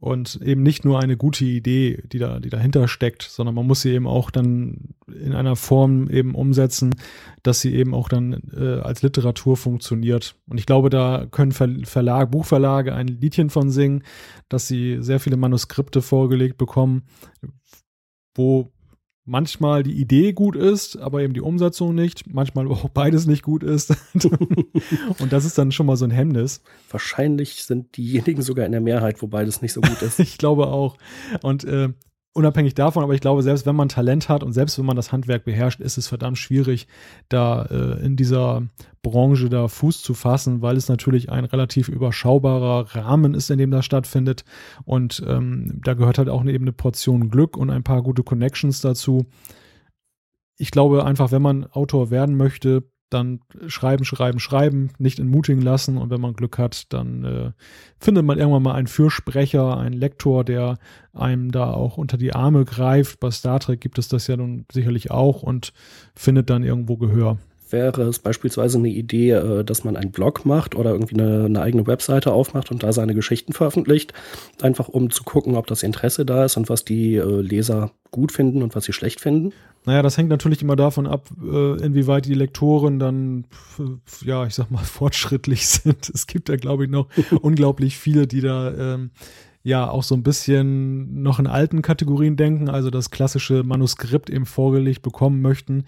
S1: und eben nicht nur eine gute Idee, die da, die dahinter steckt, sondern man muss sie eben auch dann in einer Form eben umsetzen, dass sie eben auch dann äh, als Literatur funktioniert. Und ich glaube, da können Ver Verlag, Buchverlage ein Liedchen von singen, dass sie sehr viele Manuskripte vorgelegt bekommen, wo manchmal die Idee gut ist, aber eben die Umsetzung nicht, manchmal auch beides nicht gut ist. <laughs> und das ist dann schon mal so ein Hemmnis.
S2: Wahrscheinlich sind diejenigen sogar in der Mehrheit, wo beides nicht so gut ist. <laughs>
S1: ich glaube auch. Und äh, unabhängig davon, aber ich glaube, selbst wenn man Talent hat und selbst wenn man das Handwerk beherrscht, ist es verdammt schwierig, da äh, in dieser Branche da Fuß zu fassen, weil es natürlich ein relativ überschaubarer Rahmen ist, in dem das stattfindet. Und ähm, da gehört halt auch eben eine Portion Glück und ein paar gute Connections dazu. Ich glaube einfach, wenn man Autor werden möchte, dann schreiben, schreiben, schreiben, nicht entmutigen lassen und wenn man Glück hat, dann äh, findet man irgendwann mal einen Fürsprecher, einen Lektor, der einem da auch unter die Arme greift. Bei Star Trek gibt es das ja nun sicherlich auch und findet dann irgendwo Gehör
S2: wäre es beispielsweise eine Idee, äh, dass man einen Blog macht oder irgendwie eine, eine, eigene Webseite aufmacht und da seine Geschichten veröffentlicht, einfach um zu gucken, ob das Interesse da ist und was die äh, Leser gut finden und was sie schlecht finden.
S1: Naja, das hängt natürlich immer davon ab, äh, inwieweit die Lektoren dann, ja, ich sag mal, <laughs> fortschrittlich sind. Es gibt ja, glaube ich, noch <laughs> unglaublich viele, die da ähm, ja auch so ein bisschen noch in alten Kategorien denken, also das klassische Manuskript eben vorgelegt bekommen möchten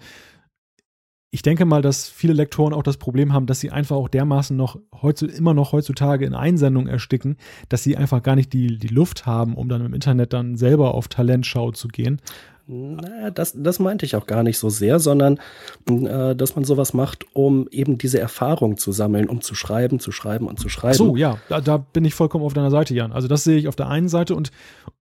S1: ich denke mal, dass viele Lektoren auch das Problem haben, dass sie einfach auch dermaßen noch heutzu, immer noch heutzutage in Einsendungen ersticken, dass sie einfach gar nicht die, die Luft haben, um dann im Internet dann selber auf Talentschau zu gehen.
S2: Naja, das, das meinte ich auch gar nicht so sehr, sondern äh, dass man sowas macht, um eben diese Erfahrung zu sammeln, um zu schreiben, zu schreiben und zu schreiben. Ach
S1: so, ja, da, da bin ich vollkommen auf deiner Seite, Jan. Also das sehe ich auf der einen Seite und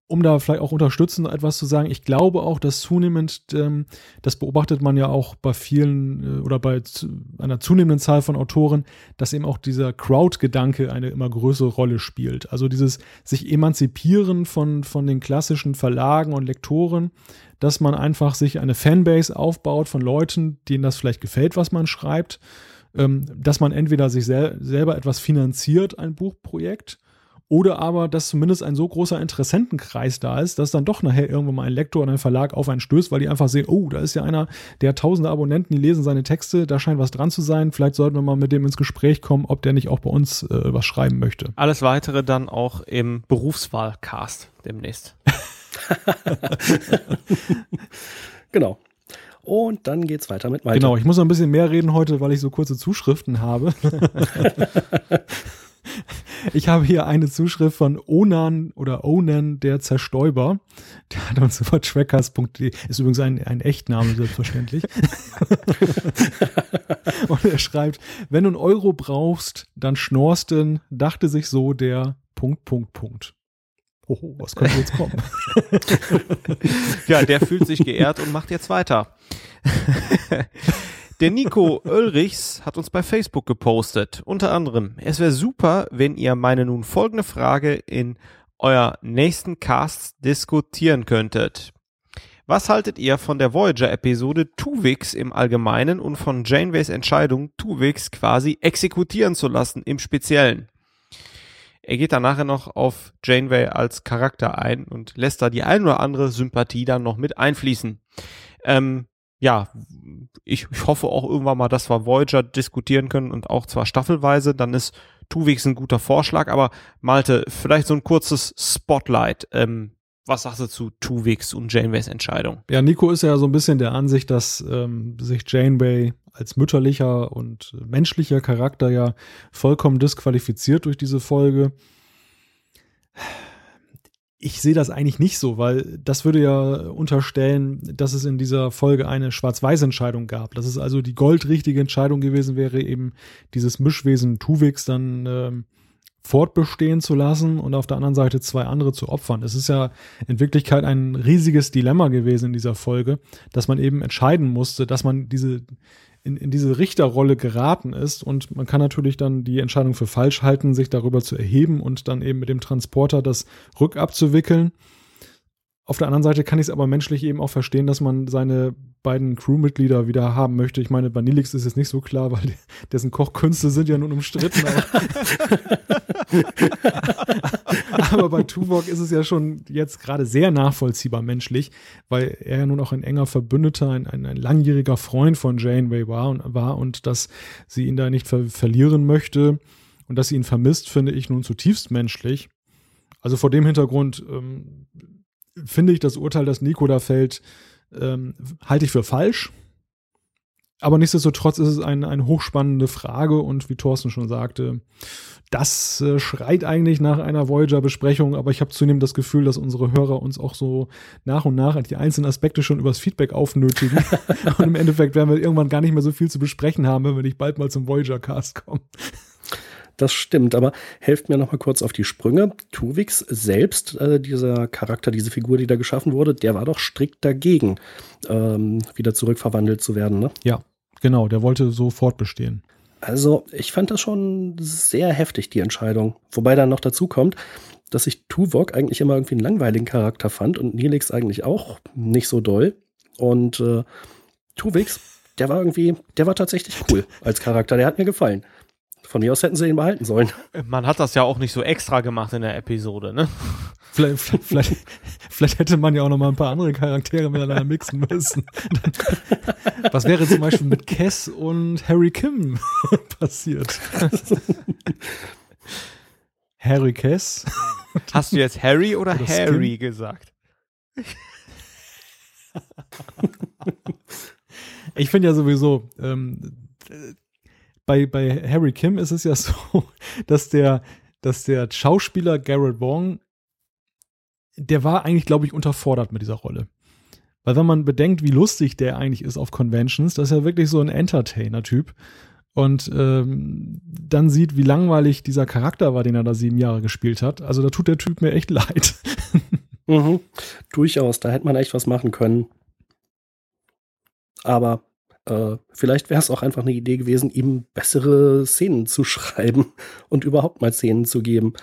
S1: um da vielleicht auch unterstützend etwas zu sagen, ich glaube auch, dass zunehmend, ähm, das beobachtet man ja auch bei vielen äh, oder bei zu, einer zunehmenden Zahl von Autoren, dass eben auch dieser Crowd-Gedanke eine immer größere Rolle spielt. Also dieses sich emanzipieren von, von den klassischen Verlagen und Lektoren, dass man einfach sich eine Fanbase aufbaut von Leuten, denen das vielleicht gefällt, was man schreibt, ähm, dass man entweder sich sel selber etwas finanziert, ein Buchprojekt, oder aber, dass zumindest ein so großer Interessentenkreis da ist, dass dann doch nachher irgendwann mal ein Lektor und ein Verlag auf einen stößt, weil die einfach sehen, oh, da ist ja einer, der hat tausende Abonnenten, die lesen seine Texte, da scheint was dran zu sein. Vielleicht sollten wir mal mit dem ins Gespräch kommen, ob der nicht auch bei uns äh, was schreiben möchte.
S3: Alles weitere dann auch im Berufswahlcast demnächst. <laughs>
S2: genau. Und dann geht's weiter mit Malte.
S1: Genau, ich muss noch ein bisschen mehr reden heute, weil ich so kurze Zuschriften habe. <laughs> <laughs> ich habe hier eine Zuschrift von Onan oder Onan der Zerstäuber. Der hat uns über trackers.de, ist übrigens ein, ein Echtname, selbstverständlich. <laughs> Und er schreibt, wenn du einen Euro brauchst, dann schnorsten, dachte sich so der Punkt, Punkt, Punkt. Oh, was könnte jetzt kommen? <laughs>
S3: ja, der fühlt sich geehrt und macht jetzt weiter. Der Nico Oelrichs hat uns bei Facebook gepostet. Unter anderem, es wäre super, wenn ihr meine nun folgende Frage in euer nächsten Casts diskutieren könntet. Was haltet ihr von der Voyager-Episode Tuvix im Allgemeinen und von Janeways Entscheidung, Tuvix quasi exekutieren zu lassen im Speziellen? Er geht dann nachher noch auf Janeway als Charakter ein und lässt da die ein oder andere Sympathie dann noch mit einfließen. Ähm, ja, ich, ich hoffe auch irgendwann mal, dass wir Voyager diskutieren können und auch zwar staffelweise, dann ist Tuwix ein guter Vorschlag, aber Malte, vielleicht so ein kurzes Spotlight. Ähm, was sagst du zu Tuwix und Janeways Entscheidung?
S1: Ja, Nico ist ja so ein bisschen der Ansicht, dass ähm, sich Janeway als mütterlicher und menschlicher Charakter ja vollkommen disqualifiziert durch diese Folge ich sehe das eigentlich nicht so, weil das würde ja unterstellen, dass es in dieser Folge eine Schwarz-Weiß-Entscheidung gab. Dass es also die goldrichtige Entscheidung gewesen wäre, eben dieses Mischwesen Tuvix dann ähm, fortbestehen zu lassen und auf der anderen Seite zwei andere zu opfern. Es ist ja in Wirklichkeit ein riesiges Dilemma gewesen in dieser Folge, dass man eben entscheiden musste, dass man diese in, in diese Richterrolle geraten ist und man kann natürlich dann die Entscheidung für falsch halten, sich darüber zu erheben und dann eben mit dem Transporter das rückabzuwickeln. Auf der anderen Seite kann ich es aber menschlich eben auch verstehen, dass man seine beiden Crewmitglieder wieder haben möchte. Ich meine, Vanillix ist jetzt nicht so klar, weil dessen Kochkünste sind ja nun umstritten. <laughs> aber bei Tuvok ist es ja schon jetzt gerade sehr nachvollziehbar menschlich, weil er ja nun auch ein enger Verbündeter, ein, ein, ein langjähriger Freund von Janeway war und, war und dass sie ihn da nicht ver verlieren möchte und dass sie ihn vermisst, finde ich nun zutiefst menschlich. Also vor dem Hintergrund ähm, finde ich das Urteil, das Nico da fällt, ähm, halte ich für falsch. Aber nichtsdestotrotz ist es eine, eine hochspannende Frage und wie Thorsten schon sagte, das äh, schreit eigentlich nach einer Voyager-Besprechung, aber ich habe zunehmend das Gefühl, dass unsere Hörer uns auch so nach und nach die einzelnen Aspekte schon übers Feedback aufnötigen. <laughs> und im Endeffekt werden wir irgendwann gar nicht mehr so viel zu besprechen haben, wenn wir nicht bald mal zum Voyager-Cast kommen.
S2: Das stimmt, aber helft mir noch mal kurz auf die Sprünge. Tuvix selbst, äh, dieser Charakter, diese Figur, die da geschaffen wurde, der war doch strikt dagegen, ähm, wieder zurückverwandelt zu werden, ne?
S1: Ja, genau, der wollte sofort bestehen.
S2: Also, ich fand das schon sehr heftig, die Entscheidung. Wobei dann noch dazu kommt, dass ich Tuvok eigentlich immer irgendwie einen langweiligen Charakter fand und Nilix eigentlich auch nicht so doll. Und äh, Tuvix, der war irgendwie, der war tatsächlich cool als Charakter, der hat mir gefallen. Von mir aus hätten sie ihn behalten sollen.
S3: Man hat das ja auch nicht so extra gemacht in der Episode, ne?
S1: Vielleicht, vielleicht, vielleicht hätte man ja auch noch mal ein paar andere Charaktere miteinander mixen müssen. Was wäre zum Beispiel mit Cass und Harry Kim <laughs> passiert? Harry Cass?
S3: Hast du jetzt Harry oder, oder Harry Skin? gesagt?
S1: ich finde ja sowieso, ähm, bei, bei Harry Kim ist es ja <laughs> so, dass der, dass der Schauspieler Garrett Wong, der war eigentlich, glaube ich, unterfordert mit dieser Rolle. Weil wenn man bedenkt, wie lustig der eigentlich ist auf Conventions, das ist ja wirklich so ein Entertainer-Typ. Und ähm, dann sieht, wie langweilig dieser Charakter war, den er da sieben Jahre gespielt hat. Also da tut der Typ mir echt <laughs> leid.
S2: mhm. Durchaus, da hätte man echt was machen können. Aber äh, vielleicht wäre es auch einfach eine Idee gewesen, ihm bessere Szenen zu <laughs> schreiben und überhaupt mal Szenen zu geben.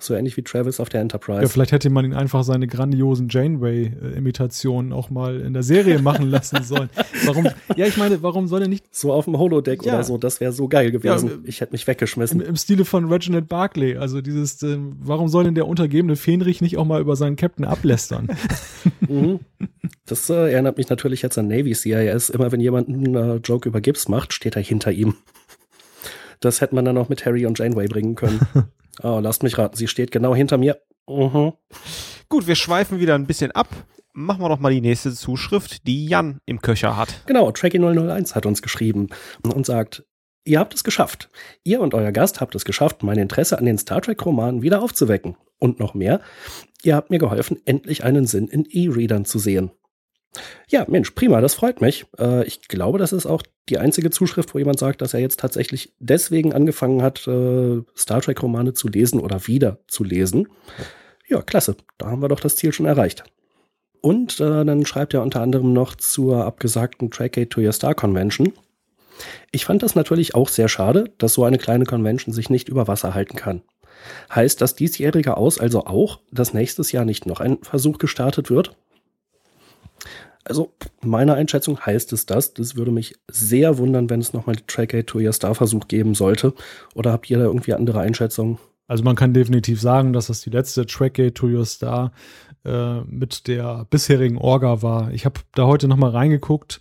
S2: So ähnlich wie Travis auf der Enterprise.
S1: Ja, vielleicht hätte man ihn einfach seine grandiosen Janeway-Imitationen auch mal in der Serie machen lassen <laughs> sollen. Warum? Ja, ich meine, warum soll er nicht.
S2: So auf dem Holodeck ja. oder so, das wäre so geil gewesen. Ja, ich hätte mich weggeschmissen.
S1: Im, Im, Stile von Reginald Barclay. Also dieses, äh, warum soll denn der untergebene Fähnrich nicht auch mal über seinen Captain ablästern? <laughs>
S2: mhm. Das äh, erinnert mich natürlich jetzt an Navy CIS. Immer wenn jemand einen äh, Joke über Gibbs macht, steht er hinter ihm. Das hätte man dann auch mit Harry und Janeway bringen können. <laughs> Oh, lasst mich raten, sie steht genau hinter mir. Mhm.
S3: Gut, wir schweifen wieder ein bisschen ab. Machen wir doch mal die nächste Zuschrift, die Jan im Köcher hat.
S2: Genau, Tracky001 hat uns geschrieben und sagt, Ihr habt es geschafft. Ihr und euer Gast habt es geschafft, mein Interesse an den Star Trek-Romanen wieder aufzuwecken. Und noch mehr, ihr habt mir geholfen, endlich einen Sinn in E-Readern zu sehen. Ja, Mensch, prima, das freut mich. Äh, ich glaube, das ist auch die einzige Zuschrift, wo jemand sagt, dass er jetzt tatsächlich deswegen angefangen hat, äh, Star Trek-Romane zu lesen oder wieder zu lesen. Ja, klasse, da haben wir doch das Ziel schon erreicht. Und äh, dann schreibt er unter anderem noch zur abgesagten Trackgate to Your Star Convention. Ich fand das natürlich auch sehr schade, dass so eine kleine Convention sich nicht über Wasser halten kann. Heißt das diesjährige Aus also auch, dass nächstes Jahr nicht noch ein Versuch gestartet wird? Also, meiner Einschätzung heißt es das. Das würde mich sehr wundern, wenn es nochmal die Track to Your Star Versuch geben sollte. Oder habt ihr da irgendwie andere Einschätzungen?
S1: Also man kann definitiv sagen, dass das die letzte Trackgate to Your Star äh, mit der bisherigen Orga war. Ich habe da heute nochmal reingeguckt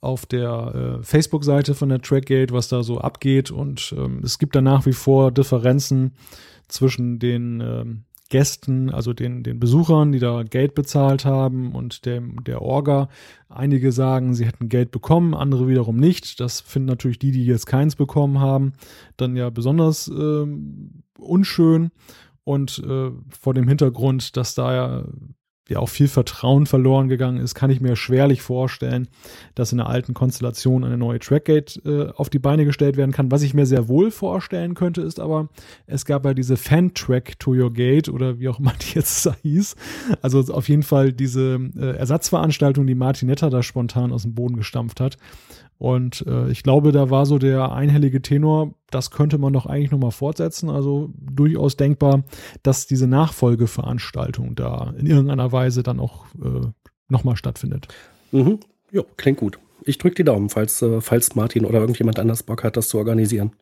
S1: auf der äh, Facebook-Seite von der Trackgate, was da so abgeht. Und ähm, es gibt da nach wie vor Differenzen zwischen den ähm, Gästen, also den, den Besuchern, die da Geld bezahlt haben und dem, der Orga. Einige sagen, sie hätten Geld bekommen, andere wiederum nicht. Das finden natürlich die, die jetzt keins bekommen haben, dann ja besonders ähm, unschön. Und äh, vor dem Hintergrund, dass da ja ja auch viel Vertrauen verloren gegangen ist, kann ich mir schwerlich vorstellen, dass in einer alten Konstellation eine neue Trackgate äh, auf die Beine gestellt werden kann. Was ich mir sehr wohl vorstellen könnte, ist aber, es gab ja diese Fan-Track to Your Gate oder wie auch immer <laughs> die jetzt hieß. Also auf jeden Fall diese äh, Ersatzveranstaltung, die Martin Netter da spontan aus dem Boden gestampft hat. Und äh, ich glaube, da war so der einhellige Tenor, das könnte man doch eigentlich nochmal fortsetzen. Also durchaus denkbar, dass diese Nachfolgeveranstaltung da in irgendeiner Weise dann auch äh, nochmal stattfindet.
S2: Mhm. Ja, klingt gut. Ich drücke die Daumen, falls, äh, falls Martin oder irgendjemand anders Bock hat, das zu organisieren.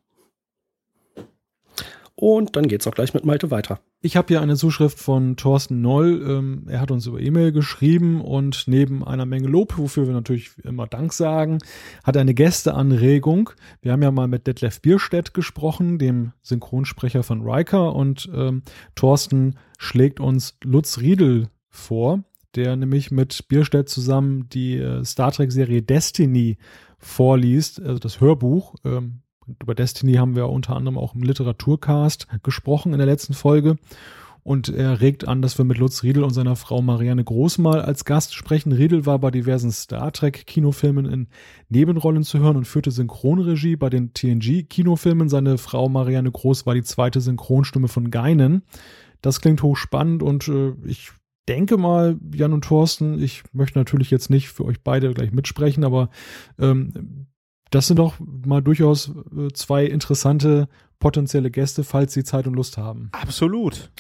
S2: Und dann geht's auch gleich mit Malte weiter.
S1: Ich habe hier eine Zuschrift von Thorsten Noll. Ähm, er hat uns über E-Mail geschrieben und neben einer Menge Lob, wofür wir natürlich immer Dank sagen, hat eine Gästeanregung. Wir haben ja mal mit Detlef Bierstedt gesprochen, dem Synchronsprecher von Riker, und ähm, Thorsten schlägt uns Lutz Riedel vor, der nämlich mit Bierstedt zusammen die äh, Star Trek-Serie Destiny vorliest, also das Hörbuch. Ähm, über Destiny haben wir unter anderem auch im Literaturcast gesprochen in der letzten Folge. Und er regt an, dass wir mit Lutz Riedel und seiner Frau Marianne Groß mal als Gast sprechen. Riedel war bei diversen Star Trek Kinofilmen in Nebenrollen zu hören und führte Synchronregie bei den TNG Kinofilmen. Seine Frau Marianne Groß war die zweite Synchronstimme von Geinen. Das klingt hochspannend und äh, ich denke mal, Jan und Thorsten, ich möchte natürlich jetzt nicht für euch beide gleich mitsprechen, aber ähm, das sind doch mal durchaus äh, zwei interessante potenzielle Gäste, falls sie Zeit und Lust haben.
S3: Absolut.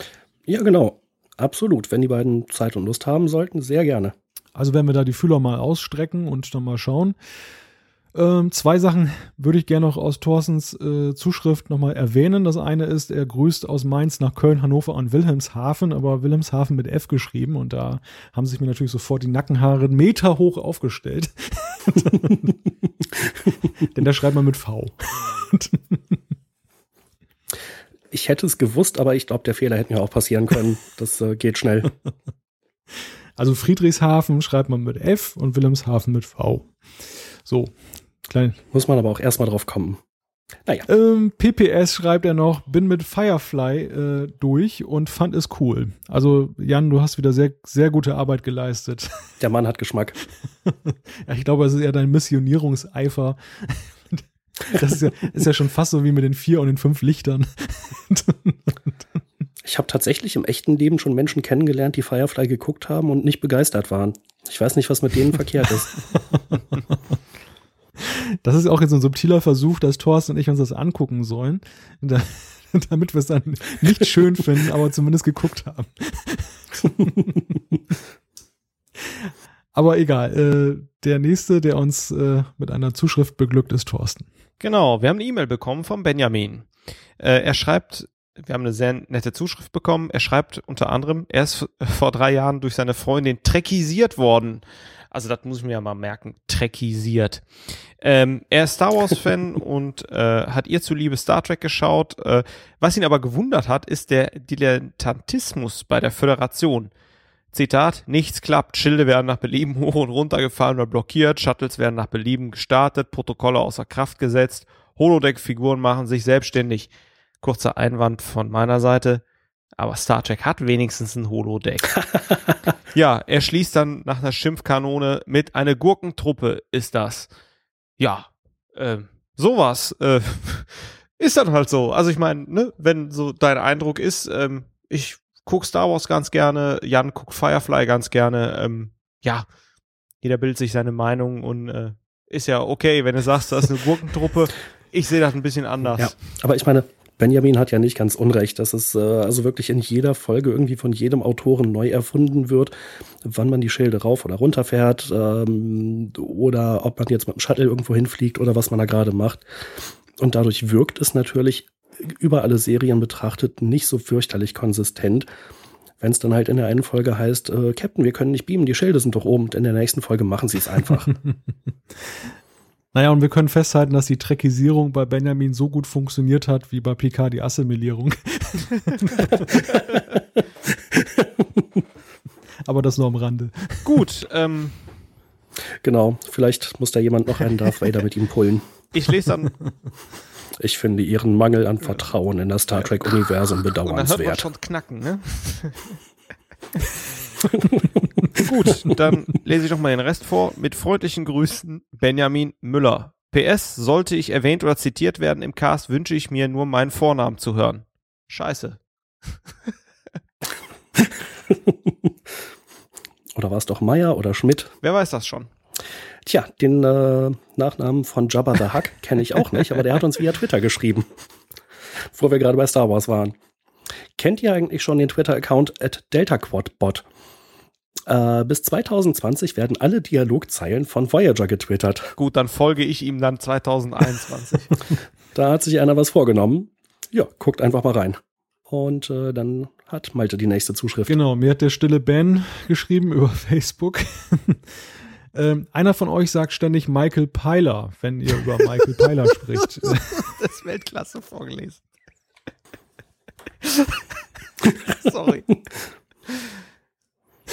S2: Ja, genau. Absolut. Wenn die beiden Zeit und Lust haben sollten, sehr gerne.
S1: Also wenn wir da die Fühler mal ausstrecken und dann mal schauen. Ähm, zwei Sachen würde ich gerne noch aus Thorstens äh, Zuschrift nochmal erwähnen. Das eine ist, er grüßt aus Mainz nach Köln, Hannover und Wilhelmshaven, aber Wilhelmshaven mit F geschrieben und da haben sich mir natürlich sofort die Nackenhaare Meter hoch aufgestellt. <laughs> <laughs> Denn da schreibt man mit V.
S2: ich hätte es gewusst, aber ich glaube, der Fehler hätte mir auch passieren können. Das äh, geht schnell.
S1: Also Friedrichshafen schreibt man mit F und Wilhelmshaven mit V. So,
S2: klein. Muss man aber auch erstmal drauf kommen.
S1: Naja. Ähm, PPS schreibt er noch, bin mit Firefly äh, durch und fand es cool. Also Jan, du hast wieder sehr, sehr gute Arbeit geleistet. <laughs>
S2: Der Mann hat Geschmack.
S1: ja, ich glaube, es ist eher dein Missionierungseifer. <laughs> Das ist ja, ist ja schon fast so wie mit den vier und den fünf Lichtern. <laughs>
S2: Ich habe tatsächlich im echten Leben schon Menschen kennengelernt, die Firefly geguckt haben und nicht begeistert waren. Ich weiß nicht, was mit denen verkehrt ist.
S1: Das ist auch jetzt ein subtiler Versuch, dass Thorsten und ich uns das angucken sollen, <laughs> damit wir es dann nicht schön finden, aber zumindest geguckt haben. <laughs> aber egal, äh, der nächste, der uns äh, mit einer Zuschrift beglückt, ist Thorsten.
S3: Genau, wir haben eine E-Mail bekommen von Benjamin. Äh, er schreibt, wir haben eine sehr nette Zuschrift bekommen. Er schreibt unter anderem, er ist vor drei Jahren durch seine Freundin trekisiert worden. Also das muss ich mir ja mal merken, trekisiert. Ähm, er ist Star Wars-Fan <laughs> und äh, hat ihr zuliebe Star Trek geschaut. Äh, was ihn aber gewundert hat, ist der Dilettantismus bei der Föderation. Zitat, nichts klappt, Schilde werden nach Belieben <laughs> hoch und runter gefahren oder blockiert, Shuttles werden nach Belieben gestartet, Protokolle außer Kraft gesetzt, Holodeck-Figuren machen sich selbstständig. Kurzer Einwand von meiner Seite. Aber Star Trek hat wenigstens ein Holodeck. <laughs> <laughs> ja, er schließt dann nach einer Schimpfkanone mit eine Gurkentruppe ist das. Ja, äh, sowas äh, <laughs> ist dann halt so. Also ich meine, ne, wenn so dein Eindruck ist, ähm, ich guck Star Wars ganz gerne, Jan guckt Firefly ganz gerne, ähm, ja, jeder bildet sich seine Meinung und äh, ist ja okay, wenn du sagst, das ist eine Gurkentruppe. Ich sehe das ein bisschen anders. Ja,
S2: aber ich meine, Benjamin hat ja nicht ganz unrecht, dass es äh, also wirklich in jeder Folge irgendwie von jedem Autoren neu erfunden wird, wann man die Schilde rauf oder runter fährt ähm, oder ob man jetzt mit dem Shuttle irgendwo hinfliegt oder was man da gerade macht. Und dadurch wirkt es natürlich über alle Serien betrachtet nicht so fürchterlich konsistent. Wenn es dann halt in der einen Folge heißt, äh, Captain, wir können nicht beamen, die Schilde sind doch oben. Und in der nächsten Folge machen sie es einfach. <laughs>
S1: Naja, und wir können festhalten, dass die Trekisierung bei Benjamin so gut funktioniert hat, wie bei Picard die Assimilierung. <laughs> Aber das nur am Rande.
S3: Gut, ähm.
S2: Genau, vielleicht muss da jemand noch einen Darth Vader mit ihm pullen.
S3: Ich lese dann.
S2: Ich finde ihren Mangel an Vertrauen in das Star Trek-Universum
S3: Und dann hört man
S2: bedauernswert.
S3: schon knacken, ne? <laughs> Gut, dann lese ich noch mal den Rest vor. Mit freundlichen Grüßen, Benjamin Müller. PS, sollte ich erwähnt oder zitiert werden im Cast, wünsche ich mir nur meinen Vornamen zu hören. Scheiße. <laughs>
S2: Oder war es doch Meier oder Schmidt?
S3: Wer weiß das schon?
S2: Tja, den äh, Nachnamen von Jabba the Hutt kenne ich auch nicht, aber der hat uns via Twitter geschrieben. Wo wir gerade bei Star Wars waren. Kennt ihr eigentlich schon den Twitter-Account at DeltaQuadBot? Äh, bis 2020 werden alle Dialogzeilen von Voyager getwittert.
S3: Gut, dann folge ich ihm dann 2021. <laughs> <laughs>
S2: Da hat sich einer was vorgenommen. Ja, guckt einfach mal rein. Und äh, dann hat Malte die nächste Zuschrift.
S1: Genau, mir hat der stille Ben geschrieben <laughs> über Facebook. ähm, einer von euch sagt ständig Michael Peiler, wenn ihr über Michael Peiler spricht.
S3: das ist Weltklasse vorgelesen. Sorry.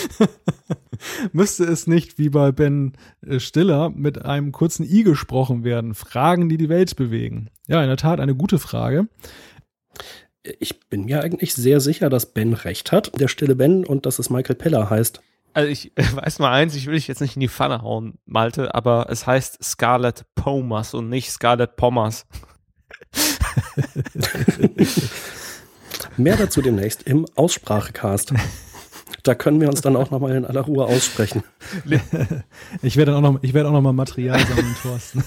S3: <laughs>
S1: Müsste es nicht wie bei Ben äh, Stiller mit einem kurzen I gesprochen werden? Fragen, die die Welt bewegen. Ja, in der Tat eine gute Frage.
S2: Ich bin mir eigentlich sehr sicher, dass Ben recht hat, der stille Ben, und dass es Michael Peller heißt.
S3: Also ich weiß mal eins, ich will dich jetzt nicht in die Pfanne hauen, Malte, aber es heißt Scarlett Pomas und nicht Scarlett Pommers. <laughs>
S2: Mehr dazu demnächst im Aussprachecast. <laughs> Da können wir uns dann auch nochmal in aller Ruhe aussprechen. <laughs>
S1: Ich werde dann auch noch, ich werde auch noch mal Material sammeln, Thorsten.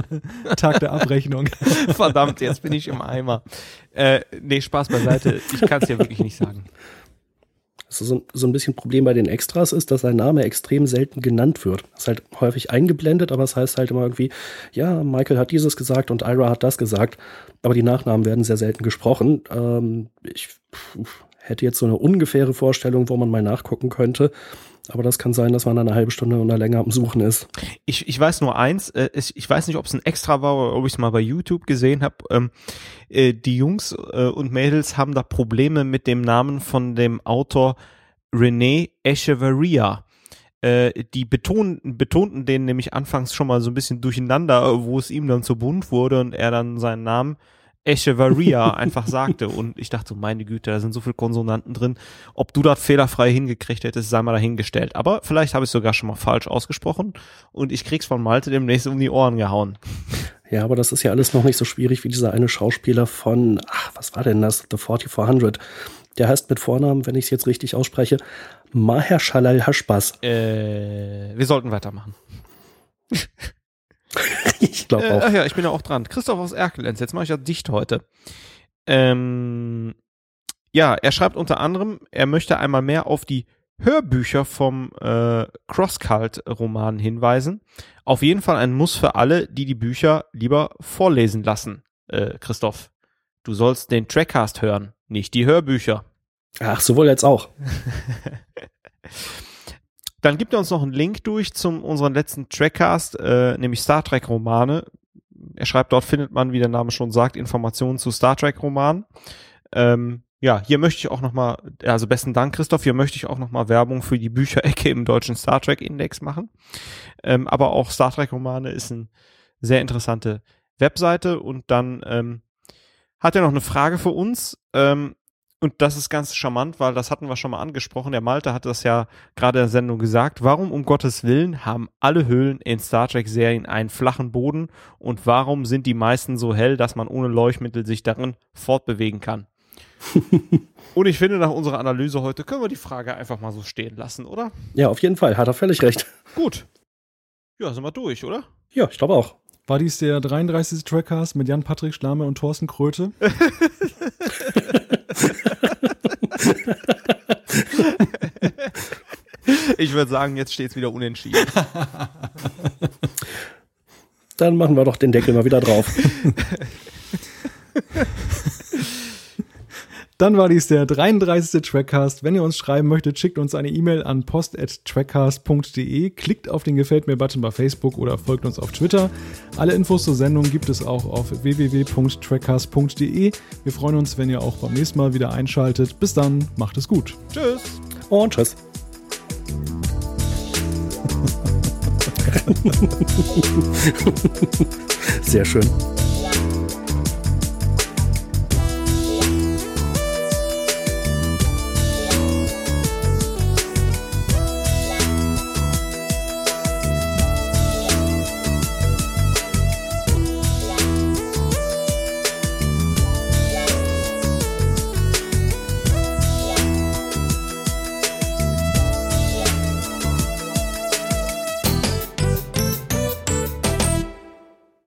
S1: <laughs> Tag der Abrechnung. <laughs>
S3: Verdammt, jetzt bin ich im Eimer. Äh, nee, Spaß beiseite. Ich kann es ja wirklich nicht sagen.
S2: Also so, so ein bisschen Problem bei den Extras ist, dass sein Name extrem selten genannt wird. Ist halt häufig eingeblendet, aber es heißt halt immer irgendwie, ja, Michael hat dieses gesagt und Ira hat das gesagt, aber die Nachnamen werden sehr selten gesprochen. Ähm, ich pf, hätte jetzt so eine ungefähre Vorstellung, wo man mal nachgucken könnte, aber das kann sein, dass man eine halbe Stunde oder länger am Suchen ist.
S3: Ich, ich weiß nur eins, äh, es, ich weiß nicht, ob es ein Extra war oder ob ich es mal bei YouTube gesehen habe. Ähm, äh, die Jungs äh, und Mädels haben da Probleme mit dem Namen von dem Autor René Echeverria. Äh, die betonten, betonten den nämlich anfangs schon mal so ein bisschen durcheinander, wo es ihm dann zu bunt wurde und er dann seinen Namen Echeverria einfach sagte. Und ich dachte, meine Güte, da sind so viele Konsonanten drin. Ob du das fehlerfrei hingekriegt hättest, sei mal dahingestellt. Aber vielleicht habe ich sogar schon mal falsch ausgesprochen und ich krieg's von Malte demnächst um die Ohren gehauen.
S2: Ja, aber das ist ja alles noch nicht so schwierig wie dieser eine Schauspieler von, ach, was war denn das? The 4400. Der heißt mit Vornamen, wenn ich es jetzt richtig ausspreche, Mahershala Hashbaz.
S3: Äh, wir sollten weitermachen. <laughs> <laughs>
S2: ich glaube
S3: Äh,
S2: auch.
S3: ach ja, ich bin ja auch dran. Christoph aus Erkelenz, jetzt mache ich ja dicht heute. Ähm, ja, er schreibt unter anderem, er möchte einmal mehr auf die Hörbücher vom äh, Crosscult-Roman hinweisen. Auf jeden Fall ein Muss für alle, die die Bücher lieber vorlesen lassen. Äh, Christoph, du sollst den Trackcast hören, nicht die Hörbücher.
S2: Ach, sowohl als auch. <laughs>
S3: Dann gibt er uns noch einen Link durch zum unseren letzten Trackcast, äh, nämlich Star Trek Romane. Er schreibt, dort findet man, wie der Name schon sagt, Informationen zu Star Trek Romanen. Ähm, ja, hier möchte ich auch nochmal, also besten Dank, Christoph, hier möchte ich auch nochmal Werbung für die Bücherecke im deutschen Star Trek Index machen. Ähm, aber auch Star Trek Romane ist eine sehr interessante Webseite und dann ähm, hat er noch eine Frage für uns. Ähm, und das ist ganz charmant, weil das hatten wir schon mal angesprochen. Der Malte hat das ja gerade in der Sendung gesagt. Warum um Gottes Willen haben alle Höhlen in Star Trek Serien einen flachen Boden und warum sind die meisten so hell, dass man ohne Leuchtmittel sich darin fortbewegen kann? <laughs> und ich finde, nach unserer Analyse heute können wir die Frage einfach mal so stehen lassen, oder?
S2: Ja, auf jeden Fall, hat er völlig recht. <laughs>
S3: Gut. Ja, sind wir durch, oder?
S2: Ja, ich glaube auch.
S1: War dies der 33. Trackcast mit Jan-Patrick Schlame und Thorsten Kröte? <laughs>
S3: Ich würde sagen, jetzt steht es wieder unentschieden.
S2: Dann machen wir doch den Deckel mal wieder drauf. <laughs>
S1: Dann war dies der 33. Trackcast. Wenn ihr uns schreiben möchtet, schickt uns eine E-Mail an post.trackcast.de, klickt auf den Gefällt mir-Button bei Facebook oder folgt uns auf Twitter. Alle Infos zur Sendung gibt es auch auf www.trackcast.de. Wir freuen uns, wenn ihr auch beim nächsten Mal wieder einschaltet. Bis dann, macht es gut.
S3: Tschüss.
S2: Und tschüss. <laughs> Sehr schön.